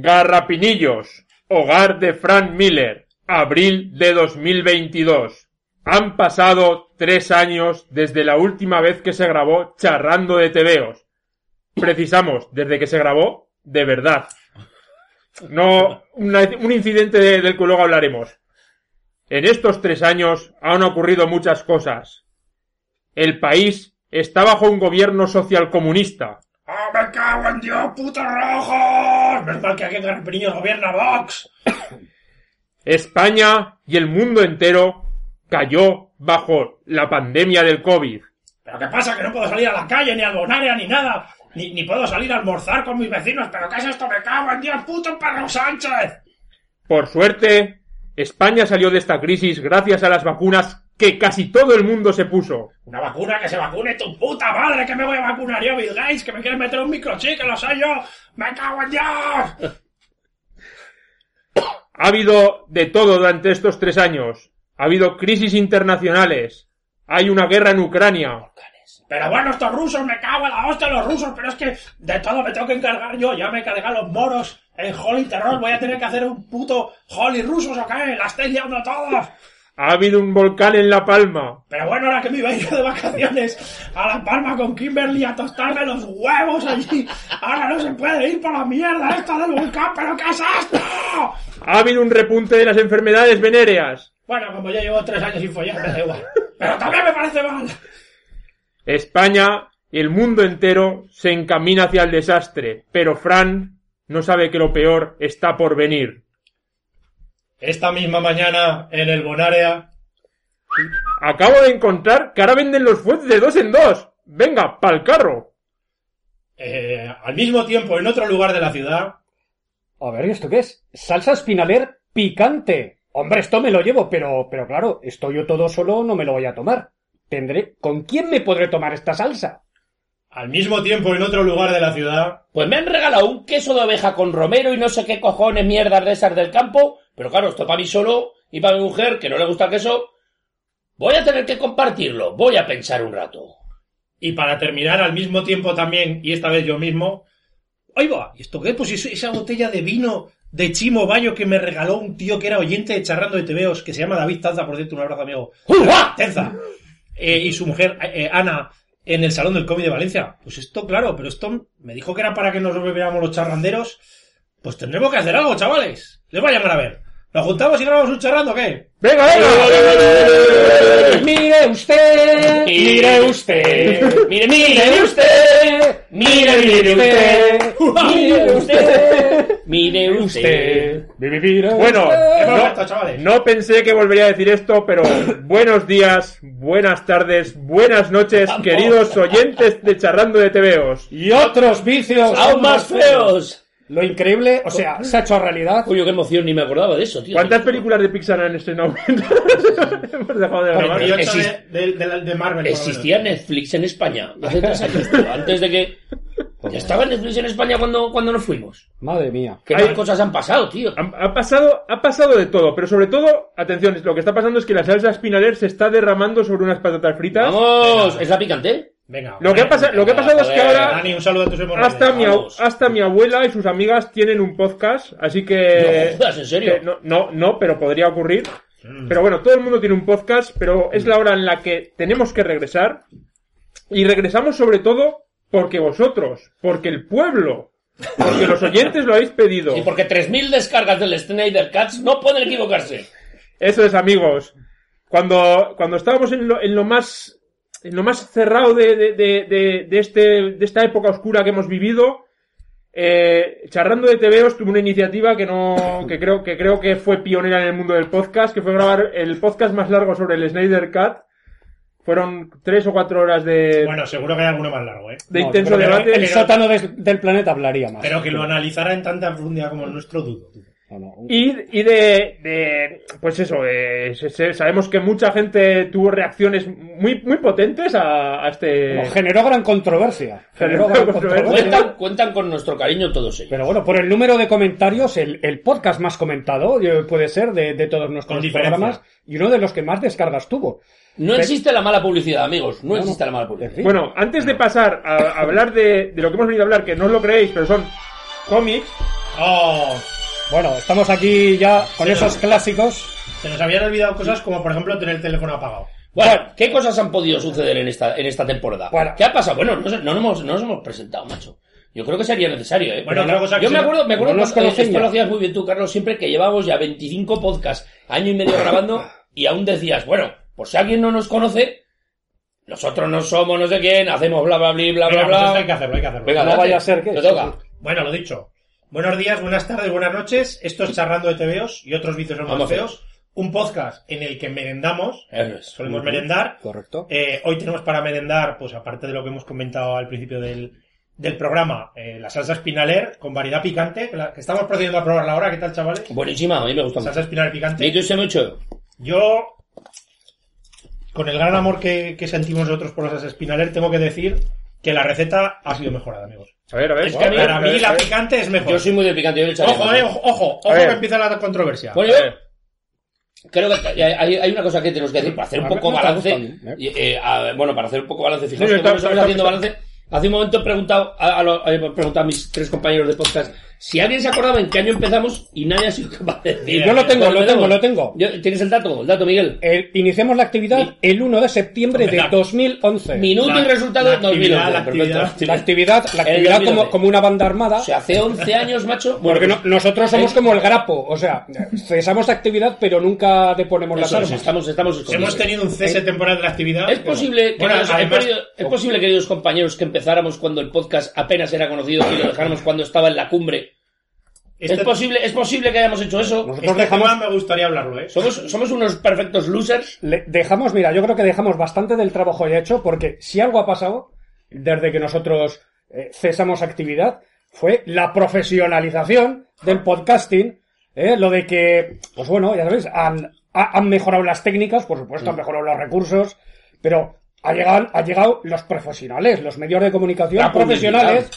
Garrapinillos, hogar de Frank Miller, abril de 2022. Han pasado tres años desde la última vez que se grabó Charrando de Tebeos. Precisamos, desde que se grabó, de verdad. No un incidente de- del que luego hablaremos. En estos tres años han ocurrido muchas cosas. El país está bajo un gobierno socialcomunista. ¡Ah, me cago en Dios, putos rojos! Menos mal que aquí en Garrapinillos gobierna Vox. España y el mundo entero cayó bajo la pandemia del COVID. ¿Pero qué pasa? Que no puedo salir a la calle, ni al bonaria, ni nada. Ni, ni puedo salir a almorzar con mis vecinos. ¿Pero qué es esto? ¡Me cago en Dios, puto perro Sánchez! Por suerte, España salió de esta crisis gracias a las vacunas que casi todo el mundo se puso. Una vacuna que se vacune tu puta madre, que me voy a vacunar yo, Bill Gates, que me quieres meter un microchip, que lo sé yo. ¡Me cago en Dios! Ha habido de todo durante estos tres años. Ha habido crisis internacionales. Hay una guerra en Ucrania. Pero bueno, estos rusos, me cago en la hostia los rusos, pero es que de todo me tengo que encargar yo. Ya me cargué a los moros en Holy Terror. Voy a tener que hacer un puto Holy rusos, ¿o qué? La estáis liando todos. Ha habido un volcán en La Palma. Pero bueno, ahora que me iba a ir de vacaciones a La Palma con Kimberly a tostarme los huevos allí. Ahora no se puede ir por la mierda esta del volcán, pero ¿qué es esto? Ha habido un repunte de las enfermedades venéreas. Bueno, como yo llevo tres años sin follar, me da igual. Pero también me parece mal. España y el mundo entero se encamina hacia el desastre. Pero Fran no sabe que lo peor está por venir. Esta misma mañana en el Bonaria Acabo de encontrar que ahora venden los fuets de dos en dos. Venga, pa'l carro. Eh, al mismo tiempo, en otro lugar de la ciudad, A ver, ¿y esto qué es? Salsa espinaler picante. Hombre, esto me lo llevo, pero, pero claro, esto yo todo solo no me lo voy a tomar. Tendré, ¿con quién me podré tomar esta salsa? al mismo tiempo, en otro lugar de la ciudad, Pues me han regalado un queso de oveja con romero y no sé qué cojones mierdas de esas del campo. Pero claro, esto para mí solo y para mi mujer, que no le gusta el queso. Voy a tener que compartirlo. Voy a pensar un rato. y para terminar al mismo tiempo también, y esta vez yo mismo, ¡Ahí va! ¿Y esto qué? Pues esa botella de vino de Chimo Bayo que me regaló un tío que era oyente de Charrando de TVOs, que se llama David Tanza, por cierto, un abrazo amigo. Tenza. Eh, y su mujer, eh, Ana, en el Salón del Cómic de Valencia. Pues esto, claro, pero esto me dijo que era para que nos bebiéramos los charranderos. Pues tendremos que hacer algo, chavales. Les voy a llamar a ver. ¿Nos juntamos y grabamos un charrando o qué? ¡Venga, venga! Mire usted, mire usted, Mire, mire usted, mire, mire usted, mire usted, Mire usted. Bueno, no, no pensé que volvería a decir esto, pero buenos días, buenas tardes, buenas noches, queridos oyentes de Charrando de TVOs. Y otros vicios ¡Aún más feos! Lo increíble, o sea, se ha hecho realidad. Coño, qué emoción, ni me acordaba de eso, tío. ¿Cuántas películas de Pixar han estrenado? Hemos dejado de grabar. 28 exist- de, de, de, de Marvel. Existía Netflix en España hace tres años, tío, antes de que... Ya estaba Netflix en España cuando, cuando nos fuimos. Madre mía. ¿Qué cosas han pasado, tío? Ha, ha pasado, ha pasado de todo, pero sobre todo, atención, lo que está pasando es que la salsa Spinaler se está derramando sobre unas patatas fritas. Vamos, ¿es la picante? Venga. Lo que ha, pasa- lo que ha pasado es que ahora Dani, un saludo a tus hemorroides. hasta mi, hasta abuela y sus amigas tienen un podcast, así que... No jodas, ¿en serio? que no, no, no, pero podría ocurrir. Mm. Pero bueno, todo el mundo tiene un podcast, pero es la hora en la que tenemos que regresar. Y regresamos sobre todo porque vosotros, porque el pueblo, porque los oyentes lo habéis pedido. Y porque 3.000 descargas del Snyder Cats no pueden equivocarse. Eso es, amigos. Cuando, cuando estábamos en lo, en lo más en lo más cerrado de, de, de, de- de este, de esta época oscura que hemos vivido, eh, Charrando de TVOs tuvo una iniciativa que no, que creo, que creo que fue pionera en el mundo del podcast, que fue grabar el podcast más largo sobre el Snyder Cut. Fueron tres o cuatro horas de, Bueno, seguro que hay alguno más largo, ¿eh? de No, intenso debate. El sótano des- del planeta hablaría más. Pero que lo analizara en tanta profundidad como el nuestro dudo. No. Y, y de, de, pues eso, eh, se- se- sabemos que mucha gente tuvo reacciones muy, muy potentes a, a este... Bueno, generó gran controversia. Generó Generó gran controversia. controversia. Cuentan, cuentan con nuestro cariño todos ellos. Pero bueno, por el número de comentarios, el, el podcast más comentado puede ser de, de todos nuestros programas y uno de los que más descargas tuvo. No existe la mala publicidad, amigos. No, No, existe no. la mala publicidad. Bueno, antes de pasar a, a hablar de, de lo que hemos venido a hablar, que no os lo creéis, pero son cómics, Oh, Bueno, estamos aquí ya con esos clásicos. se nos habían olvidado cosas como, por ejemplo, tener el teléfono apagado. Bueno, ¿qué cosas han podido suceder en esta, en esta temporada? Bueno. ¿Qué ha pasado? Bueno, no, sé, no, nos hemos, no nos hemos presentado, macho. Yo creo que sería necesario, ¿eh? Bueno, otra cosa que yo me acuerdo, me acuerdo no nos que, eh, conocen esto lo hacías muy bien tú, Carlos, siempre que llevábamos ya 25 podcasts, año y medio grabando, y aún decías, bueno, por si alguien no nos conoce, nosotros no somos no sé quién, hacemos bla bla bla bla Venga, bla pues bla. hay que hacerlo, hay que hacerlo. Venga, No vaya a ser que- Te toca. Bueno, lo dicho. Buenos días, buenas tardes, buenas noches. Esto es Charlando de TVOs y otros vicios más Vamos, feos. Un podcast en el que merendamos. Es. Solemos merendar. Correcto. Eh, hoy tenemos para merendar, pues aparte de lo que hemos comentado al principio del, del programa, eh, la salsa espinaler con variedad picante, que, la- que estamos procediendo a probarla ahora. ¿Qué tal, chavales? Buenísima, a mí me gusta Salsa mucho. espinaler ¿Y picante. tú mucho? Yo, con el gran amor que, que sentimos nosotros por la salsa espinaler, tengo que decir que la receta ha sido mejorada, amigos. A ver, a ver. Es que a mí- Para a mí la picante es mejor. Yo soy muy de picante, yo le echaré Ojo, eh, ojo, ojo, ojo que empieza la controversia. Bueno, A yo ver. creo que hay, hay una cosa que tenemos que decir para hacer un poco balance. gustando, y, eh, a- bueno, para hacer un poco balance, fijaos Sí, que está- estamos está- haciendo está- balance. Hace un momento he preguntado a, a lo- he preguntado a mis tres compañeros de podcast si alguien se acordaba en qué año empezamos y nadie ha sido capaz de decir. Yo lo tengo, ¿Cuándo lo tengo, lo tengo. Yo- ¿Tienes el dato? El dato, Miguel. Eh, iniciamos la actividad el 1 de septiembre de La- 2011. Minuto La- y resultado la 2011. actividad, la Perfecto. actividad. La actividad, la El actividad como, 2011. como una banda armada. O sea, hace 11 años, macho. Bueno, porque pues, no- nosotros somos eh, como el grapo, o sea, cesamos la actividad pero nunca deponemos las eso es, armas. estamos, estamos Hemos tenido un cese temporal de la actividad. Es posible, Bueno, además- es posible, queridos compañeros, que empezáramos cuando el podcast apenas era conocido y lo dejáramos cuando estaba en la cumbre. Este, Es posible, es posible que hayamos hecho eso. Nosotros este dejamos, tema me gustaría hablarlo, ¿eh? Somos, somos unos perfectos losers. le- dejamos, mira, yo creo que dejamos bastante del trabajo ya hecho porque si algo ha pasado desde que nosotros eh, cesamos actividad fue la profesionalización del podcasting, ¿eh? lo de que, pues bueno, ya sabéis, han, ha- han mejorado las técnicas, por supuesto, Mm. han mejorado los recursos, pero ha llegado, ha llegado los profesionales, los medios de comunicación La profesionales,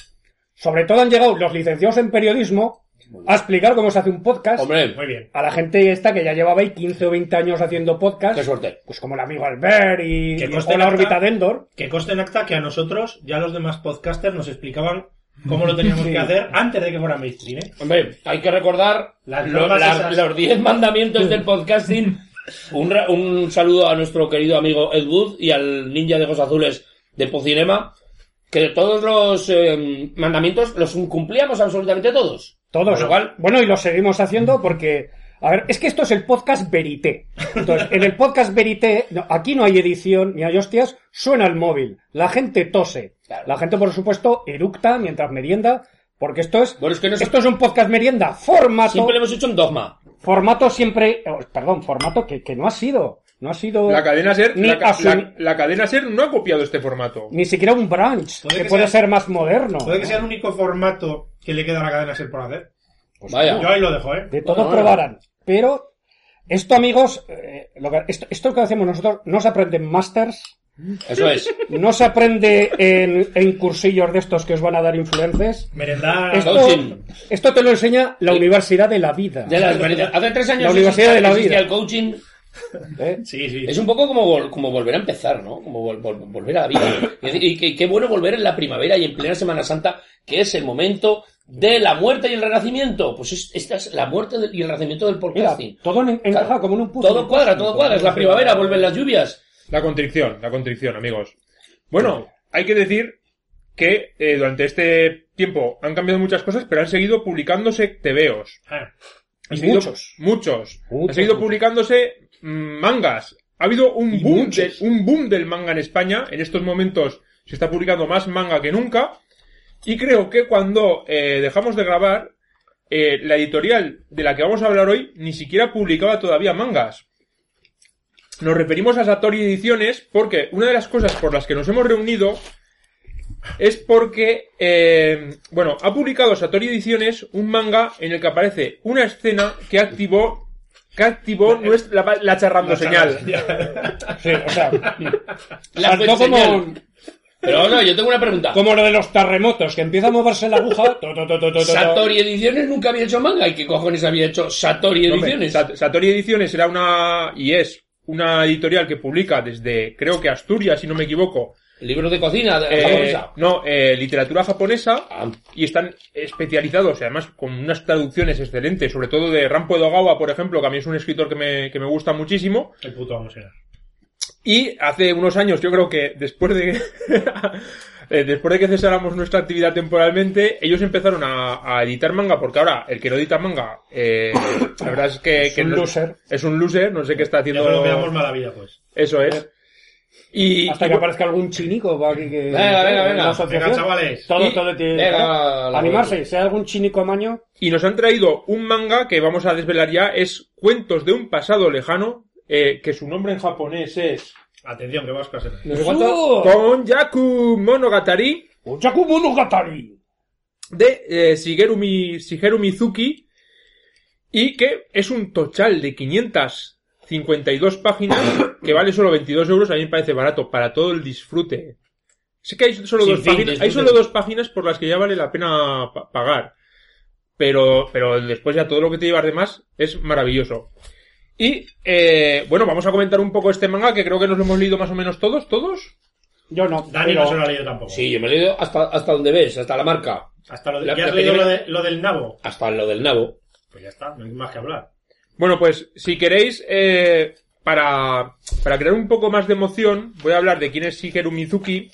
sobre todo han llegado los licenciados en periodismo a explicar cómo se hace un podcast. Hombre, Muy bien. A la gente esta que ya llevaba ahí 15 o 20 años haciendo podcast. qué suerte. Pues como el amigo Albert y, Que y conste o la acta- órbita de Endor. Que conste en acta que a nosotros, ya los demás podcasters nos explicaban cómo lo teníamos Sí. que hacer antes de que fuera mainstream, ¿eh? Hombre, hay que recordar Las lo- los 10 mandamientos del podcasting. Un, ra- un saludo a nuestro querido amigo Ed Wood y al ninja de ojos azules de Pocinema. Que todos los eh, mandamientos los cumplíamos absolutamente todos. Todos. Cual- Bueno, y lo seguimos haciendo porque. A ver, es que esto es el podcast Verité. Entonces, en el podcast Verité, no, aquí no hay edición ni hay hostias, suena el móvil. La gente tose. Claro. La gente, por supuesto, eructa mientras merienda. Porque esto es. Bueno, es que no se- Esto es un podcast merienda. Formato. Siempre lo hemos hecho en dogma. Formato siempre. oh, perdón, formato que, que no ha sido. No ha sido. La cadena Ser, Ni la, ca- asumi- la- la cadena Ser no ha copiado este formato. Ni siquiera un branch. Puede que, que puede ser más moderno. Puede que sea el único formato que le queda a la cadena ser por hacer. Vaya. Yo ahí lo dejo, ¿eh? De todo Bueno, bueno. probarán. Pero esto, amigos, eh, lo que- esto, esto que hacemos nosotros no se aprende en masters, Eso es. no se aprende en, en cursillos de estos que os van a dar influencers. Merendar. Esto, Coaching. esto te lo enseña la Universidad de la Vida. De la experiencia. Hace tres años La Universidad de la Vida. el coaching. ¿eh? Sí, sí. Es un poco como, vol- como volver a empezar, ¿no? Como vol- vol- volver a la vida. Y, y que- qué bueno volver en la primavera y en plena Semana Santa, que es el momento de la muerte y el renacimiento. Pues es- esta es la muerte y el renacimiento del Mira, podcasting. todo en- encaja Claro. como en un puzzle. Todo cuadra, todo cuadra. Es la primavera, vuelven las lluvias. La contrición, la contrición, amigos. Bueno, hay que decir que eh, durante este tiempo han cambiado muchas cosas, pero han seguido publicándose tebeos. Ah, Han Y seguido- muchos. Muchos. Muchos, han seguido muchos. publicándose mm, mangas. Ha habido un boom, de, un boom del manga en España. En estos momentos se está publicando más manga que nunca. Y creo que cuando eh, dejamos de grabar, eh, la editorial de la que vamos a hablar hoy ni siquiera publicaba todavía mangas. Nos referimos a Satori Ediciones porque una de las cosas por las que nos hemos reunido es porque, eh, bueno, ha publicado Satori Ediciones un manga en el que aparece una escena que activó, que activó nuestra, la, la charrando señal. Sí, o sea, La como, señal. Pero no, yo tengo una pregunta. como lo de los terremotos, que empieza a moverse la aguja. to, to, to, to, to, to. Satori Ediciones nunca había hecho manga. ¿Y qué cojones había hecho Satori Hombre, Ediciones? Sat- Satori Ediciones era una, y es una editorial que publica desde, creo que Asturias, si no me equivoco, Libros de cocina de Eh, japonesa. no, eh, literatura japonesa Ah, y están especializados, y además con unas traducciones excelentes, sobre todo de Rampo Edogawa, por ejemplo, que a mí es un escritor que me, que me gusta muchísimo. El puto vamos a ir. Y hace unos años, yo creo que después de eh, después de que cesáramos nuestra actividad temporalmente, ellos empezaron a, a editar manga, porque ahora el que no edita manga, eh, la verdad es que, Es que un no- loser. es un loser, no sé qué está Ya haciendo. solo veamos mala vida, pues. Eso es. Y, Hasta y que aparezca algún chinico para que, que Venga, venga, venga. Venga, chavales. Todo, Y- todo tiene venga, la animarse. Si hay algún chinico amaño, y nos han traído un manga que vamos a desvelar ya, es Cuentos de un pasado lejano, eh, que su nombre en japonés es Atención, que vas a ser. no sé cuánto. Konjaku Monogatari Monogatari. de eh, Shigeru, Mi- Shigeru Mizuki y que es un tochal de 552 páginas que vale solo 22 euros, a mí me parece barato para todo el disfrute. Sé que hay solo, Sin dos, fin, páginas, hay solo dos páginas por las que ya vale la pena pa- pagar. Pero, pero después ya todo lo que te llevas de más es maravilloso. Y, eh, bueno, vamos a comentar un poco este manga que creo que nos lo hemos leído más o menos todos, todos. Yo no. Dani pero no se lo ha leído tampoco. Sí, yo me he leído hasta, hasta donde ves, hasta la marca. Hasta lo de, La- ¿Ya has leído lo, primera- de, lo del nabo? Hasta lo del nabo. Pues ya está, no hay más que hablar. Bueno, pues si queréis, eh, para, para crear un poco más de emoción, voy a hablar de quién es Shigeru Mizuki,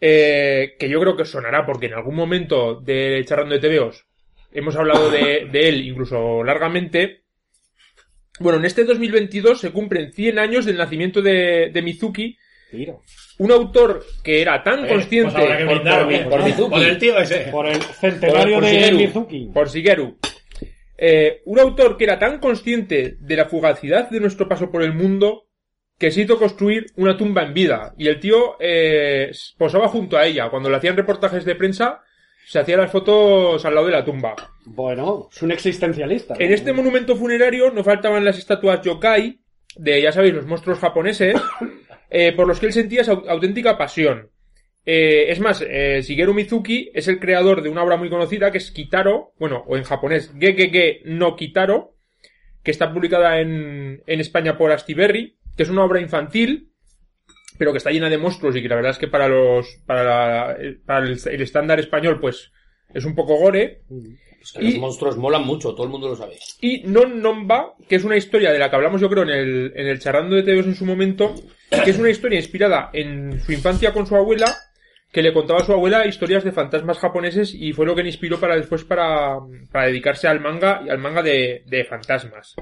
eh, que yo creo que os sonará porque en algún momento de Charrando de TVOs hemos hablado de, de él incluso largamente. Bueno, en este 2022 se cumplen 100 años del nacimiento de, de Mizuki, Tiro. un autor que era tan Eh, consciente pues que por- Mizuki. Por el tío ese. Por el centenario Por- por de Shigeru. Mizuki. por Shigeru. Eh, un autor que era tan consciente de la fugacidad de nuestro paso por el mundo que se hizo construir una tumba en vida. Y el tío eh, posaba junto a ella. Cuando le hacían reportajes de prensa, se hacían las fotos al lado de la tumba. Bueno, es un existencialista. En este monumento funerario no faltaban las estatuas yokai, de, ya sabéis, los monstruos japoneses, eh, por los que él sentía esa au- auténtica pasión. Eh, es más, eh, Shigeru Mizuki es el creador de una obra muy conocida que es Kitaro, bueno, o en japonés, Gegege no Kitaro, que está publicada en, en España por Astiberri, que es una obra infantil, pero que está llena de monstruos y que la verdad es que para los, para, la- para el, el estándar español, pues, es un poco gore. Es que Y- los monstruos molan mucho, todo el mundo lo sabe. Y Non Nomba, que es una historia de la que hablamos yo creo en el, en el charrando de Teos en su momento, que es una historia inspirada en su infancia con su abuela, que le contaba a su abuela historias de fantasmas japoneses y fue lo que le inspiró para después para, para dedicarse al manga y al manga de, de fantasmas.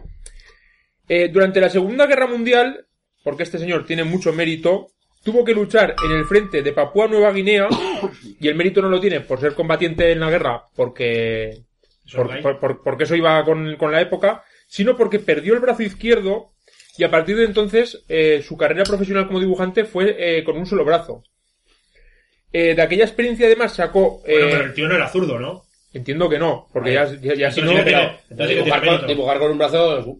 Eh, durante la Segunda Guerra Mundial, porque este señor tiene mucho mérito, tuvo que luchar en el frente de Papúa Nueva Guinea, y el mérito no lo tiene por ser combatiente en la guerra, porque por- hay. por- por- porque eso iba con, con la época, sino porque perdió el brazo izquierdo y a partir de entonces eh, su carrera profesional como dibujante fue eh, con un solo brazo. Eh, de aquella experiencia además sacó... Bueno, eh, pero el tío no era zurdo, ¿no? Entiendo que no, porque ya, ya, ya si no... Pero, con, dibujar con un brazo.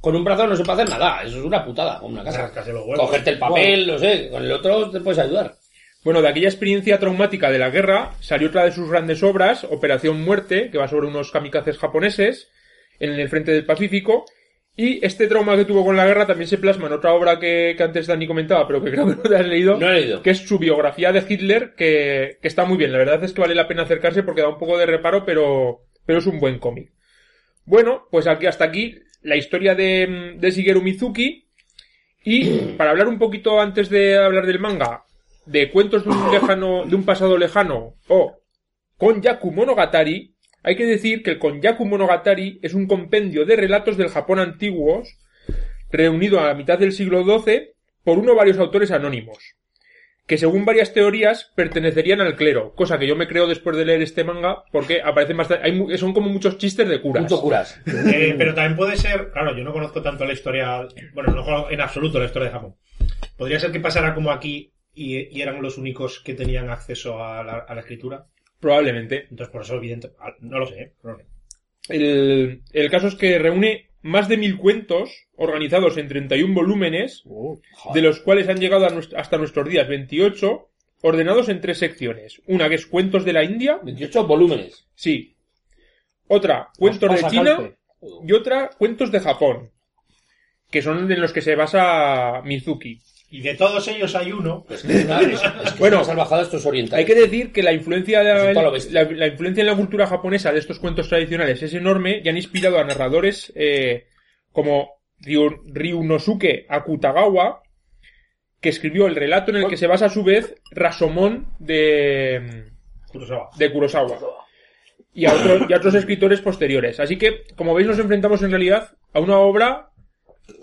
Con un brazo no se puede hacer nada, eso es una putada, como una casa. Cogerte el papel, no sé, con el otro te puedes ayudar. Bueno, de aquella experiencia traumática de la guerra salió otra de sus grandes obras, Operación Muerte, que va sobre unos kamikazes japoneses en el frente del Pacífico. Y este trauma que tuvo con la guerra también se plasma en otra obra que, que antes Dani comentaba, pero que creo que no te has leído. No he leído. que es su biografía de Hitler, que, que está muy bien. La verdad es que vale la pena acercarse porque da un poco de reparo, pero, pero es un buen cómic. Bueno, pues aquí hasta aquí la historia de, de Shigeru Mizuki. Y para hablar un poquito antes de hablar del manga, de cuentos de un lejano, de un pasado lejano, o Konyaku Monogatari, hay que decir que el Konyaku Monogatari es un compendio de relatos del Japón antiguos, reunido a la mitad del siglo XII por uno o varios autores anónimos, que según varias teorías pertenecerían al clero, cosa que yo me creo después de leer este manga, porque aparecen bastante, hay, son como muchos chistes de curas. Mucho curas. Eh, pero también puede ser, claro, yo no conozco tanto la historia, bueno, no conozco en absoluto la historia de Japón. Podría ser que pasara como aquí y, y eran los únicos que tenían acceso a la, a la escritura. Probablemente. Entonces, por eso, evidente, ah, no lo sé, ¿eh? no lo sé. El, el caso es que reúne más de mil cuentos organizados en 31 volúmenes, Uh, de los cuales han llegado hasta nuestros días 28, ordenados en tres secciones. Una que es cuentos de la India, 28 volúmenes. sí. Otra, cuentos de China, calte. y otra, cuentos de Japón, que son en los que se basa Mizuki. Y de todos ellos hay uno. Es que es es, que Bueno, una salvajada esto es oriental. Hay que decir que la influencia, de la- la influencia en la cultura japonesa de estos cuentos tradicionales es enorme y han inspirado a narradores eh, como Ryu- Ryunosuke Akutagawa, que escribió el relato en el que se basa a su vez Rasomon de, Kurosawa. de Kurosawa y a, otros, y a otros escritores posteriores. Así que, como veis, nos enfrentamos en realidad a una obra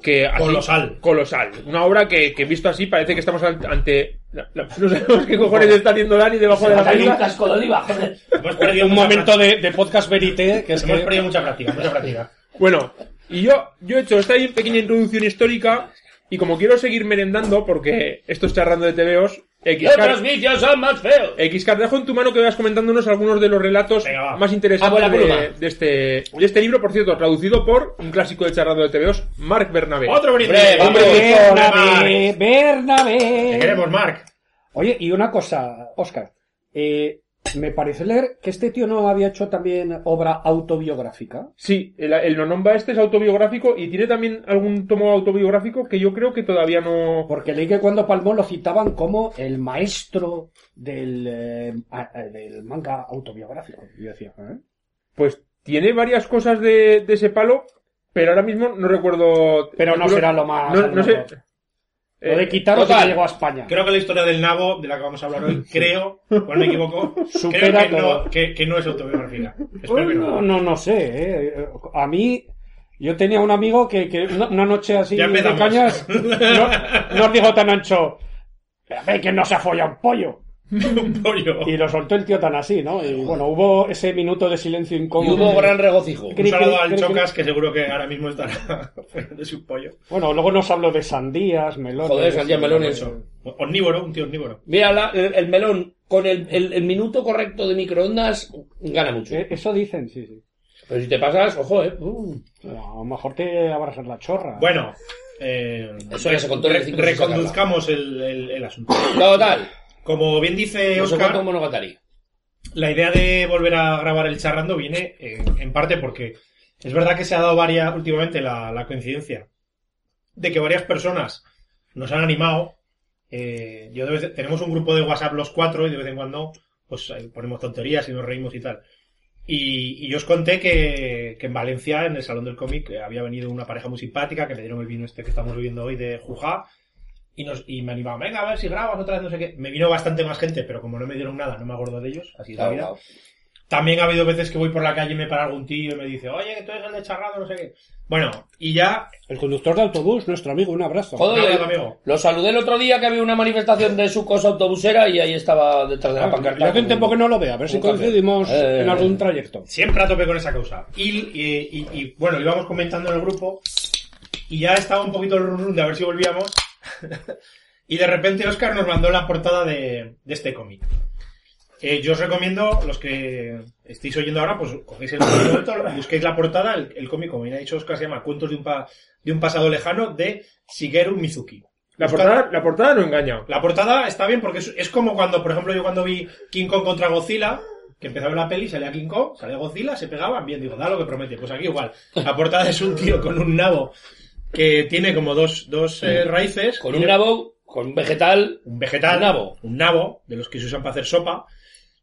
que así- Colosal. colosal. Una obra que, que visto así parece que estamos ante... la- la- no sabemos qué cojones está haciendo Dani debajo de la un mesa. casco de oliva, joder. Hemos perdido Un momento de, de podcast verité, que es Hemos que... perdido mucha práctica, mucha práctica. Bueno, y yo, yo he hecho esta pequeña introducción histórica y como quiero seguir merendando, porque esto es charrando de TVOs, Xcar, vicios son más feos. Xcar, dejo en tu mano que vayas comentándonos algunos de los relatos Venga, más interesantes de, de este, de este libro, por cierto, traducido por un clásico de charrando de TVOs, Marc Bernabé. Otro brindis. Hombre, hombre, Bernabé, Te Bernabé. queremos, Mark. Oye, y una cosa, Oscar. Eh, me parece leer que este tío no había hecho también obra autobiográfica. Sí, el, el Nonomba este es autobiográfico y tiene también algún tomo autobiográfico que yo creo que todavía no... Porque leí que cuando palmó lo citaban como el maestro del, eh, a- del manga autobiográfico. Yo decía, ¿eh? Pues tiene varias cosas de, de ese palo, pero ahora mismo no recuerdo... Pero no será lo más... No, no sé... Lo de Eh, quitar total. que llegó a España. Creo que la historia del nabo, de la que vamos a hablar hoy, creo, o no me equivoco, Supera creo que todo. no, que, que no es autobiográfica. Que no, no. no, sé. eh. A mí, yo tenía un amigo que, que una, noche así de cañas no- nos dijo tan ancho, "Ve que no se ha follado un pollo. Un pollo. Y lo soltó el tío tan así, ¿no? Y bueno, hubo ese minuto de silencio Y incómodo. hubo gran regocijo. Un saludo al cri, cri, Chocas, que seguro que ahora mismo estará de su pollo. Bueno, luego nos habló de sandías, melones. Joder, sandías, melones. Eso. Omnívoro, un tío omnívoro. Mira, la- el, el melón con el, el- el minuto correcto de microondas gana mucho. Eh, Eso dicen, sí, sí. Pero si te pasas, ojo, eh. Uh. A lo mejor te abrasas la chorra. Bueno, eh, Eso ya se contó en el re- reconduzcamos el, el- el asunto. Total. Como bien dice No Oscar, un monogatari. la idea de volver a grabar el charrando viene eh, en parte porque es verdad que se ha dado varias, últimamente la, la coincidencia de que varias personas nos han animado. Eh, yo de tenemos un grupo de WhatsApp los cuatro y de vez en cuando pues eh, ponemos tonterías y nos reímos y tal. Y, y yo os conté que, que en Valencia, en el Salón del Cómic, había venido una pareja muy simpática que me dieron el vino este que estamos bebiendo hoy de Jujá. Y, nos, y me animaban, venga, a ver si grabas otra vez, no sé qué. Me vino bastante más gente, pero como no me dieron nada, no me acuerdo de ellos. Así es la Claro, vida. claro. También ha habido veces que voy por la calle y me para algún tío y me dice, oye, que tú eres el de charrado, no sé qué. Bueno, y ya, El conductor de autobús, nuestro amigo, un abrazo. Joder, Amigo, amigo. lo saludé el otro día que había una manifestación de su cosa autobusera y ahí estaba detrás de la Ah, pancarta. yo hace un con- tiempo que no lo veo, a ver si coincidimos Eh, en algún trayecto. siempre a tope con esa causa. Y, y- y- y, bueno, íbamos comentando en el grupo y ya estaba un poquito el run run de a ver si volvíamos. y de repente Oscar nos mandó la portada de, de este cómic. Eh, yo os recomiendo, los que estéis oyendo ahora, pues cogéis el momento, busquéis la portada, el, el cómic, como bien ha dicho Oscar, se llama Cuentos de un, pa- de un pasado lejano de Shigeru Mizuki. La Buscad- portada, la portada no engaña. La portada está bien porque es, es como cuando, por ejemplo, yo cuando vi King Kong contra Godzilla, que empezaba la peli, salía King Kong, salía Godzilla, se pegaban, bien, digo, da lo que promete. Pues aquí igual. La portada es un tío con un nabo que tiene como dos, dos eh, raíces. Con tiene un nabo, con un vegetal. un vegetal. un nabo. Un nabo, de los que se usan para hacer sopa.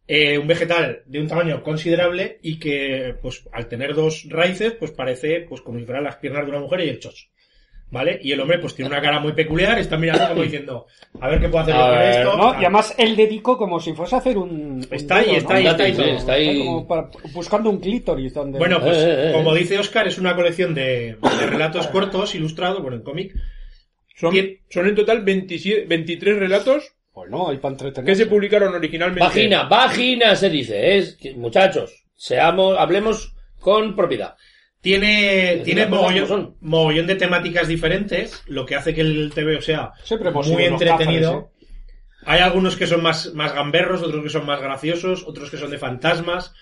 eh, un vegetal de un tamaño considerable y que, pues, al tener dos raíces, pues parece, pues, como si fueran las piernas de una mujer y el chos. ¿Vale? Y el hombre, pues, tiene una cara muy peculiar, está mirando como diciendo, a ver qué puedo hacer yo con ver, esto. Y además él dedicó como si fuese a hacer un. un Está ahí, dedo, está ¿no? ahí, está ahí. Está ahí. como para- buscando un clítoris donde. Bueno, pues, Eh, eh, eh. como dice Oscar, es una colección de, de relatos cortos, ilustrados, bueno, en cómic. Son, son en total 27, 23 relatos Bueno, hay para entretener. que se publicaron originalmente. Vagina, vagina se dice. Es, muchachos, seamos, hablemos con propiedad. Tiene, tiene mogollón, mogollón de temáticas diferentes, lo que hace que el TVO sea muy entretenido. cázares, Hay algunos que son más, más gamberros, otros que son más graciosos, otros que son de fantasmas.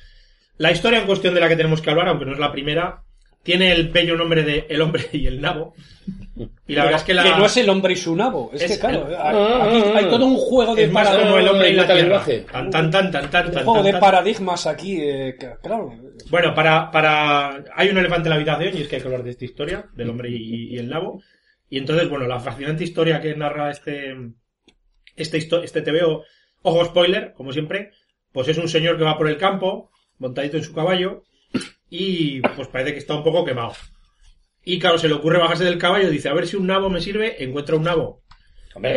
La historia en cuestión de la que tenemos que hablar, aunque no es la primera, tiene el bello nombre de El hombre y el nabo. Y la verdad es que la... Que no es el hombre y su nabo. Es, Es que, claro, el- hay, aquí hay todo un juego de, es más para- como el hombre y la tierra. lenguaje. Tan, tan, tan, tan, tan, un tan, juego tan, de tan. paradigmas aquí. eh, que- claro. Bueno, para, para, hay un elefante en la habitación y es que hay que hablar de esta historia, del hombre y, y el nabo. Y entonces, bueno, la fascinante historia que narra este, este, histo- este TVO, ojo spoiler, como siempre, pues es un señor que va por el campo, montadito en su caballo, y pues parece que está un poco quemado. Y claro, se le ocurre bajarse del caballo y dice, a ver si un nabo me sirve, encuentra un nabo Hombre,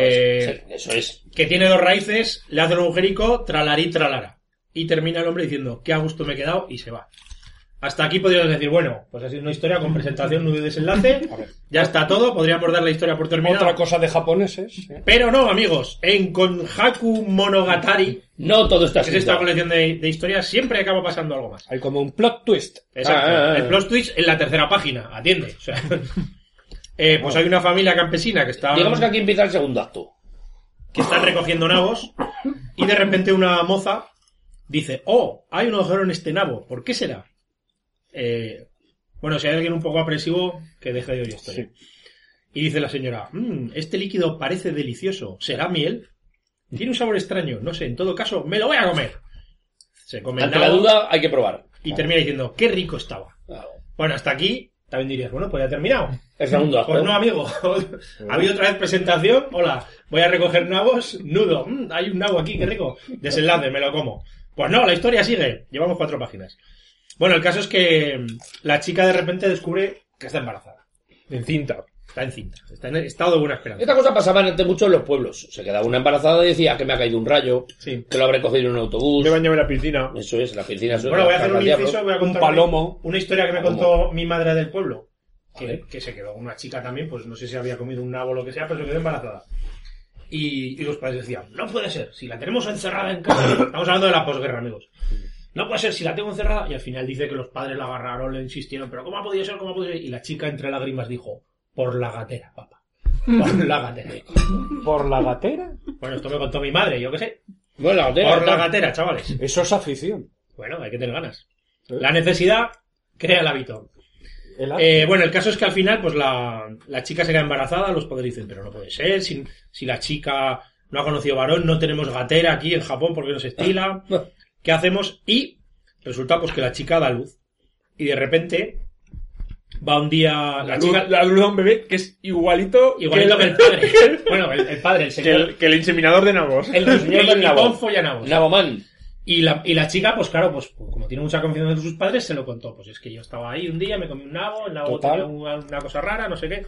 Eh, eso es. que tiene dos raíces, le hace un agujerico, tralarí, tralara. Y termina el hombre diciendo, qué a gusto me he quedado, y se va. Hasta aquí podríamos decir, bueno, pues ha sido una historia con presentación, nudo y desenlace. Ya está todo, podríamos dar la historia por terminada. Otra cosa de japoneses. ¿eh? Pero no, amigos, en Konhaku Monogatari, No todo está que es esta colección de, de historias, siempre acaba pasando algo más. Hay como un plot twist. Exacto. Ah, ah, ah. El plot twist en la tercera página, atiende. O sea, eh, pues hay una familia campesina que está, Digamos que aquí empieza el segundo acto. que están recogiendo nabos y de repente una moza dice, oh, hay un agujero en este nabo, ¿por qué será? Eh, bueno, si hay alguien un poco apresivo, que deje de oír esto. Sí. Y dice la señora, "Mm, este líquido parece delicioso, ¿será miel? Tiene un sabor extraño, no sé, en todo caso, me lo voy a comer. Se come Ante la duda hay que probar. y termina diciendo, qué rico estaba. Bueno, hasta aquí también dirías, bueno, pues ya ha terminado. El segundo acto. Pues no, amigo. ha habido otra vez presentación. Hola, voy a recoger nabos. Nudo. Mm, hay un nabo aquí, qué rico. Desenlace, me lo como. Pues no, la historia sigue. Llevamos cuatro páginas. Bueno, el caso es que mm, la chica de repente descubre que está embarazada. En cinta. Está encinta. Está en estado de buena esperanza. Esta cosa pasaba antes mucho en los pueblos. Se quedaba una embarazada y decía que me ha caído un rayo, Sí. que lo habré cogido en un autobús. Me bañaba en la piscina. Eso es, la piscina. Bueno, voy a hacer un inciso. Voy a contar Un palomo. Una historia que me Palomo. contó mi madre del pueblo. Que, Vale. que se quedó una chica también, pues no sé si había comido un nabo o lo que sea, pero se quedó embarazada. Y, y los padres decían, no puede ser, si la tenemos encerrada en casa. Estamos hablando de la posguerra, amigos. No puede ser, si la tengo encerrada. Y al final dice que los padres la agarraron, le insistieron, pero ¿cómo ha podido ser? ¿Cómo ha podido ser? Y la chica entre lágrimas dijo, por la gatera, papá. Por la gatera. ¿Por la gatera? Bueno, esto me contó mi madre, yo qué sé. Bueno, la gatera, Por la gatera, chavales. Eso es afición. Bueno, hay que tener ganas. La necesidad crea el hábito. El. Eh, bueno, el caso es que al final, pues la, la chica se queda embarazada, los padres dicen, pero no puede ser, si, si la chica no ha conocido varón, no tenemos gatera aquí en Japón porque no se estila, ¿qué hacemos? Y resulta pues que la chica da luz. Y de repente va un día la, La chica, luz, la luz de un bebé que es igualito, igualito que el padre. bueno, el, el padre, el que señor, el, que el inseminador de nabos. el, el señor el del nabo. nipón follanabos. Naboman. Y la, y la chica, pues claro, pues como tiene mucha confianza en sus padres, se lo contó. Pues es que yo estaba ahí un día, me comí un nabo, el nabo Total. tenía una, una cosa rara, no sé qué.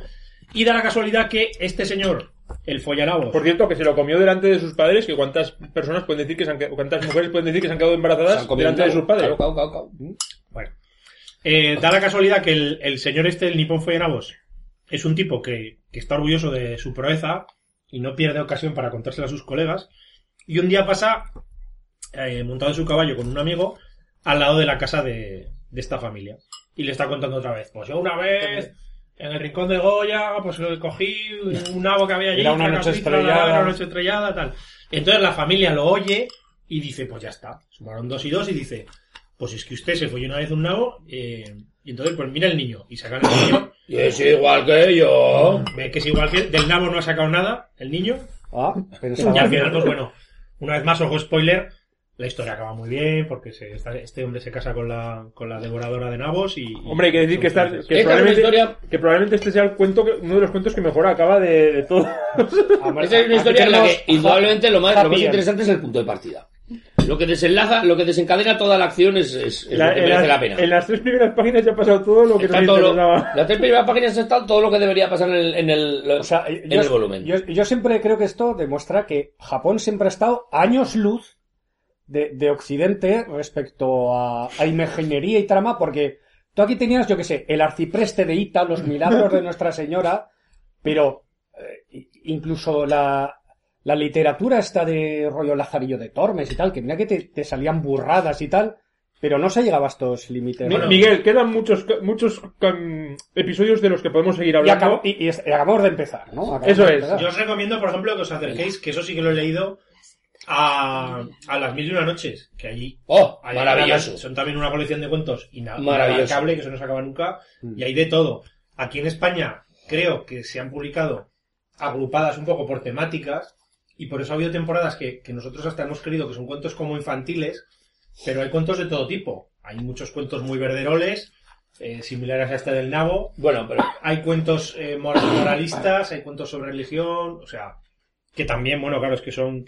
Y da la casualidad que este señor, el follanabos, Por cierto, que se lo comió delante de sus padres, que cuántas personas pueden decir que se han, cuántas mujeres pueden decir que se han quedado embarazadas han delante de sus padres. Claro, claro, claro, claro. bueno, eh, da la casualidad que el, el señor este, el nipón follanabos, es un tipo que, que está orgulloso de su proeza y no pierde ocasión para contársela a sus colegas. Y un día pasa, eh, montado en su caballo con un amigo, al lado de la casa de, de esta familia. Y le está contando otra vez. Pues yo una vez, en el rincón de Goya, pues cogí un nabo que había allí. Era una noche estrellada. Era una noche estrellada, tal. Entonces la familia lo oye y dice, pues ya está. Sumaron dos y dos y dice, pues es que usted se fue una vez un nabo, eh, y entonces pues mira el niño. Y sacan el niño, Y es igual que yo. ve que es igual que él, del nabo no ha sacado nada, el niño. Ah, pensaba Y al final, pues bueno, una vez más, ojo spoiler, la historia acaba muy bien, porque se, esta- este hombre se casa con la, con la devoradora de nabos y... y Hombre, hay que decir que, esta, felices. que, Esta es una probablemente, historia- que probablemente este sea el cuento que- uno de los cuentos que mejor acaba de, de todo. Esa es una historia en la que indudablemente lo más, lo más interesante es el punto de partida. Lo que desenlaza, lo que desencadena toda la acción es, es- es La- lo que en, merece las, la pena. en las tres primeras páginas ya ha pasado todo lo que Está todo lo- las tres primeras páginas está todo lo que debería pasar en el, en el, O sea, en yo, el volumen. yo- yo siempre creo que esto demuestra que Japón siempre ha estado años luz de, de Occidente respecto a, a imaginería y trama, porque tú aquí tenías, yo que sé, el arcipreste de Ita, los milagros de Nuestra Señora, pero eh, incluso la, la literatura esta de rollo Lazarillo de Tormes y tal, que mira que te, te salían burradas y tal, pero no se llegaba a estos límites. Bueno. Miguel, quedan muchos muchos um, episodios de los que podemos seguir y, hablando. acabo- y- y y acabamos de empezar, ¿no? Acabamos Eso es. empezar. Yo os recomiendo, por ejemplo, que os acerquéis, que eso sí que lo he leído, a, a las mil y una noches, que allí ¡Oh! hay Maravilloso. son también una colección de cuentos inabarcable, que eso no se acaba nunca, y hay de todo. Aquí en España creo que se han publicado agrupadas un poco por temáticas, y por eso ha habido temporadas que, que nosotros hasta hemos creído que son cuentos como infantiles, pero hay cuentos de todo tipo. Hay muchos cuentos muy verderoles, eh, similares a este del nabo. Bueno, pero Hay cuentos eh, moral- moralistas, hay cuentos sobre religión, o sea, que también, bueno, claro, es que son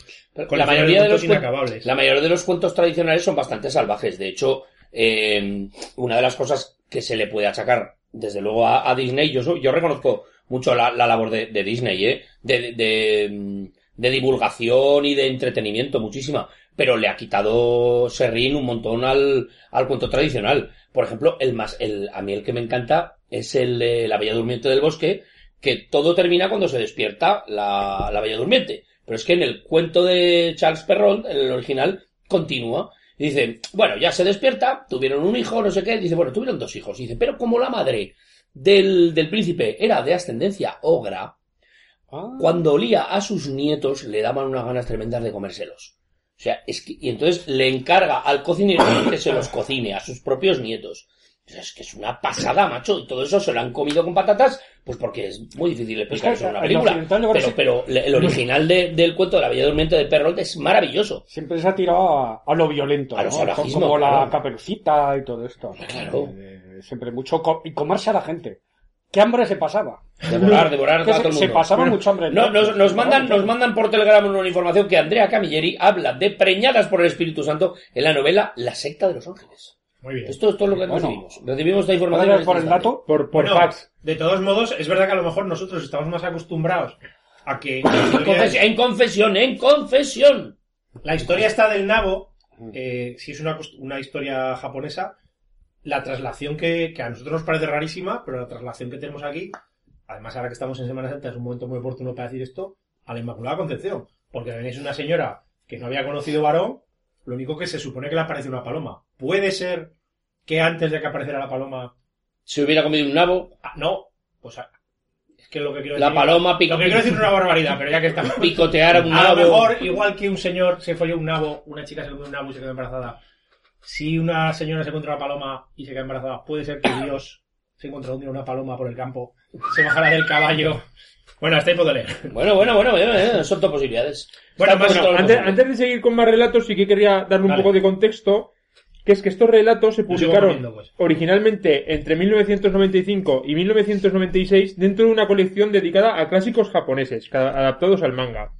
con la mayoría de los inacabables. La mayoría de los cuentos tradicionales son bastante salvajes. De hecho, eh, una de las cosas que se le puede achacar, desde luego, a, a Disney, yo, yo reconozco mucho la, la labor de, de Disney, ¿eh? De, de- de, mm, de divulgación y de entretenimiento, muchísima. Pero le ha quitado Serrín un montón al, al cuento tradicional. Por ejemplo, el más, el, a mí el que me encanta es el de La Bella Durmiente del Bosque, que todo termina cuando se despierta la, la Bella Durmiente. Pero es que en el cuento de Charles Perrault, en el original, continúa. Y dice, bueno, ya se despierta, tuvieron un hijo, no sé qué. Dice, bueno, tuvieron dos hijos. Y dice, pero como la madre del, del príncipe era de ascendencia ogra, Ah. cuando olía a sus nietos le daban unas ganas tremendas de comérselos. O sea, es que, y entonces le encarga al cocinero que se los cocine a sus propios nietos. Es que es una pasada, macho. Y todo eso se lo han comido con patatas, pues porque es muy difícil explicar eso en una película. Pero, pero el original de- del cuento de la Bella Durmiente de Perrault es maravilloso. Siempre se ha tirado a, a lo violento, A lo ¿no? como claro. la caperucita y todo esto. Claro. Eh, siempre mucho co- y comerse a la gente. ¿Qué hambre se pasaba? Devorar, devorar Que a todo el se, pasaba mucho hambre. No, nos, nos mandan, nos mandan por Telegram una información que Andrea Camilleri habla de preñadas por el Espíritu Santo en la novela La secta de los ángeles. Muy bien. Esto es todo lo que Bueno. recibimos. Recibimos esta ¿Puedo información. en por este el instante. dato? Por, por Bueno, fax. De todos modos, es verdad que a lo mejor nosotros estamos más acostumbrados a que En confesión, en confesión, en confesión. la historia está del nabo, eh, si es una, una historia japonesa, la traslación que, que a nosotros nos parece rarísima, pero la traslación que tenemos aquí, además ahora que estamos en Semana Santa es un momento muy oportuno para decir esto, a la Inmaculada Concepción, porque también es una señora que no había conocido varón, lo único que se supone que le aparece una paloma. Puede ser que antes de que apareciera la paloma Si hubiera comido un nabo, Ah, no, pues ah, es que lo que quiero la decir. paloma pico, Lo que quiero decir es una barbaridad, pero ya que estamos. picotear a un A lo nabo. mejor, igual que un señor se folló un nabo, una chica se comió un nabo y se quedó embarazada. Si una señora se encuentra una paloma y se queda embarazada, puede ser que Dios se encontró un día una paloma por el campo, se bajara del caballo. Bueno, hasta ahí puedo leer. Bueno, bueno, bueno, bueno, eh, son todas posibilidades. Bueno, más- Antes, de seguir con más relatos, sí que quería darle un Vale. poco de contexto, que es que estos relatos se publicaron pues. originalmente entre 1995 y 1996 dentro de una colección dedicada a clásicos japoneses, adaptados al manga.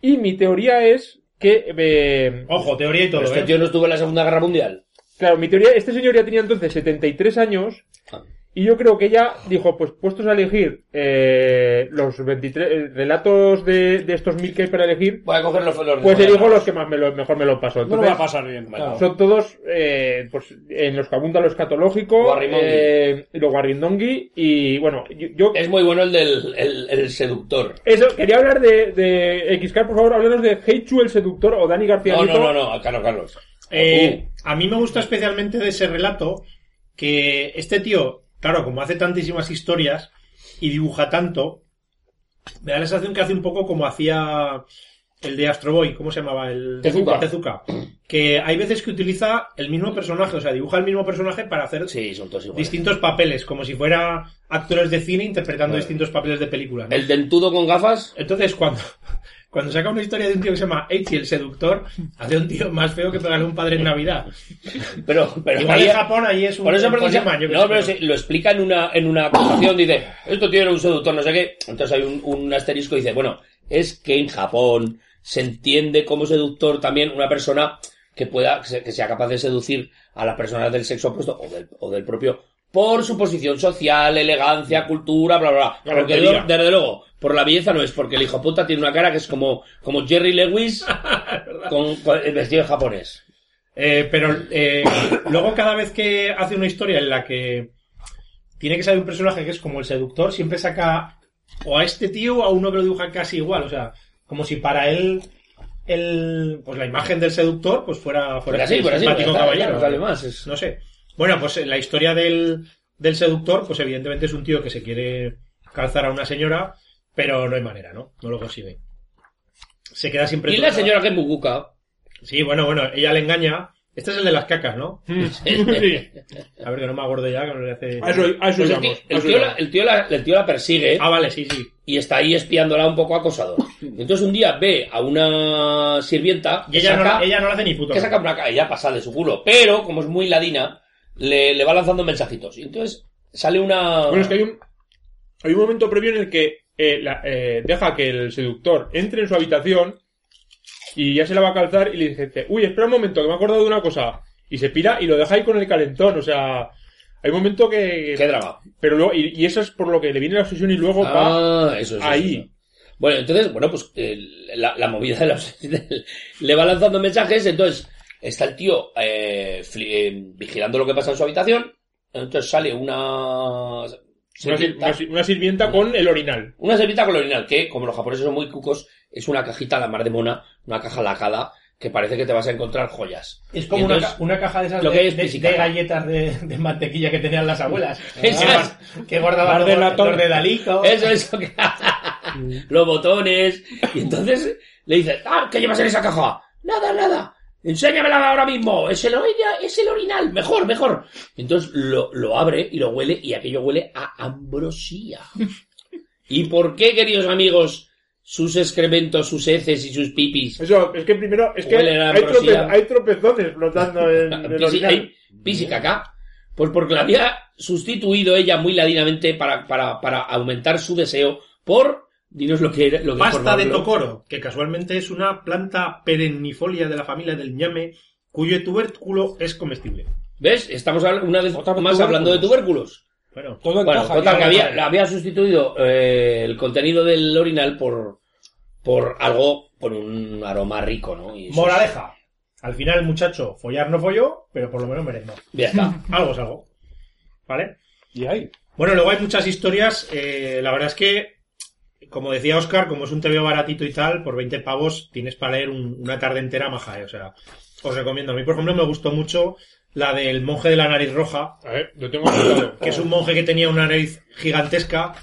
Y mi teoría es que, eh, Ojo, teoría y todo, este ¿eh? tío no estuvo en la Segunda Guerra Mundial. claro, mi teoría, este señor ya tenía entonces 73 años Ah. Y yo creo que ella dijo, pues puestos a elegir eh, los 23 eh, relatos de, de estos mil que hay para elegir, Voy a coger los, los pues elijo los que más me lo, mejor me lo paso. No lo Entonces, va a pasar bien. Claro. Son todos, eh, pues, en los que abunda lo escatológico, eh, y lo guarrindongi, y bueno, yo, yo- Es muy bueno el del el, el seductor. eso, quería hablar de, de XK, por favor, háblanos de Heichu el seductor o Dani García No, no, no, no, Carlos, Carlos. Eh, a mí me gusta especialmente de ese relato que este tío, claro, como hace tantísimas historias y dibuja tanto, me da la sensación que hace un poco como hacía el de Astro Boy, ¿cómo se llamaba? El Tezuka. Tezuka. Que hay veces que utiliza el mismo personaje, o sea, dibuja el mismo personaje para hacer Sí, son todos iguales. distintos papeles, como si fuera actores de cine interpretando distintos papeles de películas. ¿no? El dentudo con gafas. Entonces, cuando, cuando saca una historia de un tío que se llama Eichi el seductor, hace un tío más feo que pegarle a un padre en Navidad. Pero, pero Igual ahí- en Japón ahí es un Por eso precisa- qué no, pero sí, lo explica en una, en una acusación, dice, esto tiene un seductor, no sé qué. Entonces hay un, un asterisco y dice, bueno, es que en Japón se entiende como seductor también una persona que pueda, que sea capaz de seducir a las personas del sexo opuesto o del, o del propio por su posición social, elegancia, cultura, bla, bla, bla. Porque yo, desde luego, por la belleza no es, porque el hijo puta tiene una cara que es como, como Jerry Lewis con, con el vestido de japonés. Eh, pero eh, luego cada vez que hace una historia en la que tiene que salir un personaje que es como el seductor, siempre saca o a este tío o a uno que lo dibuja casi igual. O sea, como si para él el, pues la imagen del seductor pues fuera, fuera así, así, está, caballero. más. es- No sé. Bueno, pues la historia del, del seductor, pues evidentemente es un tío que se quiere calzar a una señora, pero no hay manera, ¿no? No lo consigue. Se queda siempre... Y la señora que es Muguka. Sí, bueno, bueno, ella le engaña. Este es el de las cacas, ¿no? Mm, sí. A ver, que no me acuerdo ya, que no le hace... A eso, a eso Pues el, tío, el la, íbamos. el, tío la, el tío la persigue Ah, vale, sí, sí. y está ahí espiándola un poco acosador. Entonces un día ve a una sirvienta Y que ella, no, saca, la- ella no le hace ni puto. que saca una ella pasa de su culo, pero como es muy ladina, le, le va lanzando mensajitos. Y entonces sale una... Bueno, es que hay un, hay un momento previo en el que eh, la- eh, deja que el seductor entre en su habitación y ya se la va a calzar y le dice, uy, espera un momento, que me he acordado de una cosa. Y se pira y lo deja ahí con el calentón, o sea... Hay un momento que... Qué drama. Pero luego, y, y eso es por lo que le viene la obsesión y luego va Ah, eso es. ahí. eso. Bueno, entonces, bueno, pues la, la movida de los... le va lanzando mensajes, entonces está el tío eh, fli- eh, vigilando lo que pasa en su habitación, entonces sale una... Una, sir- sirvienta- una sir- una sirvienta con el orinal. Que, como los japoneses son muy cucos, es una cajita a la mar de mona, una caja lacada, que parece que te vas a encontrar joyas. Es como una, una caja de esas lo de, que es de- física. de galletas de, de mantequilla que tenían las abuelas. Esas. que guardaban Las de latón. de Dalico. Eso, eso, que... los botones. Y entonces le dices, ah, ¿qué llevas en esa caja? Nada, nada. Enséñamela ahora mismo. Es el, es el orinal. Mejor, mejor. Entonces lo, lo abre y lo huele y aquello huele a ambrosía. ¿Y por qué, queridos amigos, sus excrementos, sus heces y sus pipis? Eso, es que primero, es que hay, ambrosía. trope- hay tropezones flotando en, en el orinal. hay pis y caca. Pues porque la había sustituido ella muy ladinamente para, para, para aumentar su deseo por... Dinos lo que era. Lo que Pasta de tocoro, que casualmente es una planta perennifolia de la familia del ñame, cuyo tubérculo es comestible. ¿Ves? Estamos una vez Otra más tubérculos. hablando de tubérculos. Bueno, Todo Bueno, encaja. total, que había, sustituido eh, el contenido del orinal por, por algo, por un aroma rico, ¿no? Y moraleja. Al final el muchacho follar no folló, pero por lo menos merendó. Ya está. Algo es algo. ¿Vale? Y ahí. Bueno, luego hay muchas historias. eh, la verdad es que, como decía Oscar, como es un TV baratito y tal, por 20 pavos tienes para leer un- una tarde entera maja. eh, O sea, os recomiendo. A mí, por ejemplo, me gustó mucho la del monje de la nariz roja, A ver, lo tengo que es un monje que tenía una nariz gigantesca,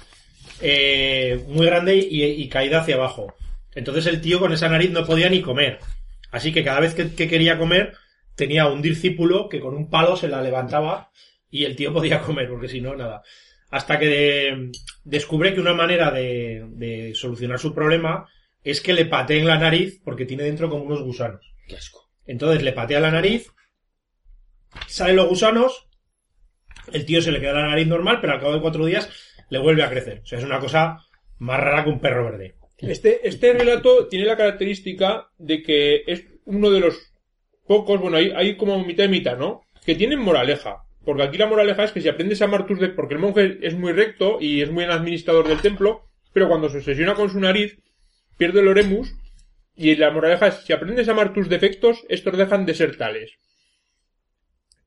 eh, muy grande y, y caída hacia abajo. Entonces el tío con esa nariz no podía ni comer. Así que cada vez que, que quería comer, tenía un discípulo que con un palo se la levantaba y el tío podía comer, porque si no, nada. Hasta que de- descubre que una manera de, de solucionar su problema es que le pateen la nariz porque tiene dentro como unos gusanos. Qué asco. Entonces le patea la nariz, salen los gusanos, el tío se le queda la nariz normal, pero al cabo de cuatro días le vuelve a crecer. O sea, es una cosa más rara que un perro verde. Este, este relato tiene la característica de que es uno de los pocos, bueno, hay, hay como mitad y mitad, ¿no? Que tienen moraleja. Porque aquí la moraleja es que si aprendes a amar tus de... Porque el monje es muy recto y es muy buen administrador del templo, pero cuando se obsesiona con su nariz, pierde el oremus. Y la moraleja es, si aprendes a amar tus defectos, estos dejan de ser tales.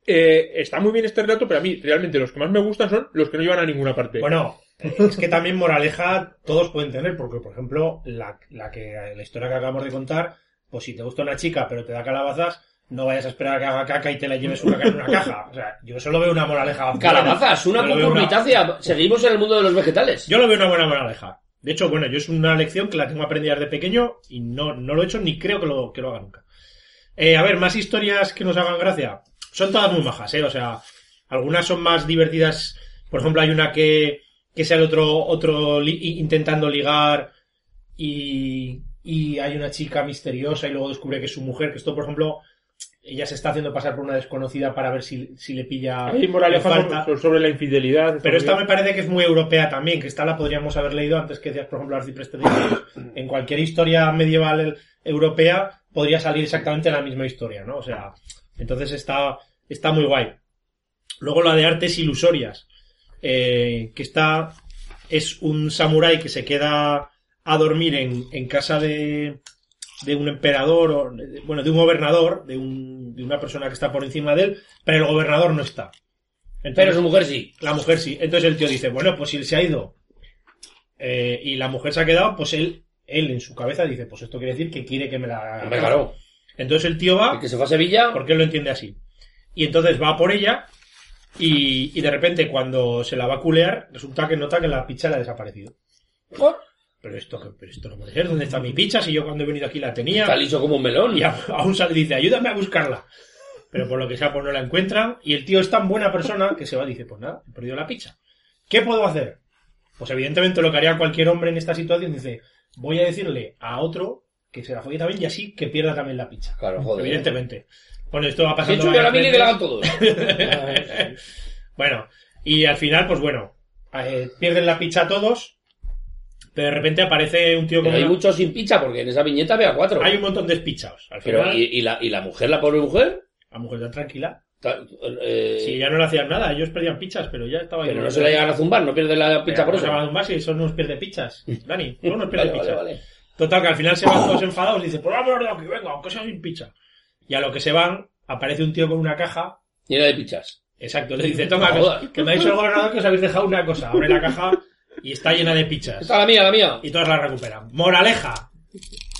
Eh, está muy bien este relato, pero a mí realmente los que más me gustan son los que no llevan a ninguna parte. Bueno, es que también moraleja todos pueden tener, porque por ejemplo, la, la que la historia que acabamos de contar, pues si te gusta una chica pero te da calabazas, no vayas a esperar a que haga caca y te la lleves una caca en una caja. O sea, yo solo veo una moraleja. Calabazas, una cucurbitácea. Seguimos en el mundo de los vegetales. Yo lo veo una buena moraleja. De hecho, bueno, yo es una lección que la tengo aprendida desde pequeño y no, no lo he hecho ni creo que lo, que lo haga nunca. Eh, a ver, más historias que nos hagan gracia. Son todas muy majas, ¿eh? O sea, algunas son más divertidas. Por ejemplo, hay una que, que es el otro, otro li- intentando ligar y, y hay una chica misteriosa y luego descubre que es su mujer, que esto, por ejemplo, ella se está haciendo pasar por una desconocida para ver si, si le pilla Hay en moralejas falta. sobre, sobre la infidelidad. Pero esta me parece que es muy europea también, que esta la podríamos haber leído antes que decías, por ejemplo, Arcipreste. En cualquier historia medieval europea podría salir exactamente la misma historia, ¿no? O sea, entonces está, está muy guay. Luego la de artes ilusorias, eh, que está, es un samurái que se queda a dormir en, en casa de, de un emperador, o, bueno, de un gobernador, de, un, de una persona que está por encima de él, pero el gobernador no está. Pero Entonces- su mujer sí. la mujer sí. Entonces el tío dice, bueno, pues si él se ha ido eh, y la mujer se ha quedado, pues él, él en su cabeza dice, pues esto quiere decir que quiere que me la... Claro. Entonces el tío va, que se fue a Sevilla. porque él lo entiende así. Y entonces va por ella y, y de repente cuando se la va a culear, resulta que nota que la picha le ha desaparecido. Oh, Pero esto, pero esto no puede ser, ¿dónde está mi picha? Si yo cuando he venido aquí la tenía. Está liso como un melón. Y aún sale y dice, ayúdame a buscarla. Pero por lo que sea, pues no la encuentran. Y el tío es tan buena persona que se va y dice, pues nada, he perdido la picha. ¿Qué puedo hacer? Pues evidentemente lo que haría cualquier hombre en esta situación dice, voy a decirle a otro que se la folle también y así que pierda también la picha. Claro, joder. Evidentemente. Bueno, esto va pasando. hecho yo la mili que la hagan todos. Bueno, y al final, pues bueno, eh, pierden la picha todos, pero de repente aparece un tío con Pero hay una- muchos sin picha, porque en esa viñeta había cuatro. Hay un montón de despichados. Al Pero, final, ¿y, y la, ¿y la mujer, la pobre mujer? la mujer está tranquila. Ta- eh, Si ya no le hacían nada, ellos perdían pichas, pero ya estaba ahí. pero no se la llegan a zumbar, no pierde la picha por Se eso. va a un base y eso no nos pierde pichas. Dani, no nos pierde Vale, pichas. vale. Total, que al final se van todos enfadados y dicen, pues vámonos de aquí, venga, aunque sea sin picha. Y a lo que se van, aparece un tío con una caja. Llena de pichas. Exacto, le dice, toma, que, que me ha dicho el gobernador que os habéis dejado una cosa. Abre la caja y está llena de pichas. Esta es la mía, la mía. Y todas la recuperan. Moraleja.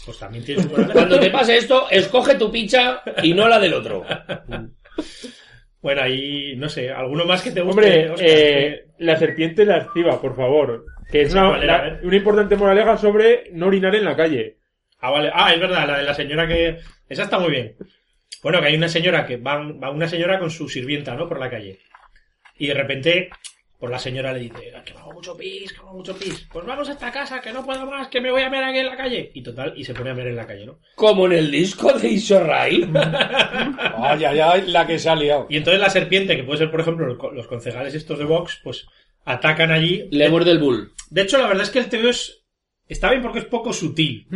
Pues también tiene su moraleja. Cuando te pase esto, escoge tu picha y no la del otro. Bueno, ahí, no sé, ¿alguno más que te guste? Hombre, Óscar? eh, la serpiente lasciva, por favor. Que es ¿Esa una, era? la- una importante moraleja sobre no orinar en la calle. Ah, vale. Ah, es verdad, la de la señora que... Esa está muy bien. Bueno, que hay una señora que va, va una señora con su sirvienta, ¿no? Por la calle. Y de repente, pues la señora le dice, que hago mucho pis, que hago mucho pis. Pues vamos a esta casa, que no puedo más, que me voy a ver aquí en la calle. Y total, y se pone a ver en la calle, ¿no? Como en el disco de Isorray. Ay, ay, ay, la que se ha liado. Y entonces la serpiente, que puede ser, por ejemplo, los concejales estos de Vox, pues atacan allí. Le muerde el bull. De hecho, la verdad es que el TVO es... Está bien porque es poco sutil.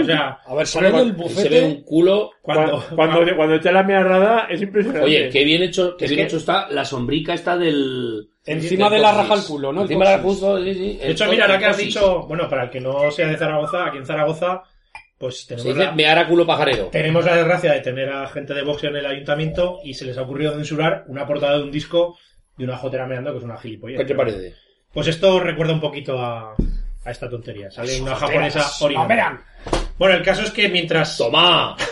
O sea, A ver, sale del Se ve bufete. un culo. cuando... Cuando, cuando, cuando echa la mearrada es impresionante. Oye, qué bien hecho, qué Es bien que- hecho está la sombrica esta del... Encima del de la raja al culo, ¿no? Encima de la justo, sí, sí. De hecho, mira, ahora que has dicho, bueno, para el que no sea de Zaragoza, aquí en Zaragoza, pues Se tenemos dice la, mear a culo pajarero. tenemos la desgracia de tener a gente de Vox en el ayuntamiento y se les ha ocurrido censurar una portada de un disco de una jotera meando que es una gilipollez. ¿Qué te parece? Pues esto recuerda un poquito a, a esta tontería. Sale una japonesa orinando. verán. Bueno, el caso es que mientras... ¡Toma!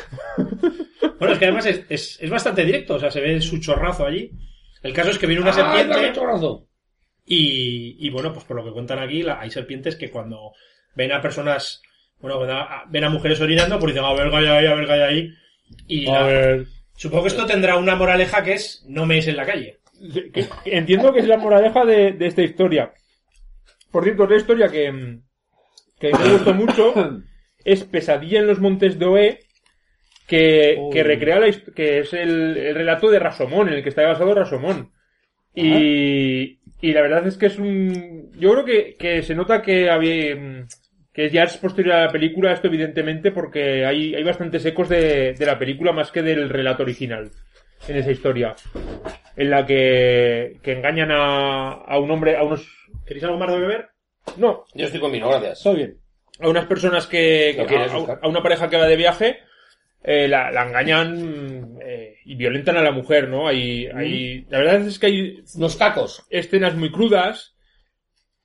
Bueno, es que además es, es, es bastante directo, o sea, se ve su chorrazo allí. El caso es que viene una ¡Ay, serpiente... chorrazo! Y, y bueno, pues por lo que cuentan aquí, la- hay serpientes que cuando ven a personas, bueno, ven a, ven a mujeres orinando, pues dicen, a ver, calla ahí, a ver, calla ahí. Y A la- ver, supongo que esto tendrá una moraleja que es, no me es en la calle. entiendo que es la moraleja de, de esta historia. Por cierto, otra historia que, mm, que me gustó mucho es Pesadilla en los Montes de Oe, que, recrea la que es el, el relato de Rasomón, en el que está basado Rasomón. Y, y la verdad es que es un... Yo creo que, que se nota que había... mm, Que ya es posterior a la película, esto evidentemente, porque hay, hay bastantes ecos de, de la película más que del relato original en esa historia. En la que, que engañan a, a un hombre, a unos... ¿Queréis algo más de beber? No, Yo estoy con vino, gracias. Estoy bien. a unas personas que, ¿Lo que- quieres a, una pareja que va de viaje eh, la, la engañan eh, y violentan a la mujer no hay, hay la verdad es que hay Unos cacos. escenas muy crudas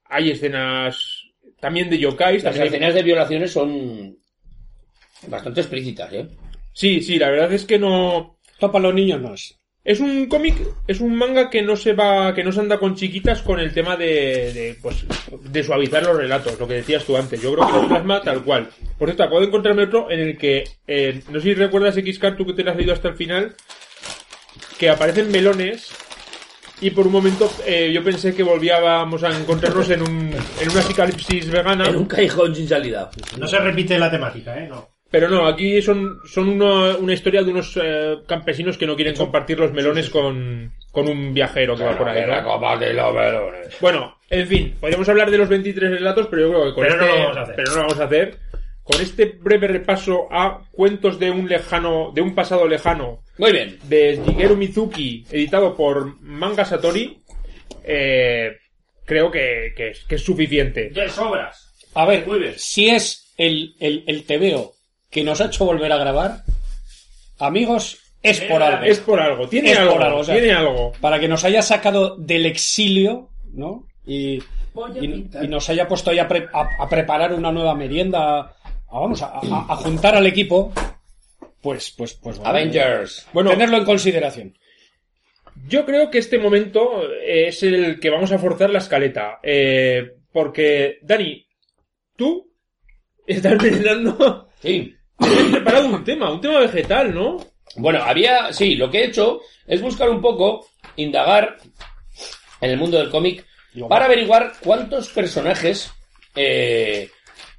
hay escenas también de yokais Las también hay- escenas de violaciones son bastante explícitas, ¿eh? sí sí la verdad es que no Esto para los niños no es. Es un cómic es un manga que no se va que no se anda con chiquitas con el tema de, de pues de suavizar los relatos lo que decías tú antes yo creo que lo plasma tal cual por cierto acabo de encontrarme otro en el que eh, no sé si recuerdas X-Card tú que te lo has leído hasta el final que aparecen melones y por un momento eh, yo pensé que volvíamos a encontrarnos en un en una psicalipsis vegana En un callejón sin salida. No se repite la temática, ¿eh? No. Pero no, aquí son, son una, una historia de unos eh, campesinos que no quieren compartir los melones con, con un viajero que va por ahí. ¿no? De los melones. Bueno, en fin, podríamos hablar de los 23 relatos, pero yo creo que con Pero no este, lo vamos a hacer. pero no lo vamos a hacer. Con este breve repaso a cuentos de un lejano, de un pasado lejano, Muy bien. de Shigeru Mizuki, editado por Manga Satori, eh, creo que, que es, que es suficiente. De sobras. A ver, Muy bien. si es el, el, el TVO que nos ha hecho volver a grabar, amigos, es por algo. Es por algo, tiene Es algo, por algo, o sea, tiene algo. Para que nos haya sacado del exilio, ¿no? Y, y, y nos haya puesto ahí a, pre- a- a preparar una nueva merienda, a, vamos, a, a- a juntar al equipo, pues, pues, pues, bueno, Avengers. Bueno, tenerlo en consideración. Yo creo que este momento es el que vamos a forzar la escaleta. Eh, porque, Dani, tú estás merendando. Sí. Preparado un tema, un tema vegetal, ¿no? Bueno, había, sí, lo que he hecho es buscar un poco, indagar en el mundo del cómic para averiguar cuántos personajes eh,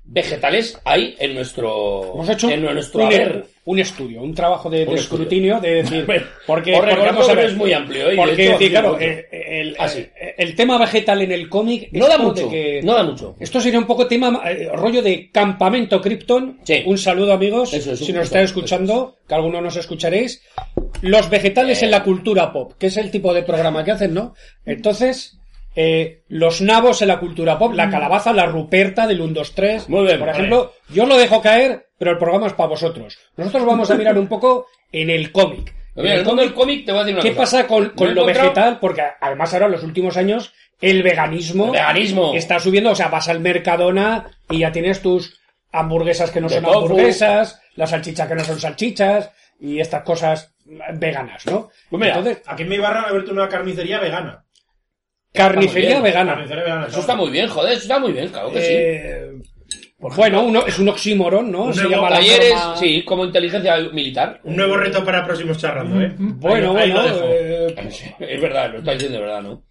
vegetales hay en nuestro, Hemos hecho en nuestro un, haber. un estudio, un trabajo de, escrutinio de decir. Porque, porque vamos a que ver, es muy amplio, ¿eh? Porque hecho, decir, claro, mucho. eh, el, Ah, sí. eh, el tema vegetal en el cómic. No da mucho, que- no da mucho. Esto sería un poco tema, eh, rollo de campamento Krypton. Sí. Un saludo, amigos. Eso si nos estáis escuchando, que algunos nos escucharéis. Los vegetales Eh. en la cultura pop, que es el tipo de programa que hacen, ¿no? Entonces, eh, los nabos en la cultura pop, la calabaza, la ruperta del 1, 2, 3. Muy bien, Por vale. ejemplo, yo os lo dejo caer, pero el programa es para vosotros. Nosotros vamos a mirar un poco en el cómic. En Mira, en el mundo del cómic te voy a decir una ¿Qué cosa. pasa con, Me lo encontrado- vegetal? Porque además ahora en los últimos años el veganismo, El veganismo. está subiendo, o sea, vas al Mercadona y ya tienes tus hamburguesas que no De son tofu. hamburguesas, las salchichas que no son salchichas y estas cosas veganas, ¿no? Pues mira, Entonces, Aquí en mi barra ha abierto una carnicería vegana. Carnicería vegana. Carnicería vegana. Eso está muy bien, joder, eso está muy bien, claro que sí. Eh, bueno, uno, es un oxímoron, ¿no? Un Se nuevo llama la Talleres, forma- sí, como inteligencia militar. Un nuevo reto para próximos charrando, ¿eh? Bueno, Ahí- ahí bueno, lo dejo. eh, Es verdad, lo está diciendo de verdad, ¿no?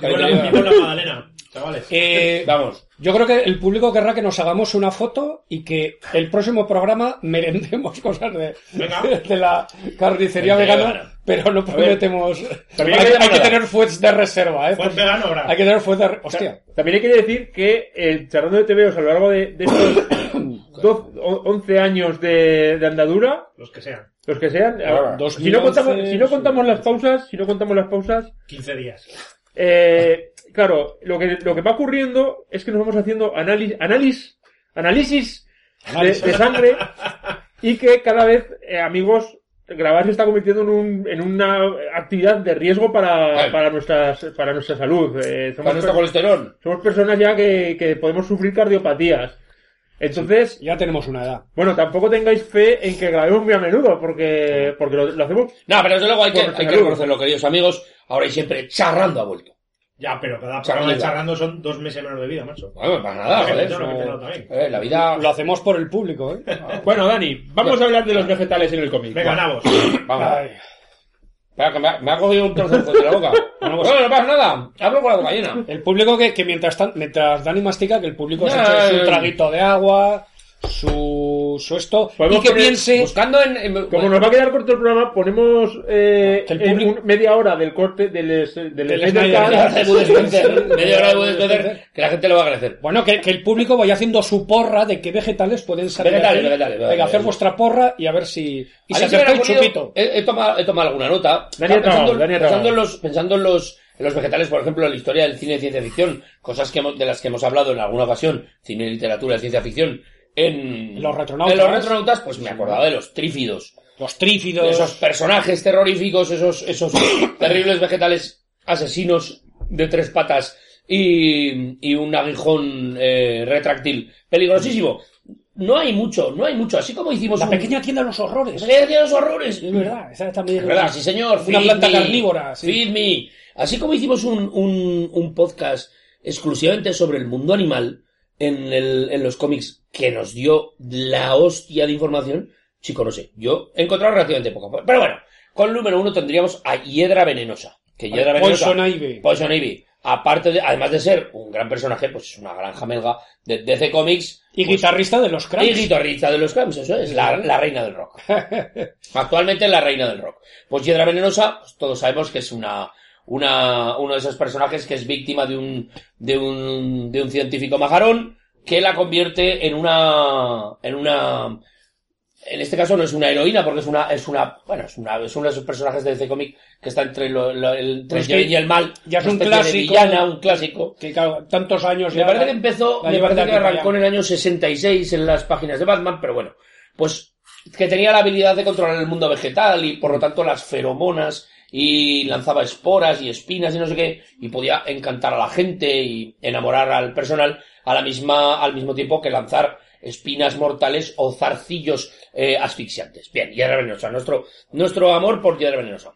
Vivo la, la Magdalena, chavales. eh, Vamos. Yo creo que el público querrá que nos hagamos una foto y que el próximo programa merendemos cosas de, Venga. de la carnicería Carnicería vegana, pero no prometemos. también hay, hay que hay que nada. tener fuets de reserva, ¿eh? Vegano ahora. Hay que tener fuets de Hostia. También hay que decir que el charlando de TVOs a lo largo de, de estos 12, o- 11 años de, de andadura, Los que sean. los que sean, Ah, si no 2011, contamos, si no contamos las pausas, si no contamos las pausas, 15 días. eh, claro, lo que, lo que va ocurriendo es que nos vamos haciendo análisis, análisis, análisis de, de sangre y que cada vez, eh, amigos, grabar se está convirtiendo en, un, en una actividad de riesgo para, para, nuestras, para nuestra salud. Eh, somos, Para nuestro colesterol. somos personas ya que, que podemos sufrir cardiopatías. Entonces, Ya tenemos una edad. bueno, tampoco tengáis fe en que grabemos muy a menudo, porque, porque lo, lo hacemos No, pero desde luego hay que, hay que salud. reconocerlo, queridos amigos. Ahora y siempre charrando ha vuelto. Ya, pero cada programa de charrando son dos meses menos de vida, macho. Bueno, para nada, que eso-. Eh, la vida... Lo hacemos por el público, ¿eh? Bueno, Dani, vamos a hablar de los vegetales en el cómic. Venga, nabos. Vamos. Ay. Espera, que me ha, me ha cogido un trozo de la boca. Bueno, pues, no, no pasa nada. Hablo con la boca llena. El público que, que mientras, tan- mientras Dani mastica, que el público se eche eh, su traguito de agua, su, su esto, y que poner- piense... Buscando en... en- Como nos va a quedar corto el programa, ponemos eh, Que el en público- un- media hora del corte del, es- del, Del Snyder Snyder Cut. Cut. de Bud Spencer, media hora de Bud Spencer, que la gente lo va a agradecer. Bueno, que, que el público vaya haciendo su porra de qué vegetales pueden salir. Vegetales, aquí. vegetales, Venga, hacer vuestra porra y a ver si... Y A se mí me chupito. He, he tomado, he tomado alguna nota. Dani ha pensando, Dani ha pensando en los, pensando en los, en los vegetales, por ejemplo, en la historia del cine de ciencia ficción, cosas que hemos- de las que hemos hablado en alguna ocasión, cine y literatura ciencia ficción, en Los retronautas. en los retronautas, pues me acordaba de los trífidos, Los trífidos. de esos personajes terroríficos, esos, esos terribles vegetales asesinos de tres patas y, y un aguijón eh, retráctil peligrosísimo. No hay mucho, no hay mucho. Así como hicimos La un- pequeña tienda de los horrores. La pequeña tienda de los horrores. Es verdad, esa también Es verdad, sí señor. Una planta me, carnívora. sí. Feed me. Así como hicimos un, un, un podcast exclusivamente sobre el mundo animal en, el, en los cómics que nos dio la hostia de información, chico, no sé. Yo he encontrado relativamente poco. Pero bueno, con el número uno tendríamos a Hiedra Venenosa. Que Hiedra Venenosa. Poison Ivy. Poison Ivy. Aparte de, además de ser un gran personaje, pues es una gran jamelga de DC Comics. Y pues, guitarrista de los y Cramps. guitarrista de los Cramps, eso es, la, la reina del rock. Actualmente la reina del rock. Pues Hiedra Venenosa, pues todos sabemos que es una, una, uno de esos personajes que es víctima de un, de un, de un científico majarón que la convierte en una, en una, en este caso no es una heroína porque es una, es una, bueno, es una, es uno de esos personajes de DC Comic que está entre lo- lo- el, entre Es el bien y el mal. ya es un clásico. villana, un clásico. Que claro, tantos años Me parece que empezó, me parece que arrancó en el año 66 en las páginas de Batman, pero bueno, pues que tenía la habilidad de controlar el mundo vegetal y por lo tanto las feromonas y lanzaba esporas y espinas y no sé qué y podía encantar a la gente y enamorar al personal a la misma al mismo tiempo que lanzar espinas mortales o zarcillos eh, asfixiantes. Bien, Hiedra Venenosa, nuestro nuestro amor por Hiedra Venenosa.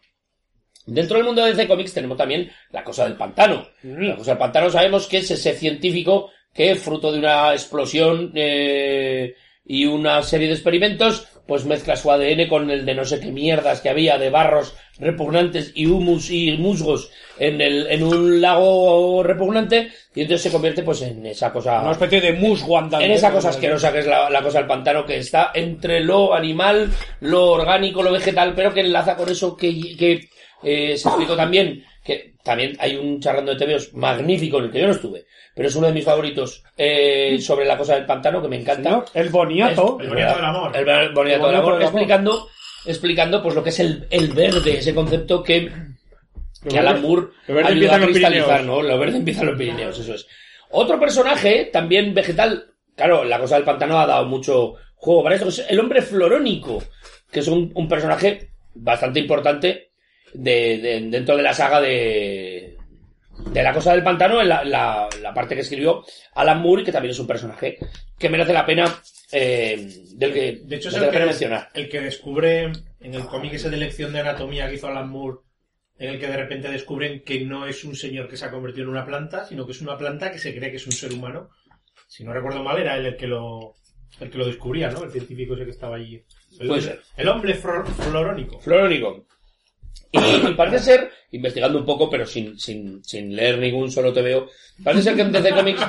Dentro del mundo de DC Comics tenemos también la cosa del pantano. La cosa del pantano sabemos que es ese científico que, fruto de una explosión eh, y una serie de experimentos, pues mezcla su ADN con el de no sé qué mierdas que había de barros repugnantes y humus y musgos en, el, en un lago repugnante y entonces se convierte pues en esa cosa Una especie de musgo andante. en esa cosa asquerosa que es la, la cosa del pantano que está entre lo animal, lo orgánico, lo vegetal, pero que enlaza con eso que, que eh, se explicó también, que también hay un charlando de TVOs magnífico en el que yo no estuve, pero es uno de mis favoritos eh, sobre la cosa del pantano que me encanta. ¿no? El boniato. El boniato del amor. El boniato del El boniato amor, del amor. explicando, explicando pues lo que es el, el verde, ese concepto que, que Alan Moore lo verde ayuda empieza a cristalizar. ¿no? Lo verde empieza en los Pirineos, eso es. Otro personaje, también vegetal, claro, la cosa del pantano ha dado mucho juego para esto, es el hombre florónico, que es un, un personaje bastante importante de, de- dentro de la saga de, de la cosa del pantano, en la, la- la parte que escribió Alan Moore, que también es un personaje que merece la pena, eh, del que, De hecho, es el que, mencionar. el que descubre en el cómic ese de lección de anatomía que hizo Alan Moore, en el que de repente descubren que no es un señor que se ha convertido en una planta, sino que es una planta que se cree que es un ser humano. Si no recuerdo mal, era él el que lo, el que lo descubría, ¿no? El científico ese que estaba allí. El, Puede hombre- ser. el hombre flor- florónico. Florónico. Y, y parece ser, investigando un poco, pero sin, sin, sin leer ningún solo TVO, parece ser que en DC Comics,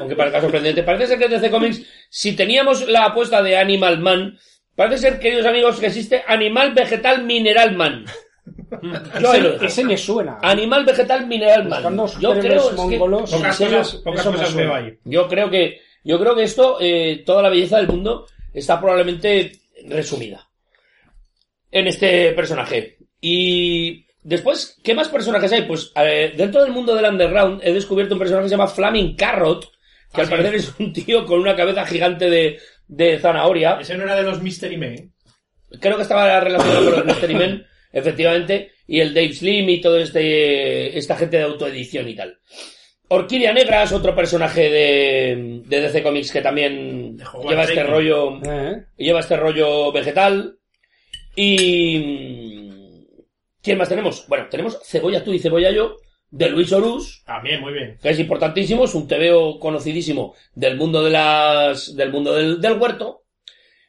aunque parezca sorprendente, parece ser que en DC Comics, si teníamos la apuesta de Animal Man, parece ser, queridos amigos, que existe Animal Vegetal Mineral Man. Yo lo dejo. Ese me suena. Animal Vegetal Mineral Man. Yo creo, que- mongolos. en Pocas cosas, pocas me veo ahí. yo creo que, yo creo que esto, eh, toda la belleza del mundo está probablemente resumida en este personaje. Y después, ¿qué más personajes hay? Pues eh, dentro del mundo del underground he descubierto un personaje que se llama Flaming Carrot, que Ah, al sí. parecer es un tío con una cabeza gigante de, de zanahoria. Ese no era de los Mystery Men. Creo que estaba relacionado con los Mystery Men, efectivamente, y el Dave Slim y todo este, esta gente de autoedición y tal. Orquídea Negra es otro personaje de, de DC Comics que también lleva este rollo, ¿Eh? lleva este rollo vegetal. Y, ¿quién más tenemos? Bueno, tenemos Cebolla tú y Cebolla yo, de Luis Orús, También, muy bien. que es importantísimo, es un TVO conocidísimo del mundo de las, del mundo del, del huerto.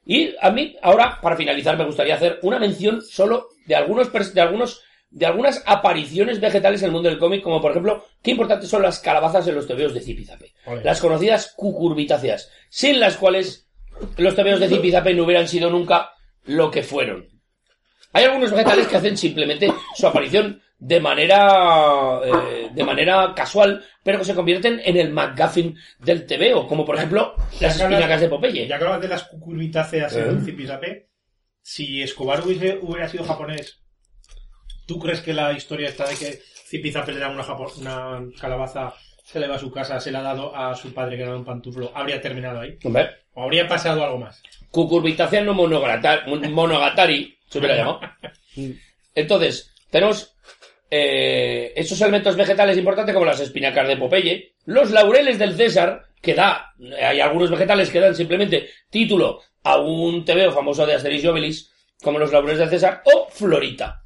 Y a mí, ahora, para finalizar, me gustaría hacer una mención solo de algunos, de algunos, de algunas apariciones vegetales en el mundo del cómic, como por ejemplo, qué importantes son las calabazas en los TVOs de Zipizape. Las conocidas cucurbitáceas, sin las cuales los TVOs de Zipizape no hubieran sido nunca lo que fueron. Hay algunos vegetales que hacen simplemente su aparición de manera eh, de manera casual, pero que se convierten en el McGuffin del TVO, como por ejemplo las Ya espinacas de Popeye. Ya que hablas de las cucurbitáceas ¿Eh? en Zipizape, si Escobar hubiese- hubiera sido japonés, ¿tú crees que la historia está de que Zipizape le da una, japo- una calabaza, se le va a su casa, se la ha dado a su padre que era un pantuflo, habría terminado ahí? ¿O habría pasado algo más? Cucurbitácea no monogata- monogatari, se hubiera llamado. Entonces, tenemos eh, esos elementos vegetales importantes como las espinacas de Popeye, los laureles del César, que da, hay algunos vegetales que dan simplemente título a un TVO famoso de Asterix y Obelix, como los laureles del César, o Florita,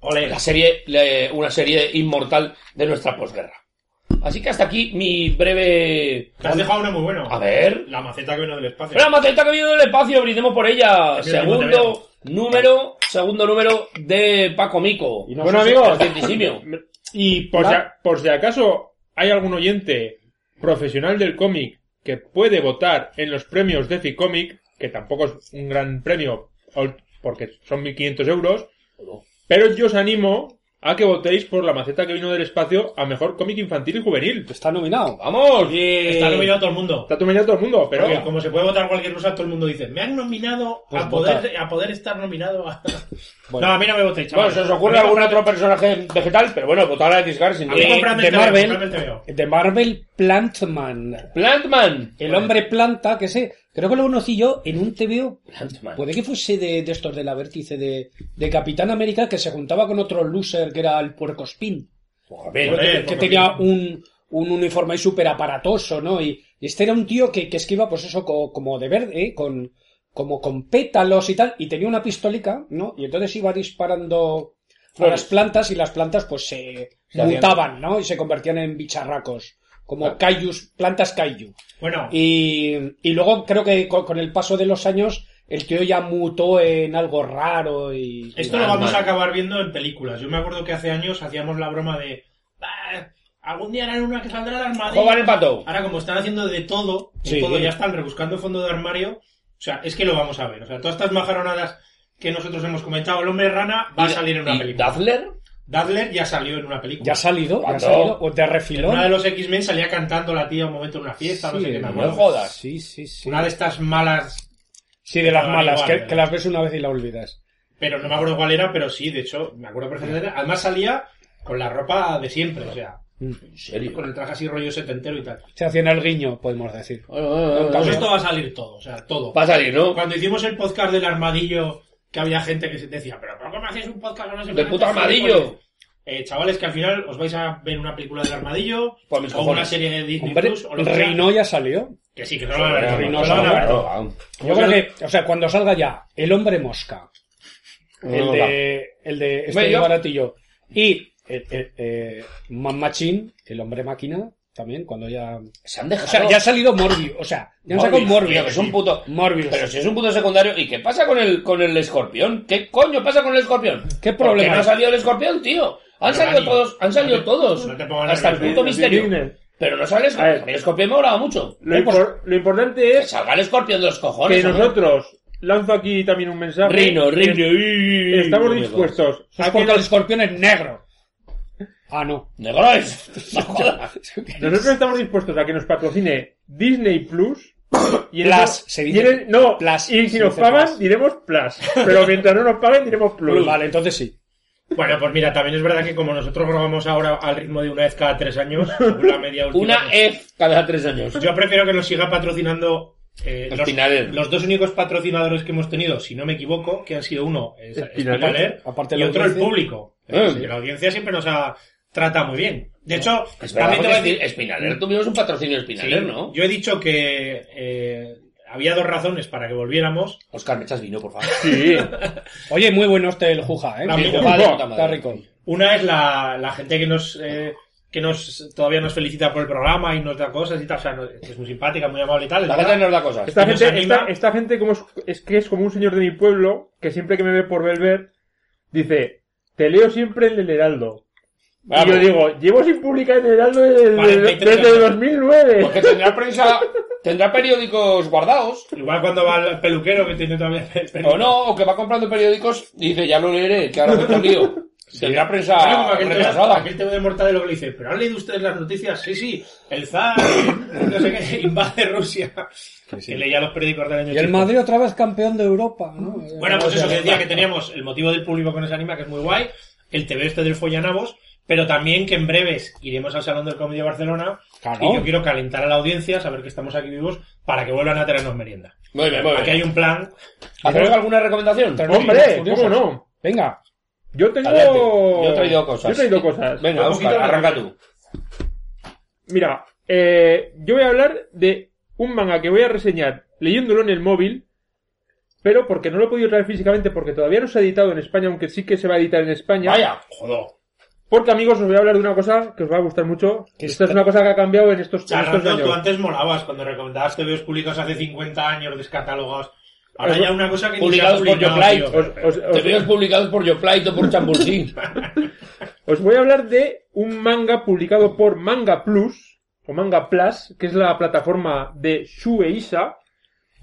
Ole, la serie, le- una serie inmortal de nuestra posguerra. Así que hasta aquí mi breve... te has dejado uno muy bueno. A ver... La maceta que vino del espacio. La maceta que viene del espacio, brindemos por ella. Segundo número, segundo número de Paco Mico. Y no Bueno, amigos, y por si, Hola. a- por si acaso hay algún oyente profesional del cómic que puede votar en los premios de Ficomic, que tampoco es un gran premio porque son 1.500 euros, pero yo os animo a que votéis por la maceta que vino del espacio a mejor cómic infantil y juvenil. Está nominado. ¡Vamos! Está nominado todo el mundo. Está nominado todo el mundo, pero Porque como se puede votar cualquier cosa, todo el mundo dice, me han nominado Pues a, poder, vota. a poder estar nominado a... Bueno. No, a mí no me votéis, Bueno, se os ocurre algún otro personaje vegetal, pero bueno, votar a X-Gar sin A mí duda. Compradme de el TVO, Marvel. compradme el TVO. De Marvel Plantman. Plantman. El hombre planta, que sé, creo que lo conocí yo en un TVO. Puede que fuese de, de estos de la vértice de, de Capitán América que se juntaba con otro loser que era el puercospín. Joder, Joder. que, que tenía un, un uniforme ahí súper aparatoso, ¿no? Y, y este era un tío que, que esquiva, pues eso, co- como de verde, ¿eh? con, como con pétalos y tal, y tenía una pistolica, ¿no? Y entonces iba disparando a las plantas y las plantas pues se, Se mutaban, ¿no? Y se convertían en bicharracos, como Claro. kaijus, plantas kaiju. Bueno, Y, y luego creo que con, con el paso de los años el tío ya mutó en algo raro y... Esto Y lo vamos a acabar viendo en películas. Yo me acuerdo que hace años hacíamos la broma de. "Ah, Algún día harán una que saldrá del armario. El pato. Ahora, como están haciendo de todo, de Sí. todo, ya están rebuscando fondo de armario. O sea, es que lo vamos a ver. O sea, todas estas majaronadas que nosotros hemos comentado, el hombre rana va a salir en una ¿Y película. Dazzler? Dadler ya salió en una película. ¿Ya ha salido? ¿Ya ha salido? ¿O de En refilón? una de los X-Men salía cantando la tía un momento en una fiesta, no sé qué me no acuerdo. me jodas. Sí, sí, sí. Una de estas malas, Sí, de las malas, igual, que, las ves una vez y la olvidas. pero no me acuerdo cuál era, pero sí, de hecho, me acuerdo perfectamente. Además salía con la ropa de siempre, o sea, ¿En serio? con el traje así rollo setentero y tal. Se hacían el guiño, podemos decir. Ah, ah, ah, Pues esto va a salir todo, o sea, todo. Va a salir, ¿no? Cuando hicimos el podcast del armadillo, que había gente que se decía, pero ¿por qué me hacéis un podcast con ese Del puto armadillo. Eh, chavales, que al final os vais a ver una película del armadillo mis o cojones. una serie de Disney Hombre, Plus o lo que sea. Rino ya salió. Que sí, que no lo van a ver. Rino no lo van a ver. Solo. Claro, ah. Yo creo que, o sea, cuando salga ya el hombre mosca, el de, el de este baratillo, y el, el, eh, Man Machine, el hombre máquina, también, cuando ya... Se han O dejado. sea, ya ha salido Morbius, o sea, ya han sacado Morbius, que es un puto. Morbius. Pero si es un puto secundario. ¿Y qué pasa con el, con el escorpión? ¿Qué coño pasa con el escorpión? ¿Qué ¿Por problema no ha salido el escorpión, tío? Han Pero, salido todos, han salido no te- todos. no te pongas hasta el puto misterio. Pero no sale el A ver. escorpión. El escorpión me molaba mucho. Lo, Eh, pues- impor- lo importante Que es salga el escorpión de los cojones. que hombre. nosotros, lanzo aquí también un mensaje. Rino, Rino. que Estamos dispuestos que porque el escorpión es negro. Ah, no. Jodas. nosotros estamos dispuestos a que nos patrocine Disney Plus. Y en Plus, y en- no, Plus, y si se nos dice pagan, Plus. diremos Plus. Pero mientras no nos paguen, diremos Plus. Vale, entonces sí. Bueno, pues mira, también es verdad que como nosotros grabamos ahora al ritmo de una vez cada tres años, la media última, Una pues, F cada tres años. Yo prefiero que nos siga patrocinando eh, los, Spinaler. los dos únicos patrocinadores que hemos tenido, si no me equivoco, que han sido uno, es Spinaler. Spinaler, Aparte y otro el público. Que la audiencia siempre nos ha tratado muy bien. De hecho, también te voy a decir, Spinaler, tuvimos un patrocinio de Spinaler, Sí, ¿no? Yo he dicho que eh, había dos razones para que volviéramos. Oscar, me echas vino, por favor. Sí. Oye, muy bueno este el Juja, ¿eh? Juja, puta de- madre. está rico. Una es la, la gente que nos eh, que nos todavía nos felicita por el programa y nos da cosas y tal. O sea, es muy simpática, muy amable y tal. La verdad. gente nos da cosas. Esta gente, anima. esta, esta gente como es, es que es como un señor de mi pueblo que siempre que me ve por Belver dice, te leo siempre en el Heraldo. Vamos. Y yo digo, llevo sin publicar en el Heraldo desde, 43 desde años. 2009. Porque tendrá prensa, tendrá periódicos guardados. Igual cuando va al peluquero que tiene todavía el. O no, o que va comprando periódicos y dice, ya lo leeré, que ahora me he lío. Tendrá prensa Claro, como aquel, TV, retrasada. aquel TV de Mortadelo que le dice, pero han leído ustedes las noticias, sí, sí, el zar, no sé qué, invade Rusia. Que leía los periódicos del año Y el 80. Madrid otra vez campeón de Europa, ¿no? Bueno, pues eso que decía que teníamos el motivo del público con ese anima, que es muy guay, el TV este del Follanabos, pero también que en breves iremos al Salón del Comedy de Barcelona Claro. y yo quiero calentar a la audiencia, saber que estamos aquí vivos, para que vuelvan a tenernos merienda. Muy bien, muy Aquí hay bien. un plan. ¿Hacemos alguna recomendación? Hombre. ¿cómo no? Venga, Yo tengo... Adelante. Yo he traído cosas. Yo he traído cosas. Venga, Oscar, arranca tú. Mira, eh, yo voy a hablar de un manga que voy a reseñar leyéndolo en el móvil, pero porque no lo he podido traer físicamente porque todavía no se ha editado en España, aunque sí que se va a editar en España. Vaya. Joder. Porque amigos, os voy a hablar de una cosa que os va a gustar mucho. ¿Qué Esta es? es una cosa que ha cambiado en estos, en estos Charrando, tú años. antes molabas cuando recomendabas TVs públicos hace 50 años descatalogados. Ahora ya una cosa que publicados ni se ha por publicado, tío. Os, os- os- Te veo publicados por Yoplait o por Chambursí. os voy a hablar de un manga publicado por Manga Plus, o Manga Plus, que es la plataforma de Shueisha,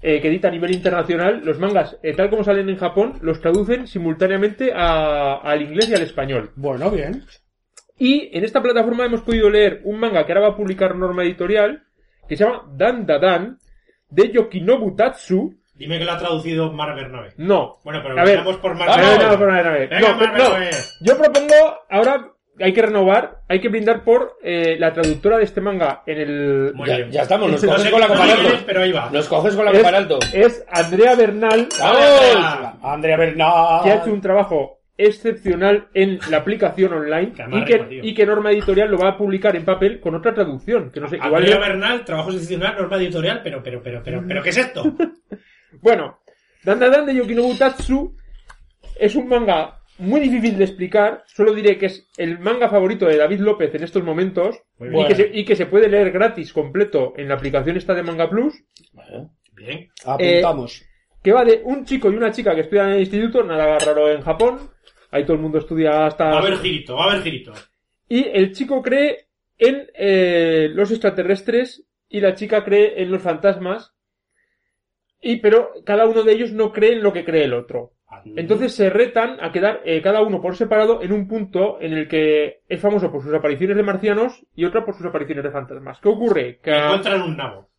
eh, que edita a nivel internacional. Los mangas, eh, tal como salen en Japón, los traducen simultáneamente a- al inglés y al español. bueno, bien. Y en esta plataforma hemos podido leer un manga que ahora va a publicar Norma Editorial, que se llama Dan Da Dan, de Yokinobu Tatsu. Dime que lo ha traducido Mar Bernabé. No. Bueno, pero A ver, vamos por Mar Bernabé. no, por Mar Bernabé. Venga, No, Mar no. Bernabé. Yo propongo, ahora hay que renovar, hay que brindar por eh, la traductora de este manga en el... Muy Ya, bien. ya estamos, nos No coges con la copa alto. pero ahí va. Nos coges con la es, copa alto. es Andrea Bernal, ¡Vamos! Andrea Bernal. que ha hecho un trabajo excepcional en la aplicación online y que, y que Norma Editorial lo va a publicar en papel con otra traducción, que no sé. Andrea Bernal, trabajo excepcional, norma editorial, pero, pero, pero, pero, pero, ¿qué es esto? Bueno, Dan Dan Dan de Yokinobu Tatsu es un manga muy difícil de explicar. Solo diré que es el manga favorito de David López en estos momentos y que, se, y que se puede leer gratis completo en la aplicación esta de Manga Plus. Bien. Apuntamos. que va de un chico y una chica que estudian en el instituto, nada raro en Japón, ahí todo el mundo estudia hasta... Va a haber girito, va a haber girito. Y el chico cree en eh, los extraterrestres y la chica cree en los fantasmas. Y pero cada uno de ellos no cree en lo que cree el otro. Entonces se retan a quedar eh, cada uno por separado en un punto en el que es famoso por sus apariciones de marcianos y otro por sus apariciones de fantasmas. ¿Qué ocurre? Que Encuentran un nabo.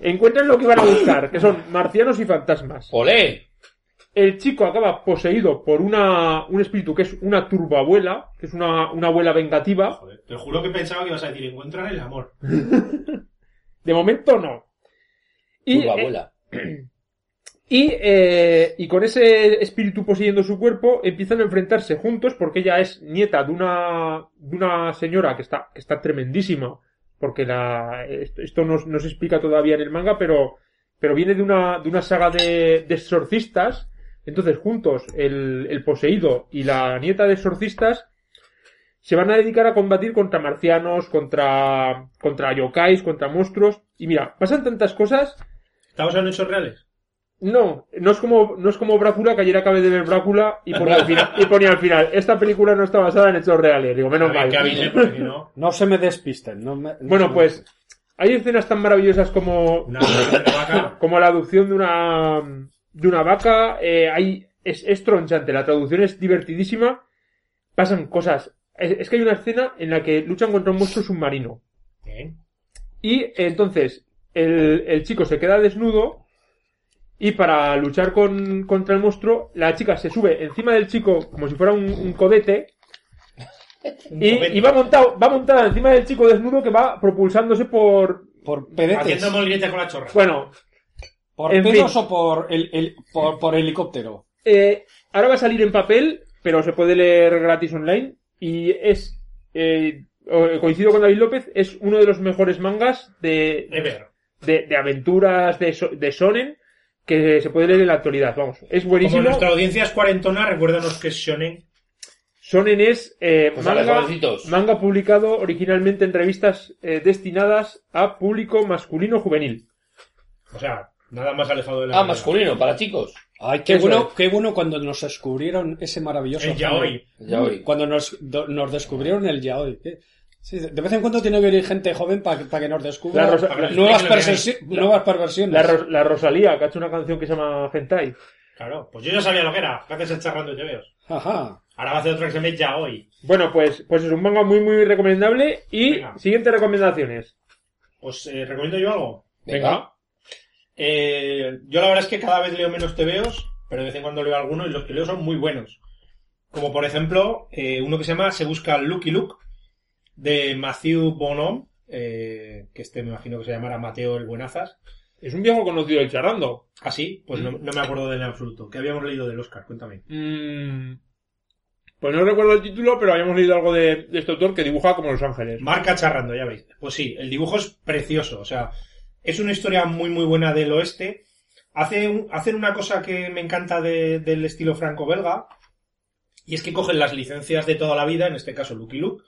encuentran lo que van a buscar, que son marcianos y fantasmas. ¡Olé! El chico acaba poseído por una, un espíritu que es una turboabuela, que es una, una abuela vengativa. Joder, te juro que pensaba que ibas a decir encuentran el amor. De momento no. Y, eh, abuela. Y, eh, y con ese espíritu poseyendo su cuerpo empiezan a enfrentarse juntos porque ella es nieta de una, de una señora que está, que está tremendísima. Porque la, esto, no, no se explica todavía en el manga, pero, pero viene de una, de una saga de, de exorcistas. Entonces juntos el, el poseído y la nieta de exorcistas se van a dedicar a combatir contra marcianos, contra, contra yokais, contra monstruos. Y mira, pasan tantas cosas ¿Estamos en hechos reales? no, no es como, no es como Brácula, que ayer acabé de ver Brácula y ponía, al final, y ponía al final, esta película no está basada en hechos reales. Digo, menos mal. no... No se me despisten. No me- no Bueno, me pues, hay escenas tan maravillosas como, como la adopción de una, de una vaca, eh, hay, es, es tronchante, la traducción es divertidísima, pasan cosas. Es, es que hay una escena en la que luchan contra un monstruo submarino. Bien. Y eh, entonces el, el chico se queda desnudo y para luchar con, contra el monstruo, la chica se sube encima del chico como si fuera un, un codete y, va, montado, va montada encima del chico desnudo que va propulsándose por... Por pedetes. Haciendo con la chorra. Bueno, ¿Por pedos fin. o por, el, el- por, por helicóptero? eh, ahora va a salir en papel, pero se puede leer gratis online y es... eh, coincido con David López, es uno de los mejores mangas de, Ever. De, de aventuras de, so- de Sonen que se puede leer en la actualidad. Vamos, es Como buenísimo. nuestra audiencia es cuarentona, recuérdanos que es Shonen. Sonen es eh, Pues ver, manga, manga publicado originalmente en revistas eh, destinadas a público masculino juvenil. O sea, nada más alejado de la Ah, realidad. masculino, para chicos. Ay, qué Eso bueno, es. qué bueno cuando nos descubrieron ese maravilloso. El yaoi. Ya oí. Cuando nos, do- nos descubrieron el yaoi. ¿qué? Sí, de vez en cuando tiene que venir gente joven para que nos descubra La Rosa- la- nuevas, la- nuevas perversiones. La, Ro- la Rosalía, que ha hecho una canción que se llama Hentai. Claro, pues yo ya sabía lo que era. Gracias a charrando TVOs. Ah, Ajá. Ahora va a hacer otra que se llama Yaoi. Bueno, pues, pues es un manga muy, muy recomendable. Y Venga. siguientes recomendaciones. Pues eh, recomiendo yo algo. Venga. Eh, yo la verdad es que cada vez leo menos TVOs, pero de vez en cuando leo algunos y los que leo son muy buenos. Como por ejemplo, eh, uno que se llama Se busca Lucky Luke, de Matthew Bonhomme, eh, que este me imagino que se llamará Mateo el Buenazas. Es un viejo conocido del charrando. Así, pues no, no me acuerdo de él en absoluto. ¿Qué habíamos leído del Oscar? Cuéntame. Mm, pues no recuerdo el título, pero habíamos leído algo de, de este autor que dibuja como Los Ángeles. Marca charrando, ya veis. Pues sí, el dibujo es precioso. O sea, es una historia muy, muy buena del oeste. Hace un- hacen una cosa que me encanta de- del estilo franco-belga. Y es que cogen las licencias de toda la vida, en este caso Lucky Luke,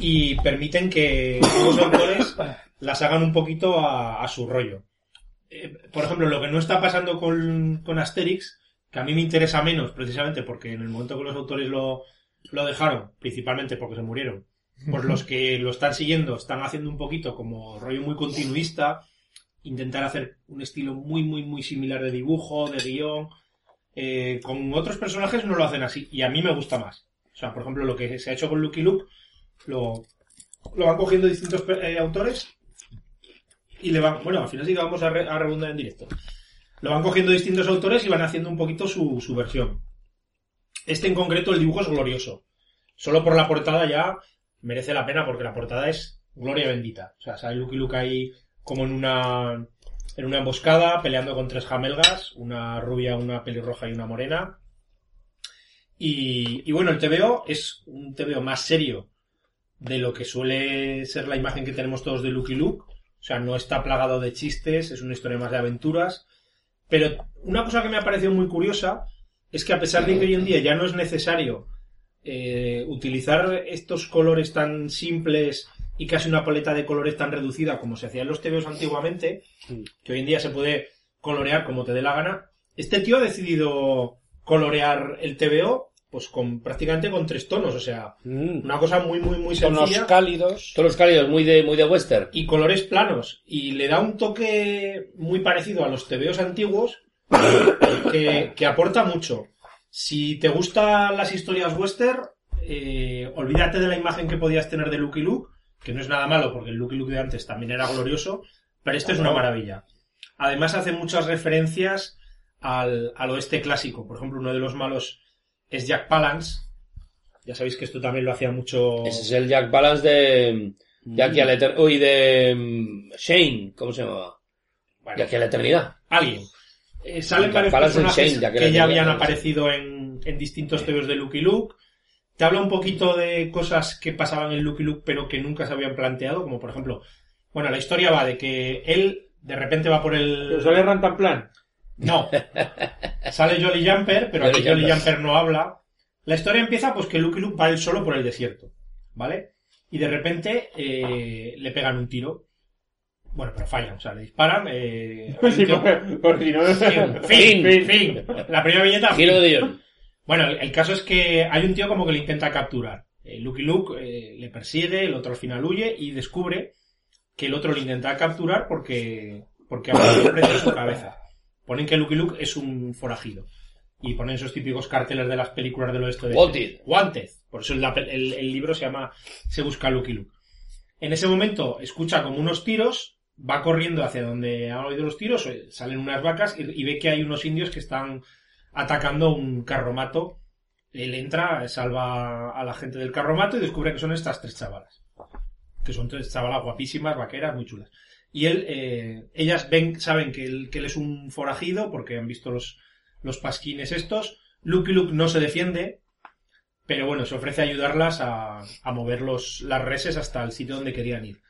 y permiten que los autores las hagan un poquito a, su rollo. Eh, por ejemplo, lo que no está pasando con, con Asterix, que a mí me interesa menos, precisamente porque en el momento que los autores lo, lo dejaron, principalmente porque se murieron, pues los que lo están siguiendo están haciendo un poquito como rollo muy continuista, intentar hacer un estilo muy, muy, muy similar de dibujo, de guion. Eh, con otros personajes no lo hacen así, y a mí me gusta más. O sea, por ejemplo, lo que se ha hecho con Lucky Luke, lo, lo van cogiendo distintos eh, autores y le van, bueno, al final sí que vamos a, re- a en directo. Lo van cogiendo distintos autores y van haciendo un poquito su, su versión. Este en concreto, el dibujo es glorioso. Solo por la portada ya merece la pena porque la portada es gloria bendita. O sea, sale Lucky Luke ahí como en una, en una emboscada peleando con tres jamelgas, una rubia, una pelirroja y una morena. Y, y bueno, el TVO es un TVO más serio de lo que suele ser la imagen que tenemos todos de Lucky Luke. O sea, no está plagado de chistes, es una historia más de aventuras. Pero una cosa que me ha parecido muy curiosa es que a pesar de que hoy en día ya no es necesario eh, utilizar estos colores tan simples y casi una paleta de colores tan reducida como se hacía en los TVOs antiguamente, que hoy en día se puede colorear como te dé la gana. Este tío ha decidido colorear el TVO pues con prácticamente con tres tonos, o sea, Mm. una cosa muy muy muy Tonos sencilla cálidos. Todos cálidos, muy de, muy de western. y colores planos y le da un toque muy parecido a los TVOs antiguos que, que aporta mucho. Si te gustan las historias western, eh, olvídate de la imagen que podías tener de Lucky Luke, que no es nada malo porque el Lucky Luke de antes también era glorioso, pero este es una maravilla. Además hace muchas referencias al, al oeste clásico. Por ejemplo, uno de los malos es Jack Palance. Ya sabéis que esto también lo hacía mucho... Ese es el Jack Balance de, a la eternidad. Uy, de mm, Shane, ¿cómo se llamaba? Bueno, aquí a la eternidad. alguien. Eh, salen Jack varios Palance personajes Shane, que ya habían aparecido en, en distintos TVs de Lucky Luke. Te habla un poquito de cosas que pasaban en Lucky Luke pero que nunca se habían planteado, como por ejemplo, bueno, la historia va de que él de repente va por el... Pero sale Rantanplan. No. Sale Jolly Jumper, pero aquí Jolly Jolly Jumper. No habla. La historia empieza pues que Lucky Luke va él solo por el desierto, ¿vale? Y de repente eh, le pegan un tiro. Bueno, pero fallan, o sea, le disparan. Eh, Sí, por, por si no... Fin, fin, fin. La primera viñeta. fin. Giro de guion. Bueno, el, el caso es que hay un tío como que le intenta capturar. Eh, Lucky Luke eh, le persigue, el otro al final huye y descubre que el otro le intenta capturar porque, porque ha precio en su cabeza. Ponen que Lucky Luke es un forajido. Y ponen esos típicos carteles de las películas del oeste de Wanted. Wanted. Por eso el, el- el libro se llama Se busca Lucky Luke. En ese momento escucha como unos tiros, va corriendo hacia donde han oído los tiros, eh, salen unas vacas y, y ve que hay unos indios que están atacando un carromato. Él entra, salva a la gente del carromato y descubre que son estas tres chavalas. Que son tres chavalas guapísimas, vaqueras, muy chulas. Y él, eh, ellas ven, saben que él, es un forajido porque han visto los, los pasquines estos. Lucky Luke no se defiende, pero bueno, se ofrece ayudarlas a, a mover los, las reses hasta el sitio donde querían ir.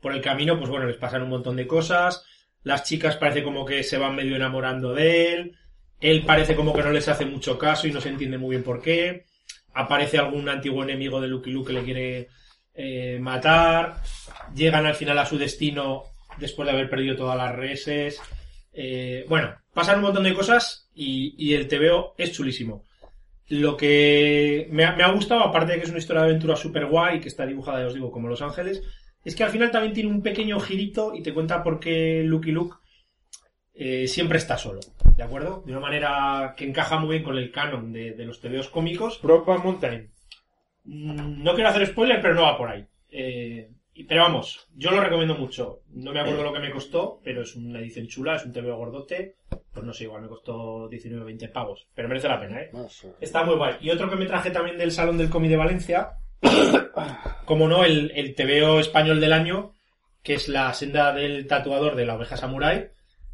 Por el camino, pues bueno, les pasan un montón de cosas. Las chicas parece como que se van medio enamorando de él. Él parece como que no les hace mucho caso y no se entiende muy bien por qué. Aparece algún antiguo enemigo de Lucky Luke que le quiere eh, matar. Llegan al final a su destino después de haber perdido todas las reses. Eh, bueno, pasan un montón de cosas y, y el TVO es chulísimo. Lo que me ha, me ha gustado, aparte de que es una historia de aventura super guay, que está dibujada, ya os digo, como Los Ángeles, es que al final también tiene un pequeño girito y te cuenta por qué Lucky Luke eh, siempre está solo, ¿de acuerdo? De una manera que encaja muy bien con el canon de, de los TVOs cómicos. Brokeback Mountain. Mm, No quiero hacer spoiler, pero no va por ahí. Eh, pero vamos, yo lo recomiendo mucho. No me acuerdo lo que me costó, pero es una edición chula, es un TVO gordote. Pues no sé, igual me costó 19 o 20 pavos. Pero merece la pena, ¿eh? Está muy guay. Y otro que me traje también del Salón del Cómic de Valencia, como no, el, el TVO español del año, que es la senda del tatuador de la oveja samurai,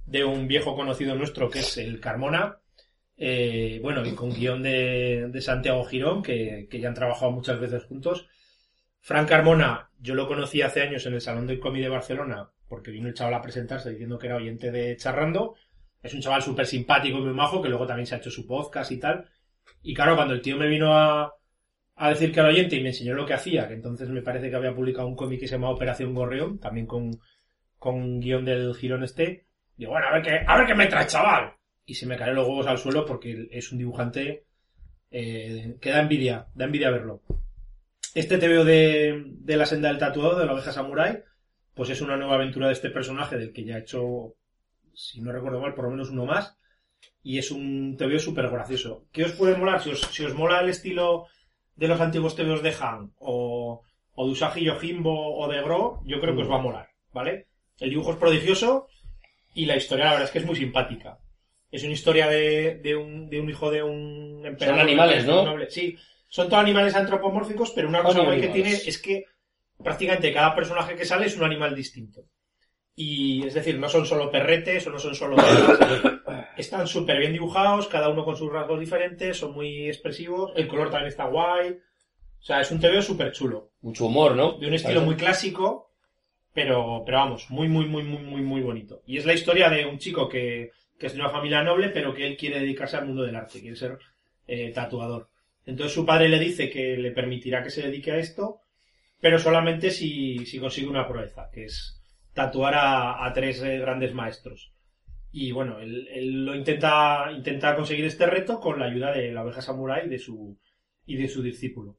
de un viejo conocido nuestro que es el Carmona. Eh, bueno, y con guion de, de Santiago Girón, que, que ya han trabajado muchas veces juntos. Frank Carmona, yo lo conocí hace años en el Salón del Cómic de Barcelona, porque vino el chaval a presentarse diciendo que era oyente de Charrando. Es un chaval súper simpático y muy majo, que luego también se ha hecho su podcast y tal. Y claro, cuando el tío me vino a, a decir que era oyente y me enseñó lo que hacía, que entonces me parece que había publicado un cómic que se llama Operación Gorrión, también con, con guion del Girón este, digo, bueno, a ver qué, a ver qué me trae, chaval. Y se me caen los huevos al suelo porque es un dibujante eh, que da envidia, da envidia verlo. Este TVO de, de la senda del tatuado, de la oveja samurai, pues es una nueva aventura de este personaje del que ya he hecho, si no recuerdo mal, por lo menos uno más. Y es un TVO súper gracioso. ¿Qué os puede molar? Si os, si os mola el estilo de los antiguos TVOs de Han o, o de Usagi Yojimbo o de Gro, yo creo que os va a molar, ¿vale? El dibujo es prodigioso y la historia la verdad es que es muy simpática. Es una historia de, de, un, de un hijo de un emperador. animales, ¿no? Sí, son todos animales antropomórficos, pero una cosa guay que tiene es que prácticamente cada personaje que sale es un animal distinto. Y es decir, no son solo perretes o no son solo. Están súper bien dibujados, cada uno con sus rasgos diferentes, son muy expresivos. El color también está guay. O sea, es un TVO súper chulo. Mucho humor, ¿no? De un estilo muy clásico, pero, pero vamos, muy, muy, muy, muy, muy, muy bonito. Y es la historia de un chico que, que es de una familia noble, pero que él quiere dedicarse al mundo del arte, quiere ser eh, tatuador. Entonces su padre le dice que le permitirá que se dedique a esto, pero solamente si, si consigue una proeza, que es tatuar a, a tres eh, grandes maestros. Y bueno, él, él lo intenta, intenta conseguir este reto con la ayuda de la oveja samurai y de su, y de su discípulo.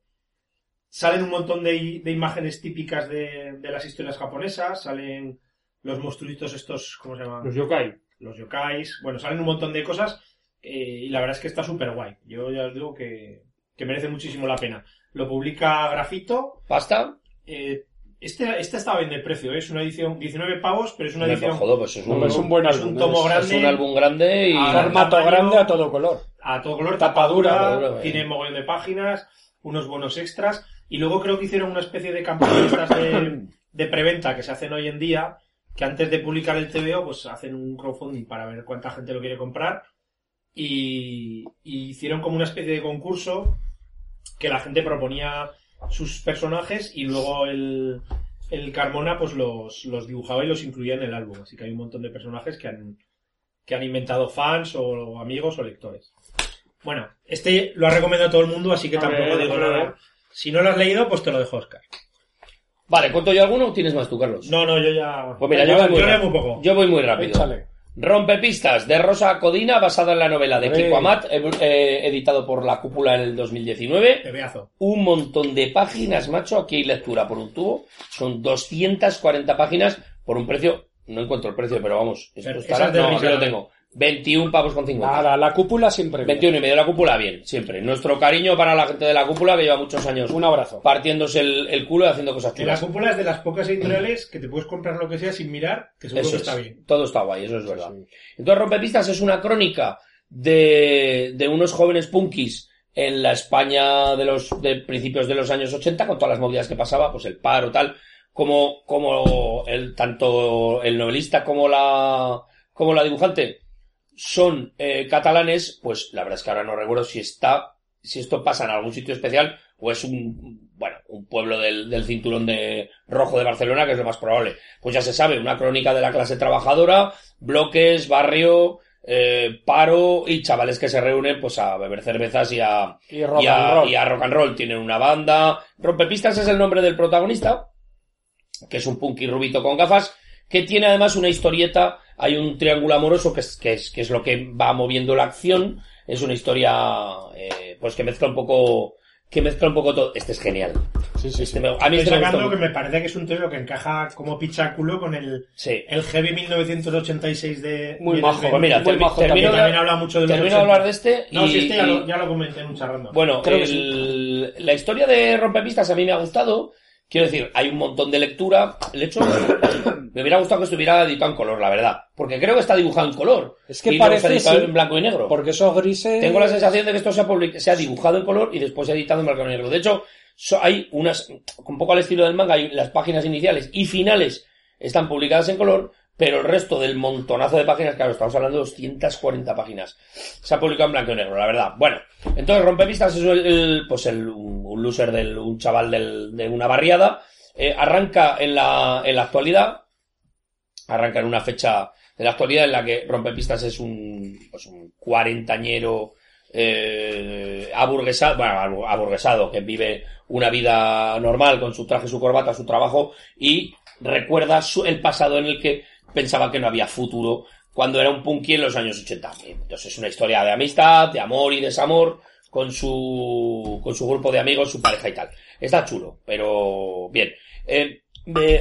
Salen un montón de, imágenes típicas de, de las historias japonesas, salen los monstruitos estos, ¿cómo se llaman? Los yokai. los yokais, bueno, salen un montón de cosas eh, y la verdad es que está súper guay. Yo ya os digo que, que merece muchísimo la pena. Lo publica Grafito. ¿Pasta? eh, este, este estaba bien de precio, ¿eh? es una edición 19 pavos, pero es una edición pues es un, Hombre, es un buen es álbum. un tomo es- grande. es un álbum grande y... Formato grande a todo color. a todo color, Tapadura, tapadura, tapadura, tiene eh. mogollón de páginas, unos buenos extras, y luego creo que hicieron una especie de campañas de, de preventa que se hacen hoy en día, que antes de publicar el TVO, pues hacen un crowdfunding para ver cuánta gente lo quiere comprar, y, y hicieron como una especie de concurso que la gente proponía sus personajes y luego el, el Carmona pues los, los dibujaba y los incluía en el álbum, así que hay un montón de personajes que han, que han inventado fans o amigos o lectores. Bueno, este lo ha recomendado todo el mundo, así que A tampoco ver, digo nada. Si no lo has leído, pues te lo dejo, Oscar. Vale, ¿cuento yo alguno o tienes más tú, Carlos? No, no, yo ya. Pues mira, yo, yo voy muy yo poco. Yo voy muy rápido. Échale. Rompepistas de Rosa Codina, basada en la novela de. Kiko Amat, eh, eh, editado por La Cúpula en el 2019. Tebeazo. Un montón de páginas, macho. Aquí hay lectura por un tubo. Son 240 páginas por un precio. No encuentro el precio, pero vamos. Esto estará. No, aquí lo tengo. 21 pavos con 50. Nada, la cúpula siempre. bien. 21 y medio la cúpula, bien, siempre. Nuestro cariño para la gente de la cúpula que lleva muchos años Un abrazo. partiéndose el, el culo y haciendo cosas Que la chulas. cúpula es de las pocas editoriales que te puedes comprar lo que sea sin mirar, que seguro Eso que es. está bien. Todo está guay, eso es verdad. Entonces, Rompepistas es una crónica de, de unos jóvenes punkis en la España de los de principios de los años 80, con todas las movidas que pasaba, pues el paro, tal, como, como el, tanto el novelista como la, como la dibujante son eh, catalanes, pues la verdad es que ahora no recuerdo si está, si esto pasa en algún sitio especial o es un, bueno, un pueblo del, del cinturón de rojo de Barcelona, que es lo más probable. Pues ya se sabe, una crónica de la clase trabajadora, bloques, barrio, eh, paro y chavales que se reúnen pues a beber cervezas y a, Y rock y a, and roll. y a rock and roll. Tienen una banda. Rompepistas es el nombre del protagonista, que es un punky rubito con gafas, que tiene además una historieta. Hay un triángulo amoroso que es, que es, que es lo que va moviendo la acción. Es una historia, eh, pues que mezcla un poco, que mezcla un poco todo. Este es genial. Sí, sí, Este sí. me- a mí Estoy este me sacando que me parece que es un tío que encaja como pichaculo con el, Sí. el Heavy 1986 de. Muy de majo. Pues mira, Muy majo termino, también. habla mucho de los termino de 80. hablar de este y, No, si este ya, y- lo, ya lo comenté en un charrando. Bueno, Creo que el- la historia de Rompepistas a mí me ha gustado. Quiero decir, hay un montón de lectura. El hecho, me hubiera gustado que estuviera editado en color, la verdad. Porque creo que está dibujado en color. Es que y no parece, editado sí. en blanco y negro. Porque esos grises. Tengo la sensación de que esto se ha, public- se ha dibujado en color y después se ha editado en blanco y negro. De hecho, so- hay unas, un poco al estilo del manga, hay las páginas iniciales y finales están publicadas en color, pero el resto del montonazo de páginas, claro, estamos hablando de 240 páginas, se ha publicado en blanco y negro, la verdad. Bueno, entonces Rompepistas es el, pues el, un, un loser del, un chaval del- de una barriada, eh, arranca en la, en la actualidad, arranca en una fecha de la actualidad en la que Rompepistas es un, pues un cuarentañero eh, aburguesado, bueno, aburguesado, que vive una vida normal con su traje, su corbata, su trabajo y recuerda su- el pasado en el que pensaba que no había futuro cuando era un punky en los años 80. Entonces es una historia de amistad, de amor y desamor con su, con su grupo de amigos, su pareja y tal. Está chulo, pero bien. Eh,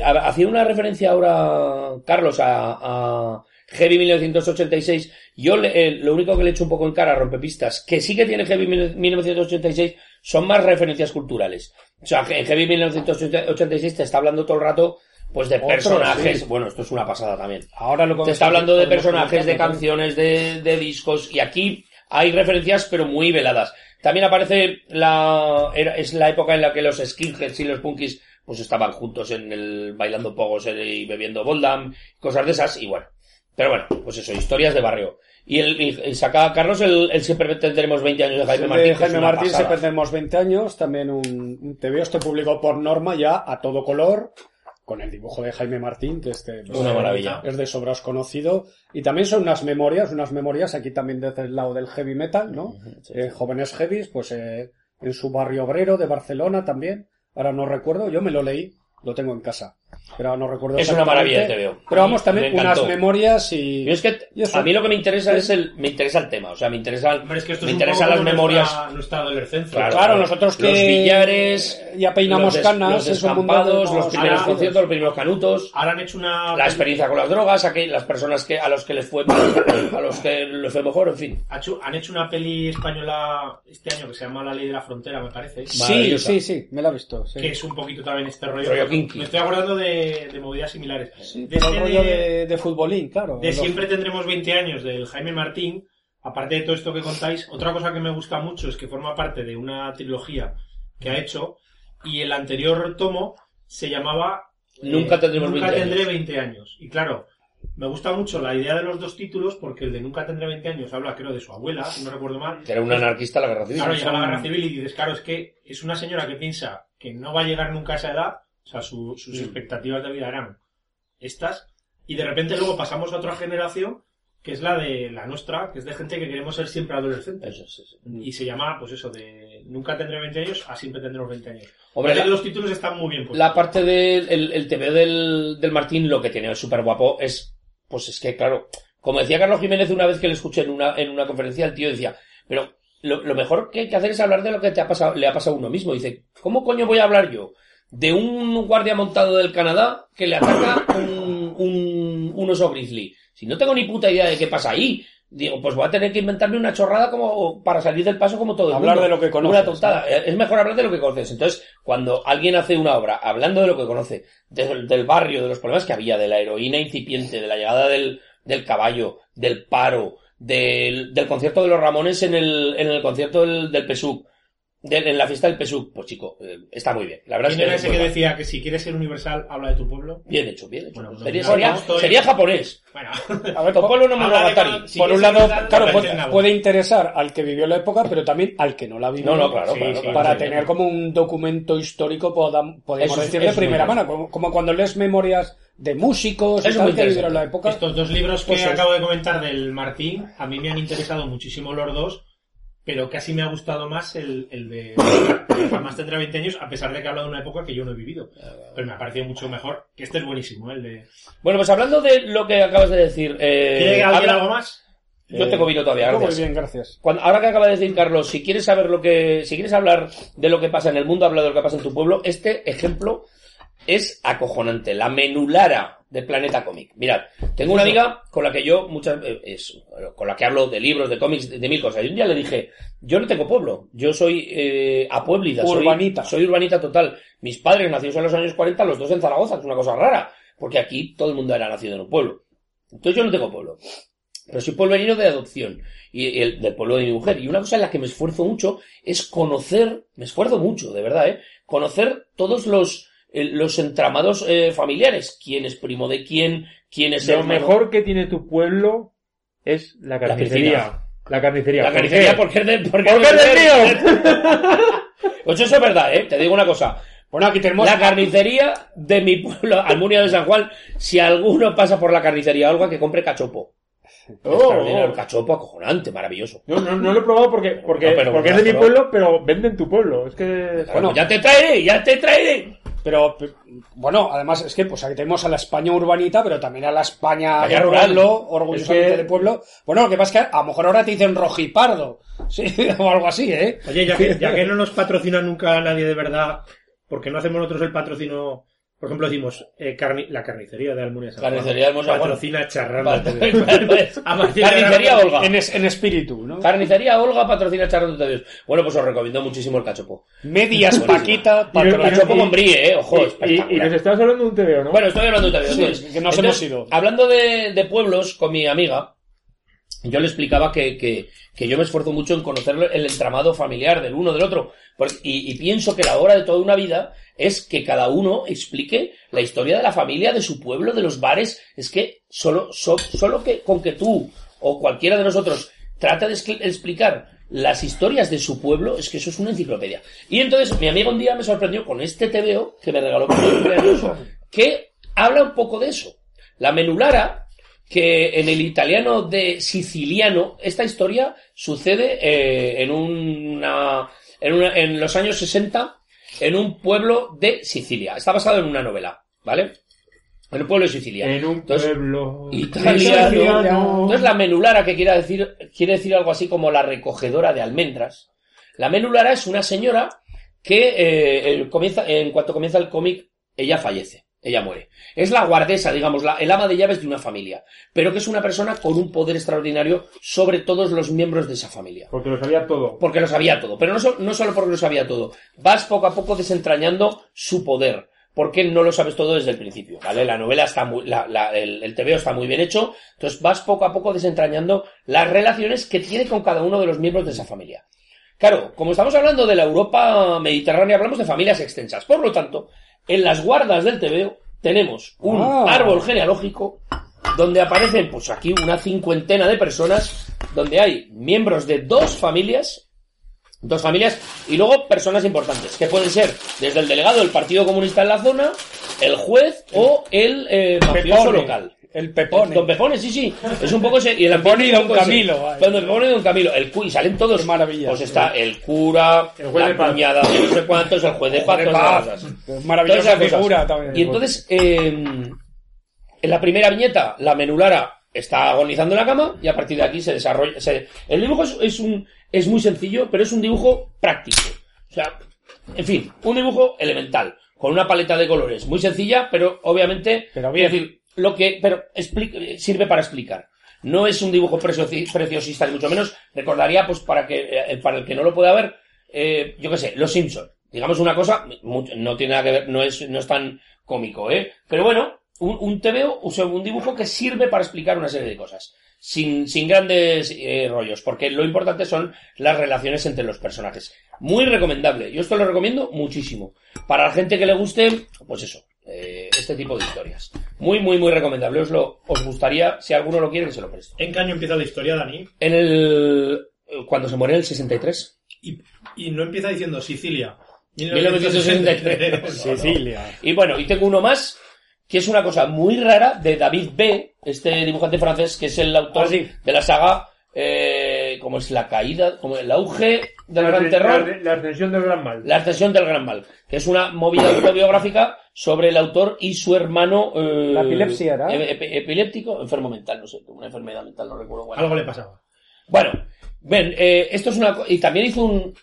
hacía una referencia ahora, Carlos, a, a Heavy 1986. Yo le- eh, lo único que le echo un poco en cara a Rompepistas, que sí que tiene Heavy 1986, son más referencias culturales. O sea, en Heavy 1986 te está hablando todo el rato, pues de Otro, personajes. sí. Bueno, esto es una pasada también. Ahora lo Te está hablando de personajes, de canciones, de, de discos, y aquí hay referencias, pero muy veladas. También aparece la, era- es la época en la que los skinheads y los punkis, pues estaban juntos en el, bailando pogos y bebiendo boldam, cosas de esas, y bueno. Pero bueno, pues eso, historias de barrio. Y, el, y, saca Carlos el, el siempre tendremos 20 años de Jaime Sí, Martín. de Jaime Martín siempre tenemos 20 años, también un, un TVO, esto publicó por norma ya a todo color, con el dibujo de Jaime Martín, que este pues, Una maravilla. es de sobras conocido, y también son unas memorias, unas memorias aquí también desde el lado del heavy metal, ¿no? Eh, jóvenes heavies, pues eh, en su barrio obrero de Barcelona también, ahora no recuerdo, yo me lo leí, lo tengo en casa. Pero no recuerdo Es una maravilla el TVO. Pero vamos, Me también unas memorias y... Yo es que y eso. a mí lo que me interesa es el me interesa el tema, o sea, me interesa es que esto me es interesan las memorias nuestra, nuestra adolescencia. Claro. Claro, nosotros que los billares, ya peinamos los canas, los descampados, de- los primeros Ahora- conciertos, los primeros canutos, Ahora han hecho una... la experiencia con las drogas, las personas que a los que les fue mal, a los que les fue mejor, en fin. han hecho una peli española este año que se llama La Ley de la Frontera, me parece. Sí, sí, sí, me la he visto. sí. Que es un poquito también este rollo. Rollo. Me estoy acordando de, de movidas similares. Sí, de este rollo de- de, futbolín, claro. de Siempre tendremos 20 años del Jaime Martín, aparte de todo esto que contáis, otra cosa que me gusta mucho es que forma parte de una trilogía que ha hecho y el anterior tomo se llamaba eh, Nunca tendremos Nunca 20 tendré años. 20 años. Y claro, me gusta mucho la idea de los dos títulos porque el de Nunca tendré 20 años habla, creo, de su abuela, si no recuerdo mal. Que era un anarquista la guerra civil. Claro, llega la guerra civil y dices, claro, es que es una señora que piensa que no va a llegar nunca a esa edad, o sea, su- sus expectativas de vida eran estas, y de repente luego pasamos a otra generación, que es la de la nuestra, que es de gente que queremos ser siempre adolescentes. Eso, sí, sí. Y se llama, pues eso, de nunca tendré 20 años a siempre tendremos 20 años. Hombre, la- los títulos están muy bien puestos. La parte del el, el TV del, del Martín, lo que tiene es súper guapo es, pues es que, claro, como decía Carlos Jiménez una vez que le escuché en una, en una conferencia, el tío decía, pero lo, lo mejor que hay que hacer es hablar de lo que te ha pasado, le ha pasado a uno mismo. Dice, ¿cómo coño voy a hablar yo? De un guardia montado del Canadá que le ataca un, un, un oso grizzly. Si no tengo ni puta idea de qué pasa ahí, digo, pues voy a tener que inventarme una chorrada como para salir del paso como todo el Hablar mundo. de lo que conoces, Una tontada. Es mejor hablar de lo que conoces. Entonces, cuando alguien hace una obra hablando de lo que conoce, del, del barrio, de los problemas que había, de la heroína incipiente, de la llegada del, del caballo, del paro, del, del concierto de los Ramones en el, en el concierto del, del PSUC, del- en la fiesta del PSUC, pues chico, eh, está muy bien. La verdad es ¿Quién que era es ese que decía que si quieres ser universal, habla de tu pueblo? Bien hecho, bien hecho. Bueno, pues sería, no, sería, no estoy- sería japonés. Bueno, A ver, Tu pueblo no de monogatari. si por un lado, empezar, claro, puede, puede interesar al que vivió la época, pero también al que no la vivió. No, no, claro, Sí, claro, sí, claro. para Sí, tener como un documento histórico, podemos es- decir de es primera mano, como, como cuando lees memorias de músicos es tal que vivieron la época. Estos dos libros que Pues es- acabo de comentar del Martín, a mí me han interesado muchísimo los dos, pero casi me ha gustado más el, el de el Jamás tendrá 20 años, a pesar de que habla de una época que yo no he vivido. Pero me ha parecido mucho mejor, que este es buenísimo, ¿eh? el de... Bueno, pues hablando de lo que acabas de decir, eh, ¿Quiere alguien habla- algo más? Yo tengo vino todavía, Muy gracias. bien, gracias. Cuando- ahora que acaba de decir Carlos, si quieres saber lo que, si quieres hablar de lo que pasa en el mundo, habla de lo que pasa en tu pueblo. Este ejemplo es acojonante. La menulara de Planeta Cómic. Mirad, tengo una amiga con la que yo muchas, eh, es, con la que hablo de libros, de cómics, de, de mil cosas. Y un día le dije, yo no tengo pueblo, yo soy eh, apueblida, soy- Urbanita. Soy, urbanita total. Mis padres nacidos en los años 40, los dos en Zaragoza, que es una cosa rara, porque aquí todo el mundo era nacido en un pueblo. Entonces yo no tengo pueblo. Pero soy pueblerino de adopción y el, del pueblo de mi mujer. Y una cosa en la que me esfuerzo mucho es conocer, me esfuerzo mucho, de verdad, ¿eh? Conocer todos los, los entramados eh, familiares. ¿Quién es primo de quién? ¿Quién es Lo hermano? mejor que tiene tu pueblo es la carnicería. La carnicería. La ¿Por carnicería qué? porque es de, porque ¡Porque es es de- del mío! Pues eso es verdad, ¿eh? Te digo una cosa. Bueno, aquí tenemos... La carnicería de mi pueblo, Almunia de San Juan, si alguno pasa por la carnicería o algo, que compre cachopo. Oh, el cachopo acojonante, maravilloso. No, no, no lo he probado porque, porque, No, porque es de mi pueblo, pero vende en tu pueblo. Es que... Bueno, ya te traeré, ya te traeré. Pero, pe- bueno, además es que pues aquí tenemos a la España urbanita, pero también a la España de rural. pueblo, orgullosamente Es que- de pueblo. Bueno, lo que pasa es que a lo mejor ahora te dicen rojipardo, sí, o algo así, ¿eh? Oye, ya que, ya que no nos patrocina nunca nadie de verdad, ¿por qué no hacemos nosotros el patrocinio? Por ejemplo, decimos eh, carni- la carnicería de Almunia San Juan. Carnicería de Almunia de San Juan. Patrocina charrando. Carnicería Olga. En, es- en espíritu, ¿no? Carnicería Olga patrocina Charros de Dios. Bueno, pues os recomiendo muchísimo el cachopo. Medias Paquita, patrón- Cachopo y- con brie, eh, ojo, Y, y, y nos estabas hablando de un TVO, ¿no? Bueno, estoy hablando de Sí, Entonces, que nos entonces, hemos ido. Hablando de, de pueblos con mi amiga, yo le explicaba que, que, que yo me esfuerzo mucho en conocer el entramado familiar del uno del otro. Y, pienso que la obra de toda una vida es que cada uno explique la historia de la familia, de su pueblo, de los bares. Es que solo, so- solo que con que tú o cualquiera de nosotros trate de expli- explicar las historias de su pueblo, es que eso es una enciclopedia. Y entonces mi amigo un día me sorprendió con este TVO que me regaló que habla un poco de eso. La menulara, que en el italiano de siciliano, esta historia sucede eh, en una, en una- en los años 60 en un pueblo de Sicilia. Está basado en una novela, ¿vale? En un pueblo de Sicilia. En un Entonces, pueblo italiano. italiano. Entonces la menulara, que quiere decir, quiere decir algo así como la recogedora de almendras. La menulara es una señora que eh, comienza, en cuanto comienza el cómic, ella fallece, ella muere. Es la guardesa, digamos, la, el ama de llaves de una familia, pero que es una persona con un poder extraordinario sobre todos los miembros de esa familia. Porque lo sabía todo. Porque lo sabía todo, pero no, so- no solo porque lo sabía todo, vas poco a poco desentrañando su poder, porque no lo sabes todo desde el principio, ¿vale? La novela está muy, la- la- el, el TVO está muy bien hecho, entonces vas poco a poco desentrañando las relaciones que tiene con cada uno de los miembros de esa familia. Claro, como estamos hablando de la Europa mediterránea, hablamos de familias extensas. Por lo tanto, en las guardas del TVO tenemos un Ah. árbol genealógico donde aparecen, pues aquí, una cincuentena de personas, donde hay miembros de dos familias, dos familias, y luego personas importantes, que pueden ser desde el delegado del Partido Comunista en la zona, el juez o el eh, mafioso local. El Pepone. Don Pepone, sí, sí. Es un poco ese. Y el Pepone y Don. Camilo. Don Pepone y Don Camilo. El cu y salen todos. Qué maravilla. Pues está el cura, El juez de la cuñada de no sé cuántos, el juez de cosas. Maravillosa figura también. Y entonces, eh, en la primera viñeta, la menulara está agonizando en la cama y a partir de aquí se desarrolla. se- el dibujo es, es un, es muy sencillo, pero es un dibujo práctico. O sea, en fin, un dibujo elemental, con una paleta de colores muy sencilla, pero obviamente. Pero bien. Es decir, lo que. Pero sirve para explicar. No es un dibujo precio- preciosista, ni mucho menos. Recordaría, pues, para que eh, para el que no lo pueda ver, eh, yo qué sé, Los Simpson. Digamos una cosa, no tiene nada que ver, no es, no es tan cómico, ¿eh? Pero bueno, un, un TVO, o un dibujo que sirve para explicar una serie de cosas. Sin, sin grandes eh, rollos, porque lo importante son las relaciones entre los personajes. Muy recomendable. Yo esto lo recomiendo muchísimo. Para la gente que le guste, pues eso, eh, este tipo de historias. Muy, muy, muy recomendable. Os, lo, os gustaría, si alguno lo quiere, que se lo preste. ¿En qué año empieza la historia, Dani? En el. Cuando se muere en el 63. Y, y no empieza diciendo Sicilia. 1963. Sicilia. Y bueno, y tengo uno más, que es una cosa muy rara de David B., este dibujante francés, que es el autor Ah, sí. de la saga, eh, como es la caída, como el auge del La, gran la- terror, la ascensión del gran mal. la ascensión del gran mal, que es una movida autobiográfica sobre el autor y su hermano... eh, La epilepsia, ¿era? ep- ep- epiléptico, enfermo mental, no sé, una enfermedad mental, no recuerdo cuál. Algo le pasaba. Bueno, ven, eh, esto es una... Y también hizo un...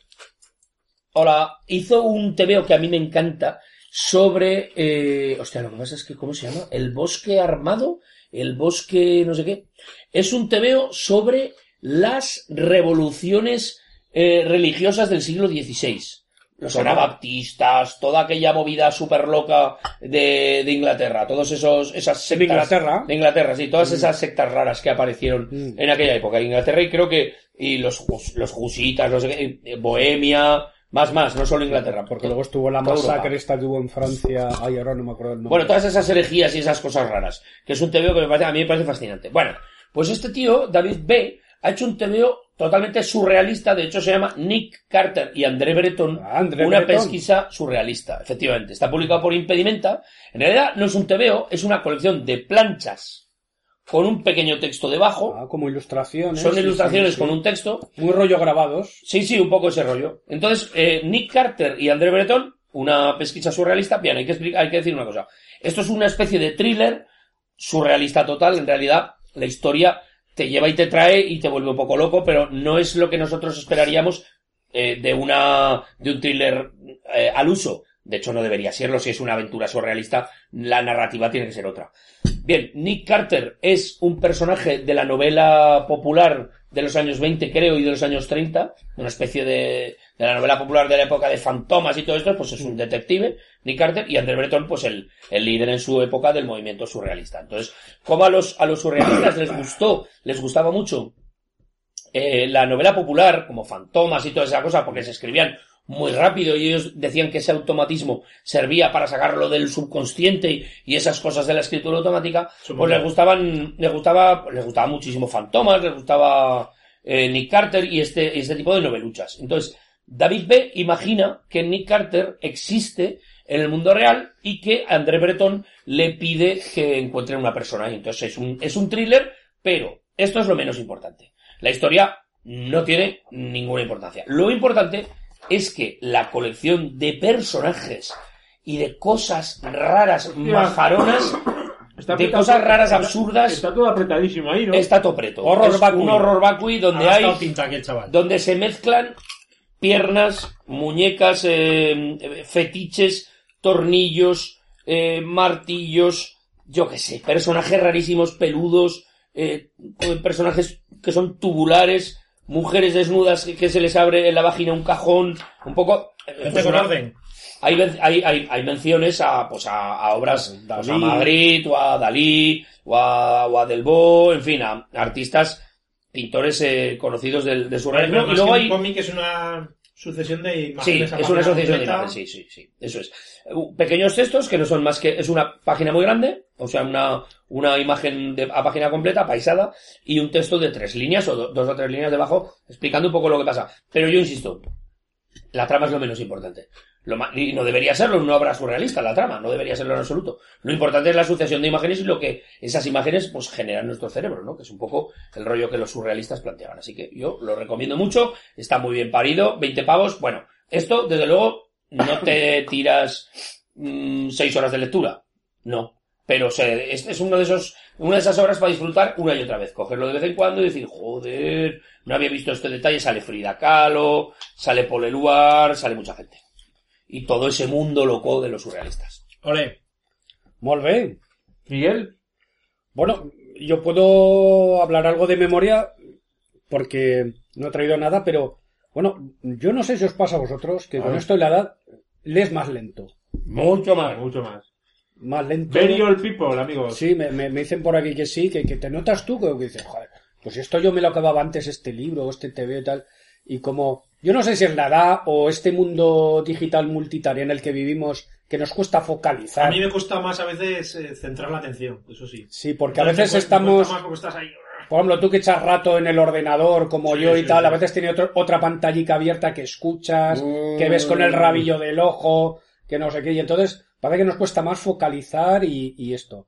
Hola, hizo un TVO que a mí me encanta sobre... Eh, hostia, lo que pasa es que, ¿cómo se llama? El bosque armado, el bosque no sé qué. Es un TVO sobre las revoluciones eh, religiosas del siglo XVI. Los anabaptistas, toda aquella movida súper loca de, de Inglaterra, todos esos, esas sectas. De Inglaterra. De Inglaterra, sí, todas esas sectas raras que aparecieron Mm. en aquella época. Inglaterra y creo que, y los, los jusitas, qué, eh, Bohemia, más, más, no solo Inglaterra. Porque luego estuvo la masacre esta que hubo en Francia. Ay, ahora no me acuerdo el nombre. Bueno, todas esas herejías y esas cosas raras, que es un TVO que me parece, a mí me parece fascinante. Bueno, pues este tío, David B., ha hecho un TVO totalmente surrealista, de hecho se llama Nick Carter y André Breton, Ah, André una Breton. pesquisa surrealista, efectivamente. Está publicado por Impedimenta. En realidad no es un TVO, es una colección de planchas con un pequeño texto debajo. Ah, como ilustraciones. Son sí, ilustraciones sí, con un texto. Muy rollo grabados. Sí, sí, un poco ese rollo. Entonces, eh, Nick Carter y André Breton, una pesquisa surrealista, bien, hay que, explicar, hay que decir una cosa. Esto es una especie de thriller surrealista total. En realidad, la historia te lleva y te trae y te vuelve un poco loco, pero no es lo que nosotros esperaríamos eh, de una de un thriller eh, al uso. De hecho, no debería serlo. Si es una aventura surrealista, la narrativa tiene que ser otra. Bien, Nick Carter es un personaje de la novela popular de los años 20, creo, y de los años 30, una especie de, de la novela popular de la época de fantomas y todo esto, pues es un detective, Nick Carter, y André Breton, pues el, líder en su época del movimiento surrealista. Entonces, como a los, a los surrealistas les gustó, les gustaba mucho eh, la novela popular, como fantomas y toda esa cosa, porque se escribían muy rápido y ellos decían que ese automatismo servía para sacarlo del subconsciente y, esas cosas de la escritura automática, pues les gustaban, les gustaba, les gustaba muchísimo Fantomas, les gustaba eh, Nick Carter y este, y este tipo de noveluchas. Entonces, David B. imagina que Nick Carter existe en el mundo real y que André Breton le pide que encuentre una persona. Y entonces es un, es un thriller, pero esto es lo menos importante. La historia no tiene ninguna importancia. Lo importante es que la colección de personajes y de cosas raras, majaronas, Está de cosas raras, está- absurdas. Está todo apretadísimo ahí, ¿no? Está todo preto. Horror es vacui. un horror vacui donde Ha hay gastado tinta aquí el chaval. donde se mezclan piernas, muñecas, eh, fetiches, tornillos, eh, martillos, yo qué sé, personajes rarísimos, peludos, eh, personajes que son tubulares, mujeres desnudas que, que se les abre en la vagina un cajón, un poco... eh, pues con una- orden. hay, hay, hay, hay menciones a, pues a, a obras pues a. Magritte o a Dalí o a, o a Delvaux, en fin, a artistas, pintores eh, conocidos del, del surrealismo. Pero Y luego hay... un cómic es una sucesión de Sí, imágenes. es una asociación de imágenes, sí, sí, sí, eso es. Uh, Pequeños textos que no son más que, es una página muy grande, o sea, una, una imagen de, a página completa, paisada, y un texto de tres líneas, o do- dos o tres líneas debajo, explicando un poco lo que pasa. Pero yo insisto, la trama es lo menos importante. Lo ma- y no debería serlo una obra surrealista, la trama, no debería serlo en absoluto. Lo importante es la sucesión de imágenes y lo que esas imágenes pues generan en nuestro cerebro, ¿no? Que es un poco el rollo que los surrealistas planteaban. Así que yo lo recomiendo mucho, está muy bien parido, 20 pavos. Bueno, esto, desde luego, no te tiras mm, seis horas de lectura. No. Pero se, es, es uno de esos, una de esas obras para disfrutar una y otra vez. Cogerlo de vez en cuando y decir, joder, no había visto este detalle. Sale Frida Kahlo, sale Paul Eluard, sale mucha gente. Y todo ese mundo loco de los surrealistas. Ole. Molt bé. Miguel, Bueno, yo puedo hablar algo de memoria porque no he traído nada, pero bueno, yo no sé si os pasa a vosotros que A con esto de la edad lees más lento. Mucho más. mucho más. Más lento. Very old people, amigos. Sí, me, me- me dicen por aquí que sí, que, que te notas tú, que, que dices, joder, pues esto yo me lo acababa antes, este libro, este TV y tal, y como, yo no sé si es la edad o este mundo digital multitarea en el que vivimos, que nos cuesta A focalizar. mí me cuesta más a veces eh, centrar la atención, eso sí. Sí, porque a veces me cuesta- me estamos, cuesta más porque estás ahí. Por ejemplo, tú que echas rato en el ordenador como Sí, yo y sí, tal, sí. a veces tienes otro- otra pantallica abierta que escuchas, Mm. que ves con el rabillo del ojo, que no sé qué, y entonces parece que nos cuesta más focalizar y, y esto.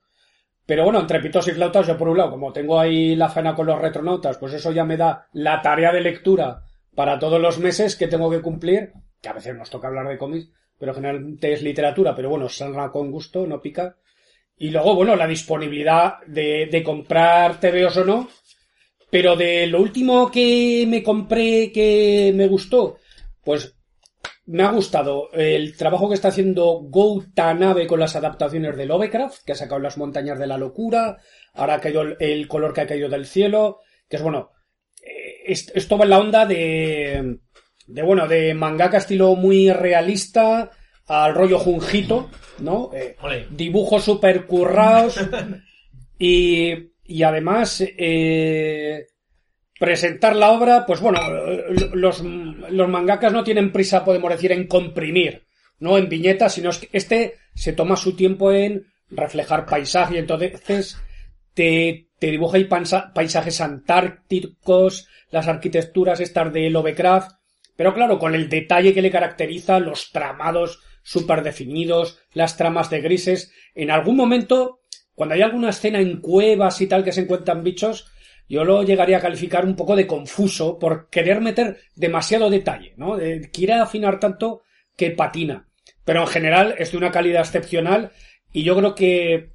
Pero bueno, entre pitos y flautas, yo por un lado, como tengo ahí la faena con los retronautas, pues eso ya me da la tarea de lectura para todos los meses que tengo que cumplir, que a veces nos toca hablar de cómics, pero generalmente es literatura, pero bueno, salga con gusto, no pica. Y luego, bueno, la disponibilidad de, de comprar TVOs o no. Pero de lo último que me compré que me gustó, pues me ha gustado el trabajo que está haciendo Go Tanabe con las adaptaciones de Lovecraft, que ha sacado Las montañas de la locura, ahora ha caído el, color que ha caído del cielo, que es bueno, eh, es- esto va en la onda de, de bueno, de mangaka estilo muy realista al rollo Junjito, ¿no? Eh, dibujos super currados y, y además eh, presentar la obra, pues bueno, los, los mangakas no tienen prisa, podemos decir, en comprimir, no en viñetas, sino es que este se toma su tiempo en reflejar paisaje y entonces te, te dibuja paisajes antárticos, las arquitecturas estas de Lovecraft, pero claro, con el detalle que le caracteriza, los tramados súper definidos, las tramas de grises. En algún momento, cuando hay alguna escena en cuevas y tal que se encuentran bichos, yo lo llegaría a calificar un poco de confuso por querer meter demasiado detalle, ¿no? De- quiere afinar tanto que patina. Pero en general es de una calidad excepcional y yo creo que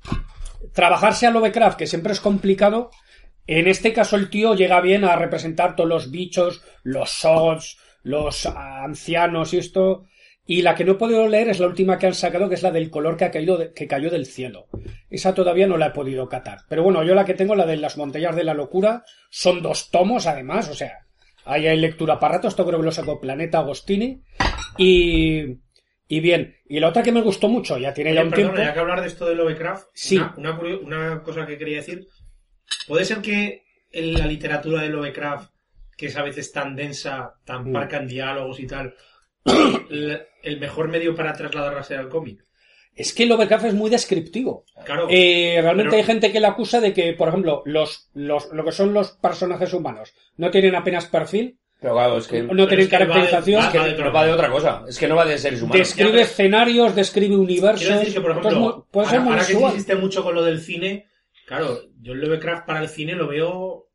trabajarse a Lovecraft, que siempre es complicado, en este caso el tío llega bien a representar todos los bichos, los sots, los ancianos y esto. Y la que no he podido leer es la última que han sacado, que es la del color que, ha caído de- que cayó del cielo. Esa todavía no la he podido catar. Pero bueno, yo la que tengo, la de las montañas de la locura, son dos tomos además, o sea, ahí hay lectura para rato, esto creo que lo sacó Planeta Agostini. Y, y bien, y la otra que me gustó mucho, ya tiene ya Oye, un perdona, tiempo. ya que hablar de esto de Lovecraft, Sí. una, una cosa que quería decir. ¿Puede ser que en la literatura de Lovecraft, que es a veces tan densa, tan Mm. parca en diálogos y tal, el, mejor medio para trasladarla sea al cómic? Es que Lovecraft es muy descriptivo. Claro, Eh, realmente Pero- hay gente que le acusa de que, por ejemplo, los, los, lo que son los personajes humanos no tienen apenas perfil, Pero claro, es que no tienen es que va de- caracterización, va- que no va de otra cosa. Es que no va de seres humanos. describe Ya, pero- escenarios, describe universos. quiero decir que, por ejemplo, puede ser ahora, muy ahora que insiste mucho con lo del cine, claro, yo el Lovecraft para el cine lo veo,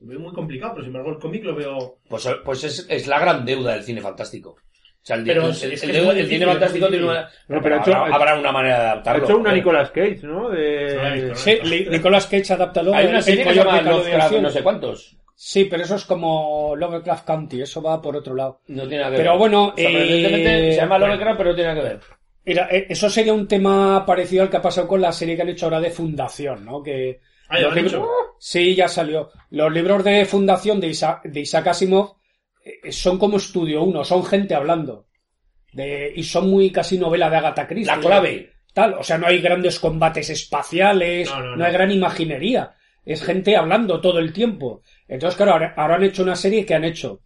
lo veo muy complicado, pero sin embargo el cómic lo veo... Pues, pues es, es la gran deuda del cine fantástico. O sea, el, Pero el- cine fantástico tiene una... No, pero ha habrá, hecho- habrá una manera de Ha adaptarlo. hecho una. Nicolas Cage, ¿no? De... Sí, Nicolas Cage adapta luego Hay una serie que se llama Lovecraft no sé cuántos. Sí, pero eso es como Lovecraft County, eso va por otro lado. No tiene nada que Pero ver. bueno, O sea, pero eh, se llama bueno. Lovecraft, pero no tiene nada que ver. Mira, eh, eso sería un tema parecido al que ha pasado con la serie que han hecho ahora de Fundación, ¿no? Que Ah, ¿ya los lo han libros- hecho? Sí, ya salió. Los libros de Fundación de Isaac, de Isaac Asimov son como estudio uno, son gente hablando. De, y son muy casi novela de Agatha Christie. La clave. Tal, o sea, no hay grandes combates espaciales, No, no, no, no. hay gran imaginería. Es gente hablando todo el tiempo. Entonces, claro, ahora, ahora han hecho una serie que han hecho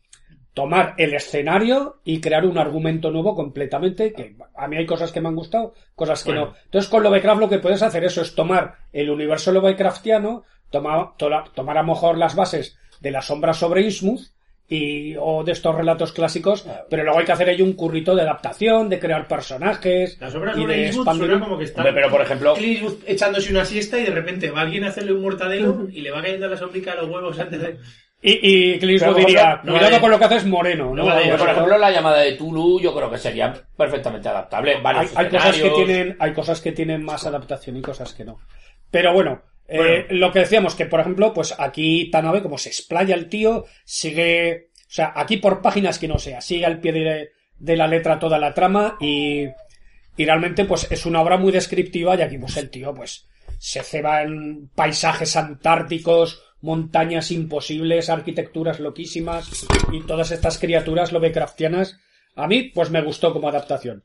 tomar el escenario y crear un argumento nuevo completamente, que a mí hay cosas que me han gustado, cosas que Bueno. no. Entonces, con Lovecraft lo que puedes hacer eso es tomar el universo Lovecraftiano, tomar, tomar a lo mejor las bases de la sombra sobre Innsmouth, y, o de estos relatos clásicos, pero luego hay que hacer ahí un currito de adaptación, de crear personajes Las obras y de Eastwood expandir. suena como que está Hombre, pero por ejemplo, Clint Eastwood echándose una siesta y de repente va alguien a hacerle un mortadelo y le va cayendo la sombrica a los huevos antes de... Y, y Clint Eastwood diría, no cuidado vale. con lo que haces moreno, ¿no? No vale, por ejemplo, la llamada de Tulu yo creo que sería perfectamente adaptable. hay, hay cosas que tienen, hay cosas que tienen más adaptación y cosas que no. Pero bueno, eh, lo que decíamos, que por ejemplo, pues aquí Tanabe, como se explaya el tío, sigue, o sea, aquí por páginas que no sea, sigue al pie de, de la letra toda la trama y, y realmente pues es una obra muy descriptiva y aquí pues el tío pues se ceba en paisajes antárticos, montañas imposibles, arquitecturas loquísimas y todas estas criaturas lovecraftianas. A mí pues me gustó como adaptación.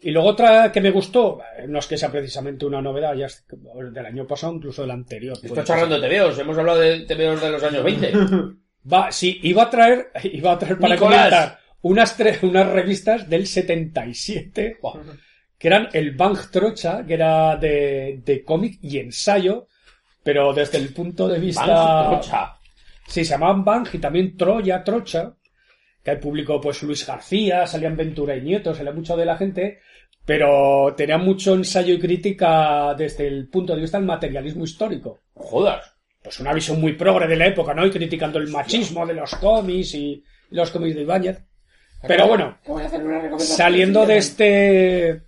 Y luego otra que me gustó, eh, no es que sea precisamente una novedad, ya es del año pasado, incluso del anterior. Estoy charlando de TVOs, hemos hablado de TVOs de los años 20. Va, sí, iba a traer, iba a traer para Nicolás. comentar unas, tre- unas revistas del 77, buah, que eran el Bang Trocha, que era de, de cómic y ensayo, pero desde el punto de vista... Bang, trocha. Sí, se llamaban Bang y también Troya, Trocha, que el público, pues Luis García, salían Ventura y Nieto, salía mucho de la gente, pero tenía mucho ensayo y crítica desde el punto de vista del materialismo histórico Jodas. pues una visión muy progre de la época, ¿no? Y criticando el machismo de los cómics y los cómics de Ibáñez. Pero bueno, saliendo de este...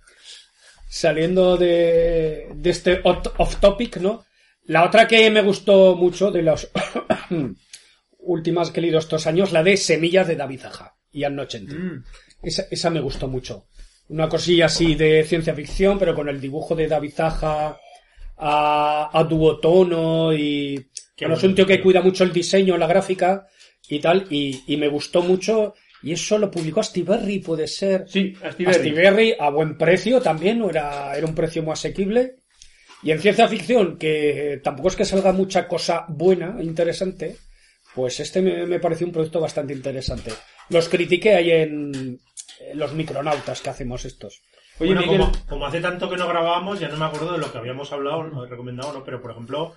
Saliendo de, de este off topic, ¿no? La otra que me gustó mucho de las últimas que he leído estos años, la de Semillas de David Aja y Anno 80. Mm. Esa, esa me gustó mucho. Una cosilla así de ciencia ficción, pero con el dibujo de David Zaja a, a duotono y... Bueno, es un tío que cuida mucho el diseño, la gráfica y tal, y, y me gustó mucho. Y eso lo publicó Astiberri, puede ser. Sí, Astiberri. Astiberri a buen precio también, no era, era un precio muy asequible. Y en ciencia ficción, que tampoco es que salga mucha cosa buena, interesante, pues este me, me pareció un proyecto bastante interesante. Los critiqué ahí en los micronautas que hacemos estos. Oye, bueno, Miguel, como, como hace tanto que no grabábamos, ya no me acuerdo de lo que habíamos hablado, no he recomendado, ¿no? Pero, por ejemplo,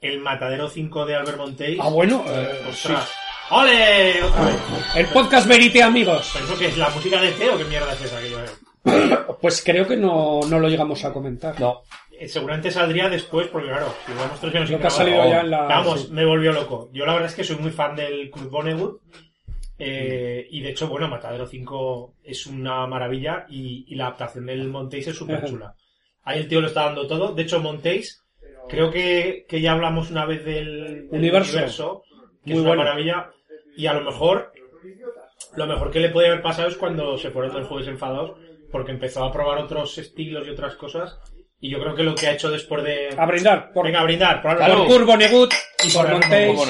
el Matadero 5 de Albert Monteis. Ah, bueno, eh, ¡Ostras! ¡Ole! Otra vez. el podcast Verité, amigos. ¿Pero eso qué es? ¿La música de Teo? ¿Qué mierda es esa que yo Pues creo que no, no lo llegamos a comentar. No. Eh, Seguramente saldría después, porque claro, si llevamos tres años Lo sin que ha salido ya en la... Vamos, sí. me volvió loco. Yo la verdad es que soy muy fan del Cruz Vonnegut. Eh, y de hecho, bueno, Matadero 5 es una maravilla y, y la adaptación del Montéis es súper chula. Ahí el tío lo está dando todo. De hecho, Montéis, creo que, que ya hablamos una vez del, del Universo. que Muy es una bueno. maravilla. Y a lo mejor, lo mejor que le puede haber pasado es cuando se fueron del Jueves Enfadados, porque empezó a probar otros estilos y otras cosas. Y yo creo que lo que ha hecho después de... A brindar por, Venga, a brindar, por por. Curvo Negut y por Por Montéis.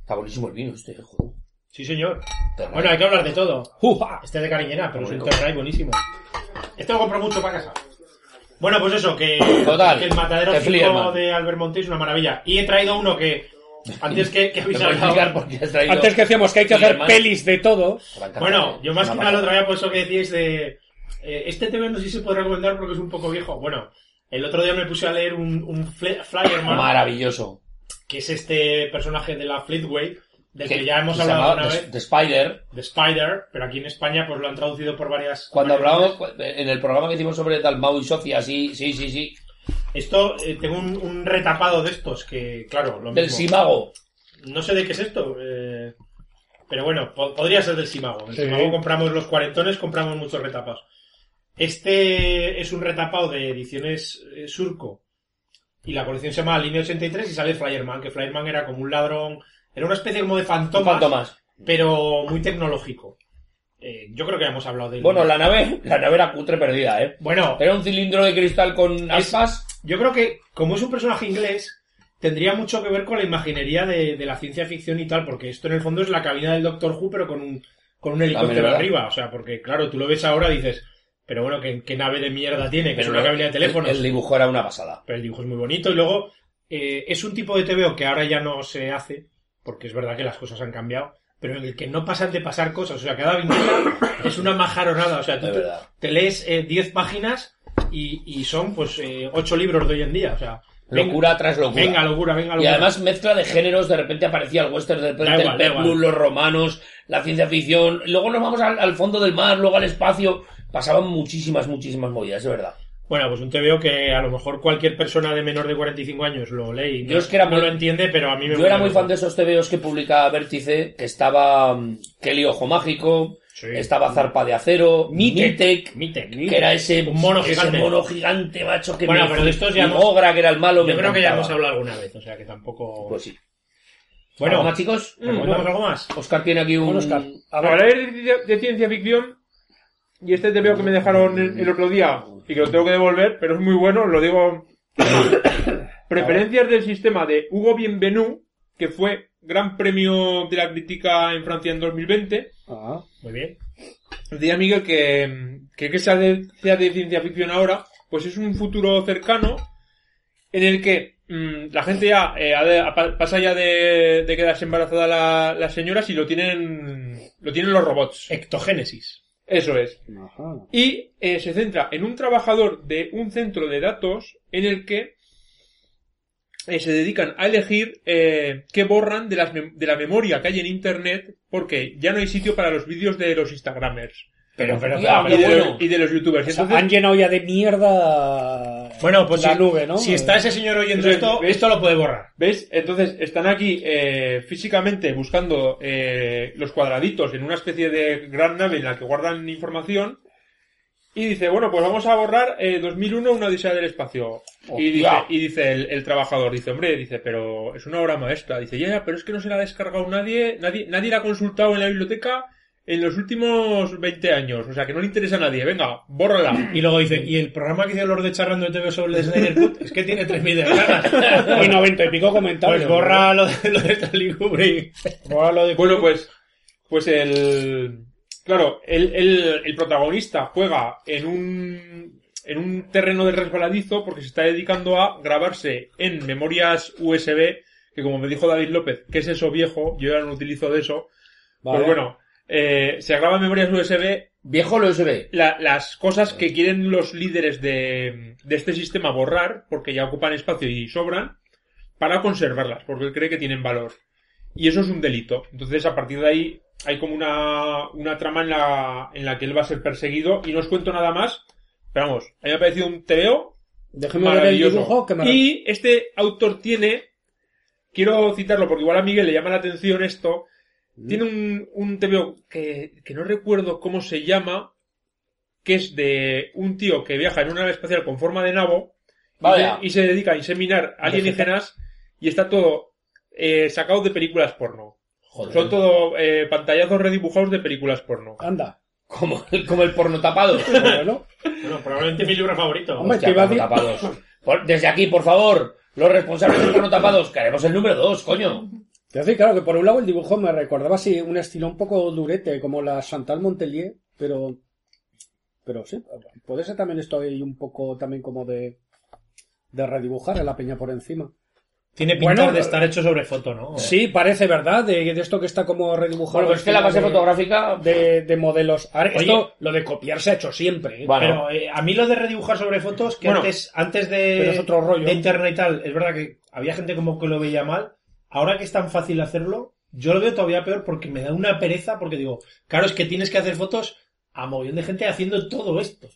Está buenísimo el vino este, joder. Sí, señor. Bueno, hay que hablar de todo. ¡Uja! Este es de cariñera, pero es un. Terray buenísimo. Este lo compro mucho para casa. Bueno, pues eso, que, Total, que el Matadero que 5 Flierman. de Albert Monte es una maravilla. Y he traído uno que, antes que, que ¿Me habéis hablado... por qué has traído? Antes que decíamos que hay que hacer pelis de todo. Te va a encantar, Bueno, yo más Una que nada lo pasada. traía por eso que decíais de... eh, este TV no sé si se puede recomendar porque es un poco viejo. Bueno, el otro día me puse a leer un, un fle- Flyerman, Maravilloso. que es este personaje de la Fleetway, del que, Que- ya hemos hablado una The- vez, The Spider. de Spider, pero aquí en España pues lo han traducido por varias... Cuando hablábamos en el programa que hicimos sobre Dalmau y Sofía, sí, sí, sí, sí. Esto, eh, tengo un, un retapado de estos que, claro, lo Del mismo. Simago. No sé de qué es esto, eh, Pero bueno, po- podría ser del Simago. Del Sí. Simago compramos los cuarentones, compramos muchos retapados. Este es un retapado de ediciones eh, Surco. Y la colección se llama Línea 83 y sale Flyerman, que Flyerman era como un ladrón, era una especie como de fantomas, Fantomas. pero muy tecnológico. Eh, yo creo que hemos hablado de. Bueno, la nave, la nave era cutre perdida, ¿eh? Bueno, Era un cilindro de cristal con Es- aspas. yo creo que como es un personaje inglés, tendría mucho que ver con la imaginería de, de la ciencia ficción y tal, porque esto en el fondo es la cabina del Doctor Who, pero con un, con un helicóptero arriba. O sea, porque claro, tú lo ves ahora y dices, pero bueno, ¿qué, qué nave de mierda tiene? Que es una cabina de teléfonos. El, el dibujo era una pasada. Pero el dibujo es muy bonito y luego eh, es un tipo de TVO que ahora ya no se hace, porque es verdad que las cosas han cambiado, pero en el que no pasan de pasar cosas. O sea, cada aventura es una majaronada. O sea, tú te, te lees eh, 10 páginas y, y son pues eh, 8 libros de hoy en día. O sea, venga- Locura tras locura. Venga, locura, venga, Y locura. además mezcla de géneros, de repente aparecía el western, de repente igual, el peplum, los romanos, la ciencia ficción, luego nos vamos al, al fondo del mar, luego al espacio, pasaban muchísimas, muchísimas movidas, es verdad. Bueno, pues un TVO que a lo mejor cualquier persona de menor de 45 años lo lee y Yo no, es que era no muy- lo entiende, pero a mí me Yo era muy fan de esos TVOs que publica Vértice, que estaba mm, Kelly Ojo Mágico, Sí. estaba Zarpa de Acero, Mitek, Mitek. que era ese Un mono ese gigante. mono gigante, macho, que Bueno, me- pero de estos ya Ogra, que era el malo, me Yo creo que ya hemos hablado alguna vez, o sea que tampoco... Pues sí. bueno, ¿Algo más, chicos? ¿nos contamos algo más? Oscar tiene aquí un... Bueno, Oscar, a ver, Hablaré de, de ciencia ficción y este te veo que me dejaron el, el otro día y que lo tengo que devolver, pero es muy bueno, lo digo. Preferencias del sistema de Hugo Bienvenu, que fue Gran Premio de la Crítica en Francia en 2020. ah, Muy bien. Decía Miguel que, que, que sea, de, sea de ciencia ficción ahora, pues es un futuro cercano en el que mm, la gente ya eh, pasa ya de, de quedarse embarazada la- las señoras y lo tienen lo tienen los robots. Ectogénesis. Eso es. ajá. Y eh, se centra en un trabajador de un centro de datos en el que eh, se dedican a elegir eh, qué borran de, las de la memoria que hay en Internet porque ya no hay sitio para los vídeos de los Instagramers Pero, pero, Ya, pero- y, de bueno. los, y de los YouTubers. O sea, Entonces, han llenado ya de mierda Bueno, pues la si, nube, ¿no? si está ese señor oyendo Entonces, esto, ¿ves? esto lo puede borrar. ¿Ves? Entonces están aquí eh, físicamente buscando eh, los cuadraditos en una especie de gran nave en la que guardan información y dice, bueno, pues vamos a borrar eh, 2001 una odisea del espacio. Y dice, y dice el, el trabajador, dice, hombre, dice, pero es una obra maestra. Dice, ya, ya, pero es que no se la ha descargado nadie, nadie, nadie la ha consultado en la biblioteca en los últimos 20 años. O sea, que no le interesa a nadie. Venga, bórrala. Y luego dice, y el programa que hizo Lord de Charrando de TV sobre el Snyder Cut es que tiene 3.000 descargas. Y noventa y pico comentarios. Pues borra lo de, lo de Stanley Kubrick. Borra lo de Bueno, pues, pues el, claro, el, el, el protagonista juega en un, en un terreno de resbaladizo porque se está dedicando a grabarse en memorias USB, que como me dijo David López, que es eso viejo, yo ya no utilizo de eso, Vale. pues bueno, eh, se graba en memorias USB Viejo lo USB. la- las cosas que quieren los líderes de, de este sistema borrar, porque ya ocupan espacio y sobran, para conservarlas, porque él cree que tienen valor. Y eso es un delito. Entonces, a partir de ahí, hay como una, una trama en la, en la que él va a ser perseguido, y no os cuento nada más, pero vamos, a mí me ha parecido un TVO el maravilloso. dibujo que me... Y este autor tiene, quiero citarlo porque igual a Miguel le llama la atención esto. Tiene un, un TVO que, que no recuerdo cómo se llama, que es de un tío que viaja en una nave espacial con forma de nabo y, se, y se dedica a inseminar alienígenas y está todo eh, sacado de películas porno. Joder. Son todo eh, pantallazos redibujados de películas porno. Anda. Como el, como el porno tapado. Bueno, Bueno, probablemente mi libro favorito. Hombre, Hostia, porno tapados. Por- desde aquí, por favor, los responsables del porno tapados, queremos el número dos, coño. Te decir, claro, que por un lado el dibujo me recordaba así un estilo un poco durete, como la Chantal Montelier, pero... Pero sí, puede ser también esto ahí un poco también como de... De redibujar a la peña por encima. Tiene pinta Bueno, de estar hecho sobre foto, ¿no? Sí, parece verdad, de, de esto que está como redibujado. Bueno, pero es que la base de- fotográfica... De, de modelos. A ver, Oye. esto, lo de copiar se ha hecho siempre. ¿eh? Bueno. Pero eh, a mí lo de redibujar sobre fotos, que Bueno, antes, antes pero es de, otro rollo. de internet y tal, es verdad que había gente como que lo veía mal. Ahora que es tan fácil hacerlo, yo lo veo todavía peor porque me da una pereza, porque digo, claro, es que tienes que hacer fotos a mogollón de gente haciendo todo esto.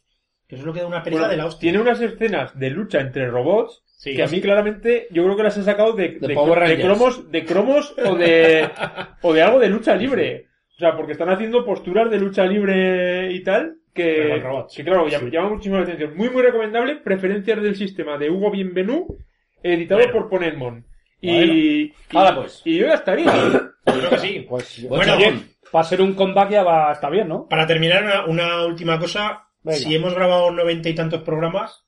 Que eso es lo que da una pereza Bueno, de la hostia. tiene unas escenas de lucha entre robots Sí, que a mí claramente yo creo que las han sacado de, De cromos, de cromos o de o de algo de lucha libre. O sea, porque están haciendo posturas de lucha libre y tal, que, robots. que claro, llama, llama muchísimo la atención. Muy, muy recomendable. Preferencias del sistema de Hugo Bienvenú, editado Bueno. por Ponemon. Y, Bueno. y, Hala, pues. y yo ya estaría. Yo creo que sí. Pues, Bueno, oye, para ser un comeback ya va, está bien, ¿no? Para terminar, una, una última cosa. Venga. Si hemos grabado noventa y tantos programas...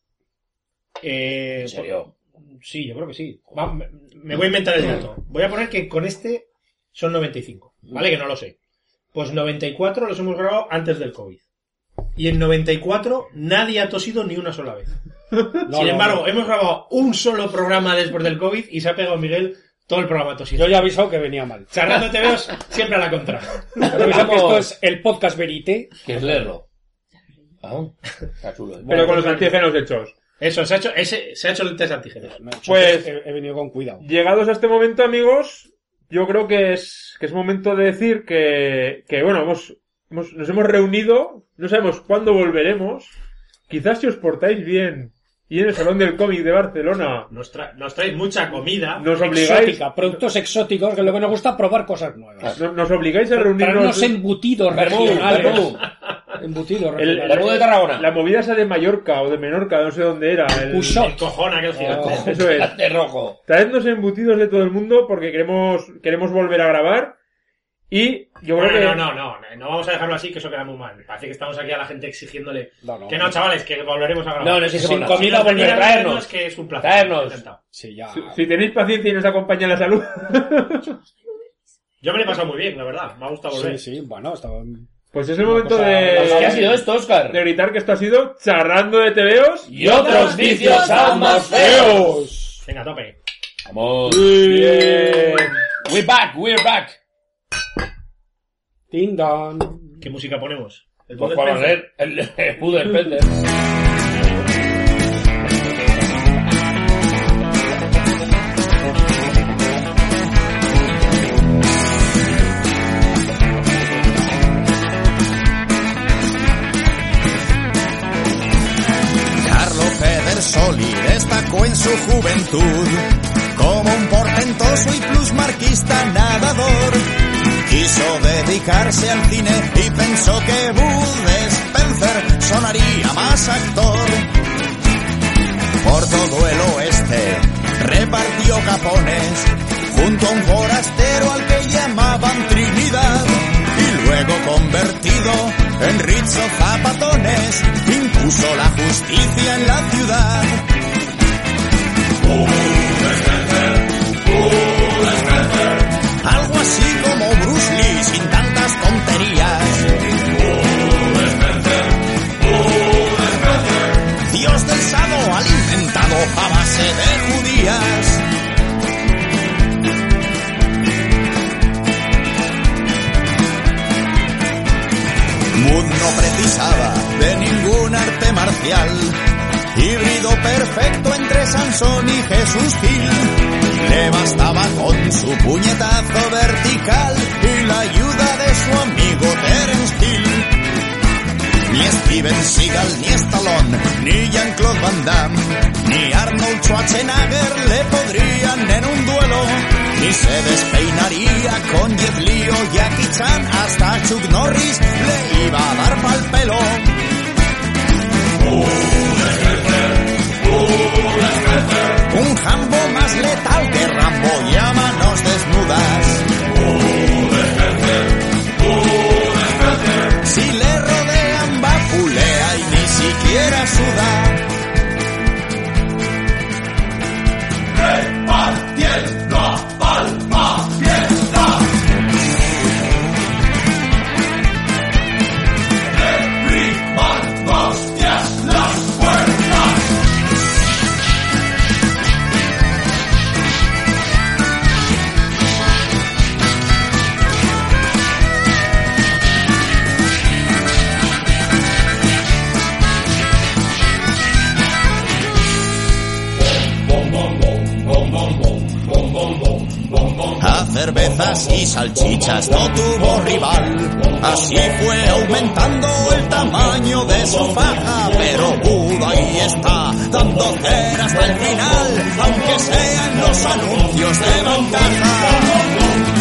Eh, ¿En serio? Sí, yo creo que sí. Va, me, me voy a inventar el dato. Voy a poner que con este son 95. ¿Vale? Que no lo sé. Pues 94 los hemos grabado antes del COVID. Y en 94 nadie ha tosido ni una sola vez. No, Sin no, embargo, no. hemos grabado un solo programa después del COVID y se ha pegado Miguel todo el programa tosido. Yo ya he avisado que venía mal. Charlando te veo siempre a la contra. Yo he avisado que esto es el podcast Verité. Que es leerlo. Ah, está chulo. pero con los antígenos hechos. Eso, se ha hecho, ese, se ha hecho el test antígenos. Pues- he, he venido con cuidado. Llegados a este momento, amigos, yo creo que es, que es momento de decir que, que bueno, hemos, hemos- nos hemos reunido, no sabemos cuándo volveremos. Quizás si os portáis bien y en el Salón del Cómic de Barcelona Nos, tra- nos traéis mucha comida. nos obligáis, Exótica, productos exóticos, que lo que nos gusta probar cosas nuevas. no- nos obligáis a Traernos reunirnos. embutidos regionales. vermú. Embutidos El-. Vermú de Tarragona. La movida esa de Mallorca o de Menorca, no sé dónde era. el-. El cojón aquel gigante. Oh. Eso es. De rojo. Traednos embutidos de todo el mundo porque queremos, queremos volver a grabar. Y yo creo Bueno, que. no, no, no, no vamos a dejarlo así, que eso queda muy mal. Parece que estamos aquí a la gente exigiéndole No, no. que no, chavales, que volveremos a grabar. No, no Sin comida Si nos volver a traernos. que es un placer. Traernos. Sí, ya. Si, si tenéis paciencia y nos acompaña la salud. Yo me lo he pasado muy bien, la verdad. Me ha gustado volver. Sí, sí, bueno, estaba... Pues es el momento cosa- de. ¿Qué ha sido esto, Oscar? de gritar que esto ha sido charrando de TVOs Y otros vicios aún más feos. Venga, tope. Vamos. Bien. We're back, we're back. Ding dong. ¿Qué música ponemos? El Pues Bud para Spencer. leer el, el Puder Spencer. Carlo Pedersoli destacó en su juventud como un portentoso y plusmarquista nadador. Quiso dedicarse al cine y pensó que Bud Spencer sonaría más actor. Por todo el oeste repartió capones junto a un forastero al que llamaban Trinidad y luego convertido en Rizzo Zapatones impuso la justicia en la ciudad. Algo a base de judías. Mood no precisaba de ningún arte marcial. Híbrido perfecto entre Sansón y Jesús Gil. Le bastaba con su puñetazo vertical y la ayuda de su amigo Terence. Ni Steven Seagal, ni Stallone, ni Jean-Claude Van Damme, ni Arnold Schwarzenegger le podrían en un duelo. Ni se despeinaría con Jet Li o Jackie Chan, hasta Chuck Norris le iba a dar pa'l pelo. Un jambo más letal que Rambo y manos desnudas. Ni siquiera salchichas no tuvo rival. Así fue aumentando el tamaño de su faja. Pero Buda ahí está, dando cera hasta el final. Aunque sean los anuncios de ventaja.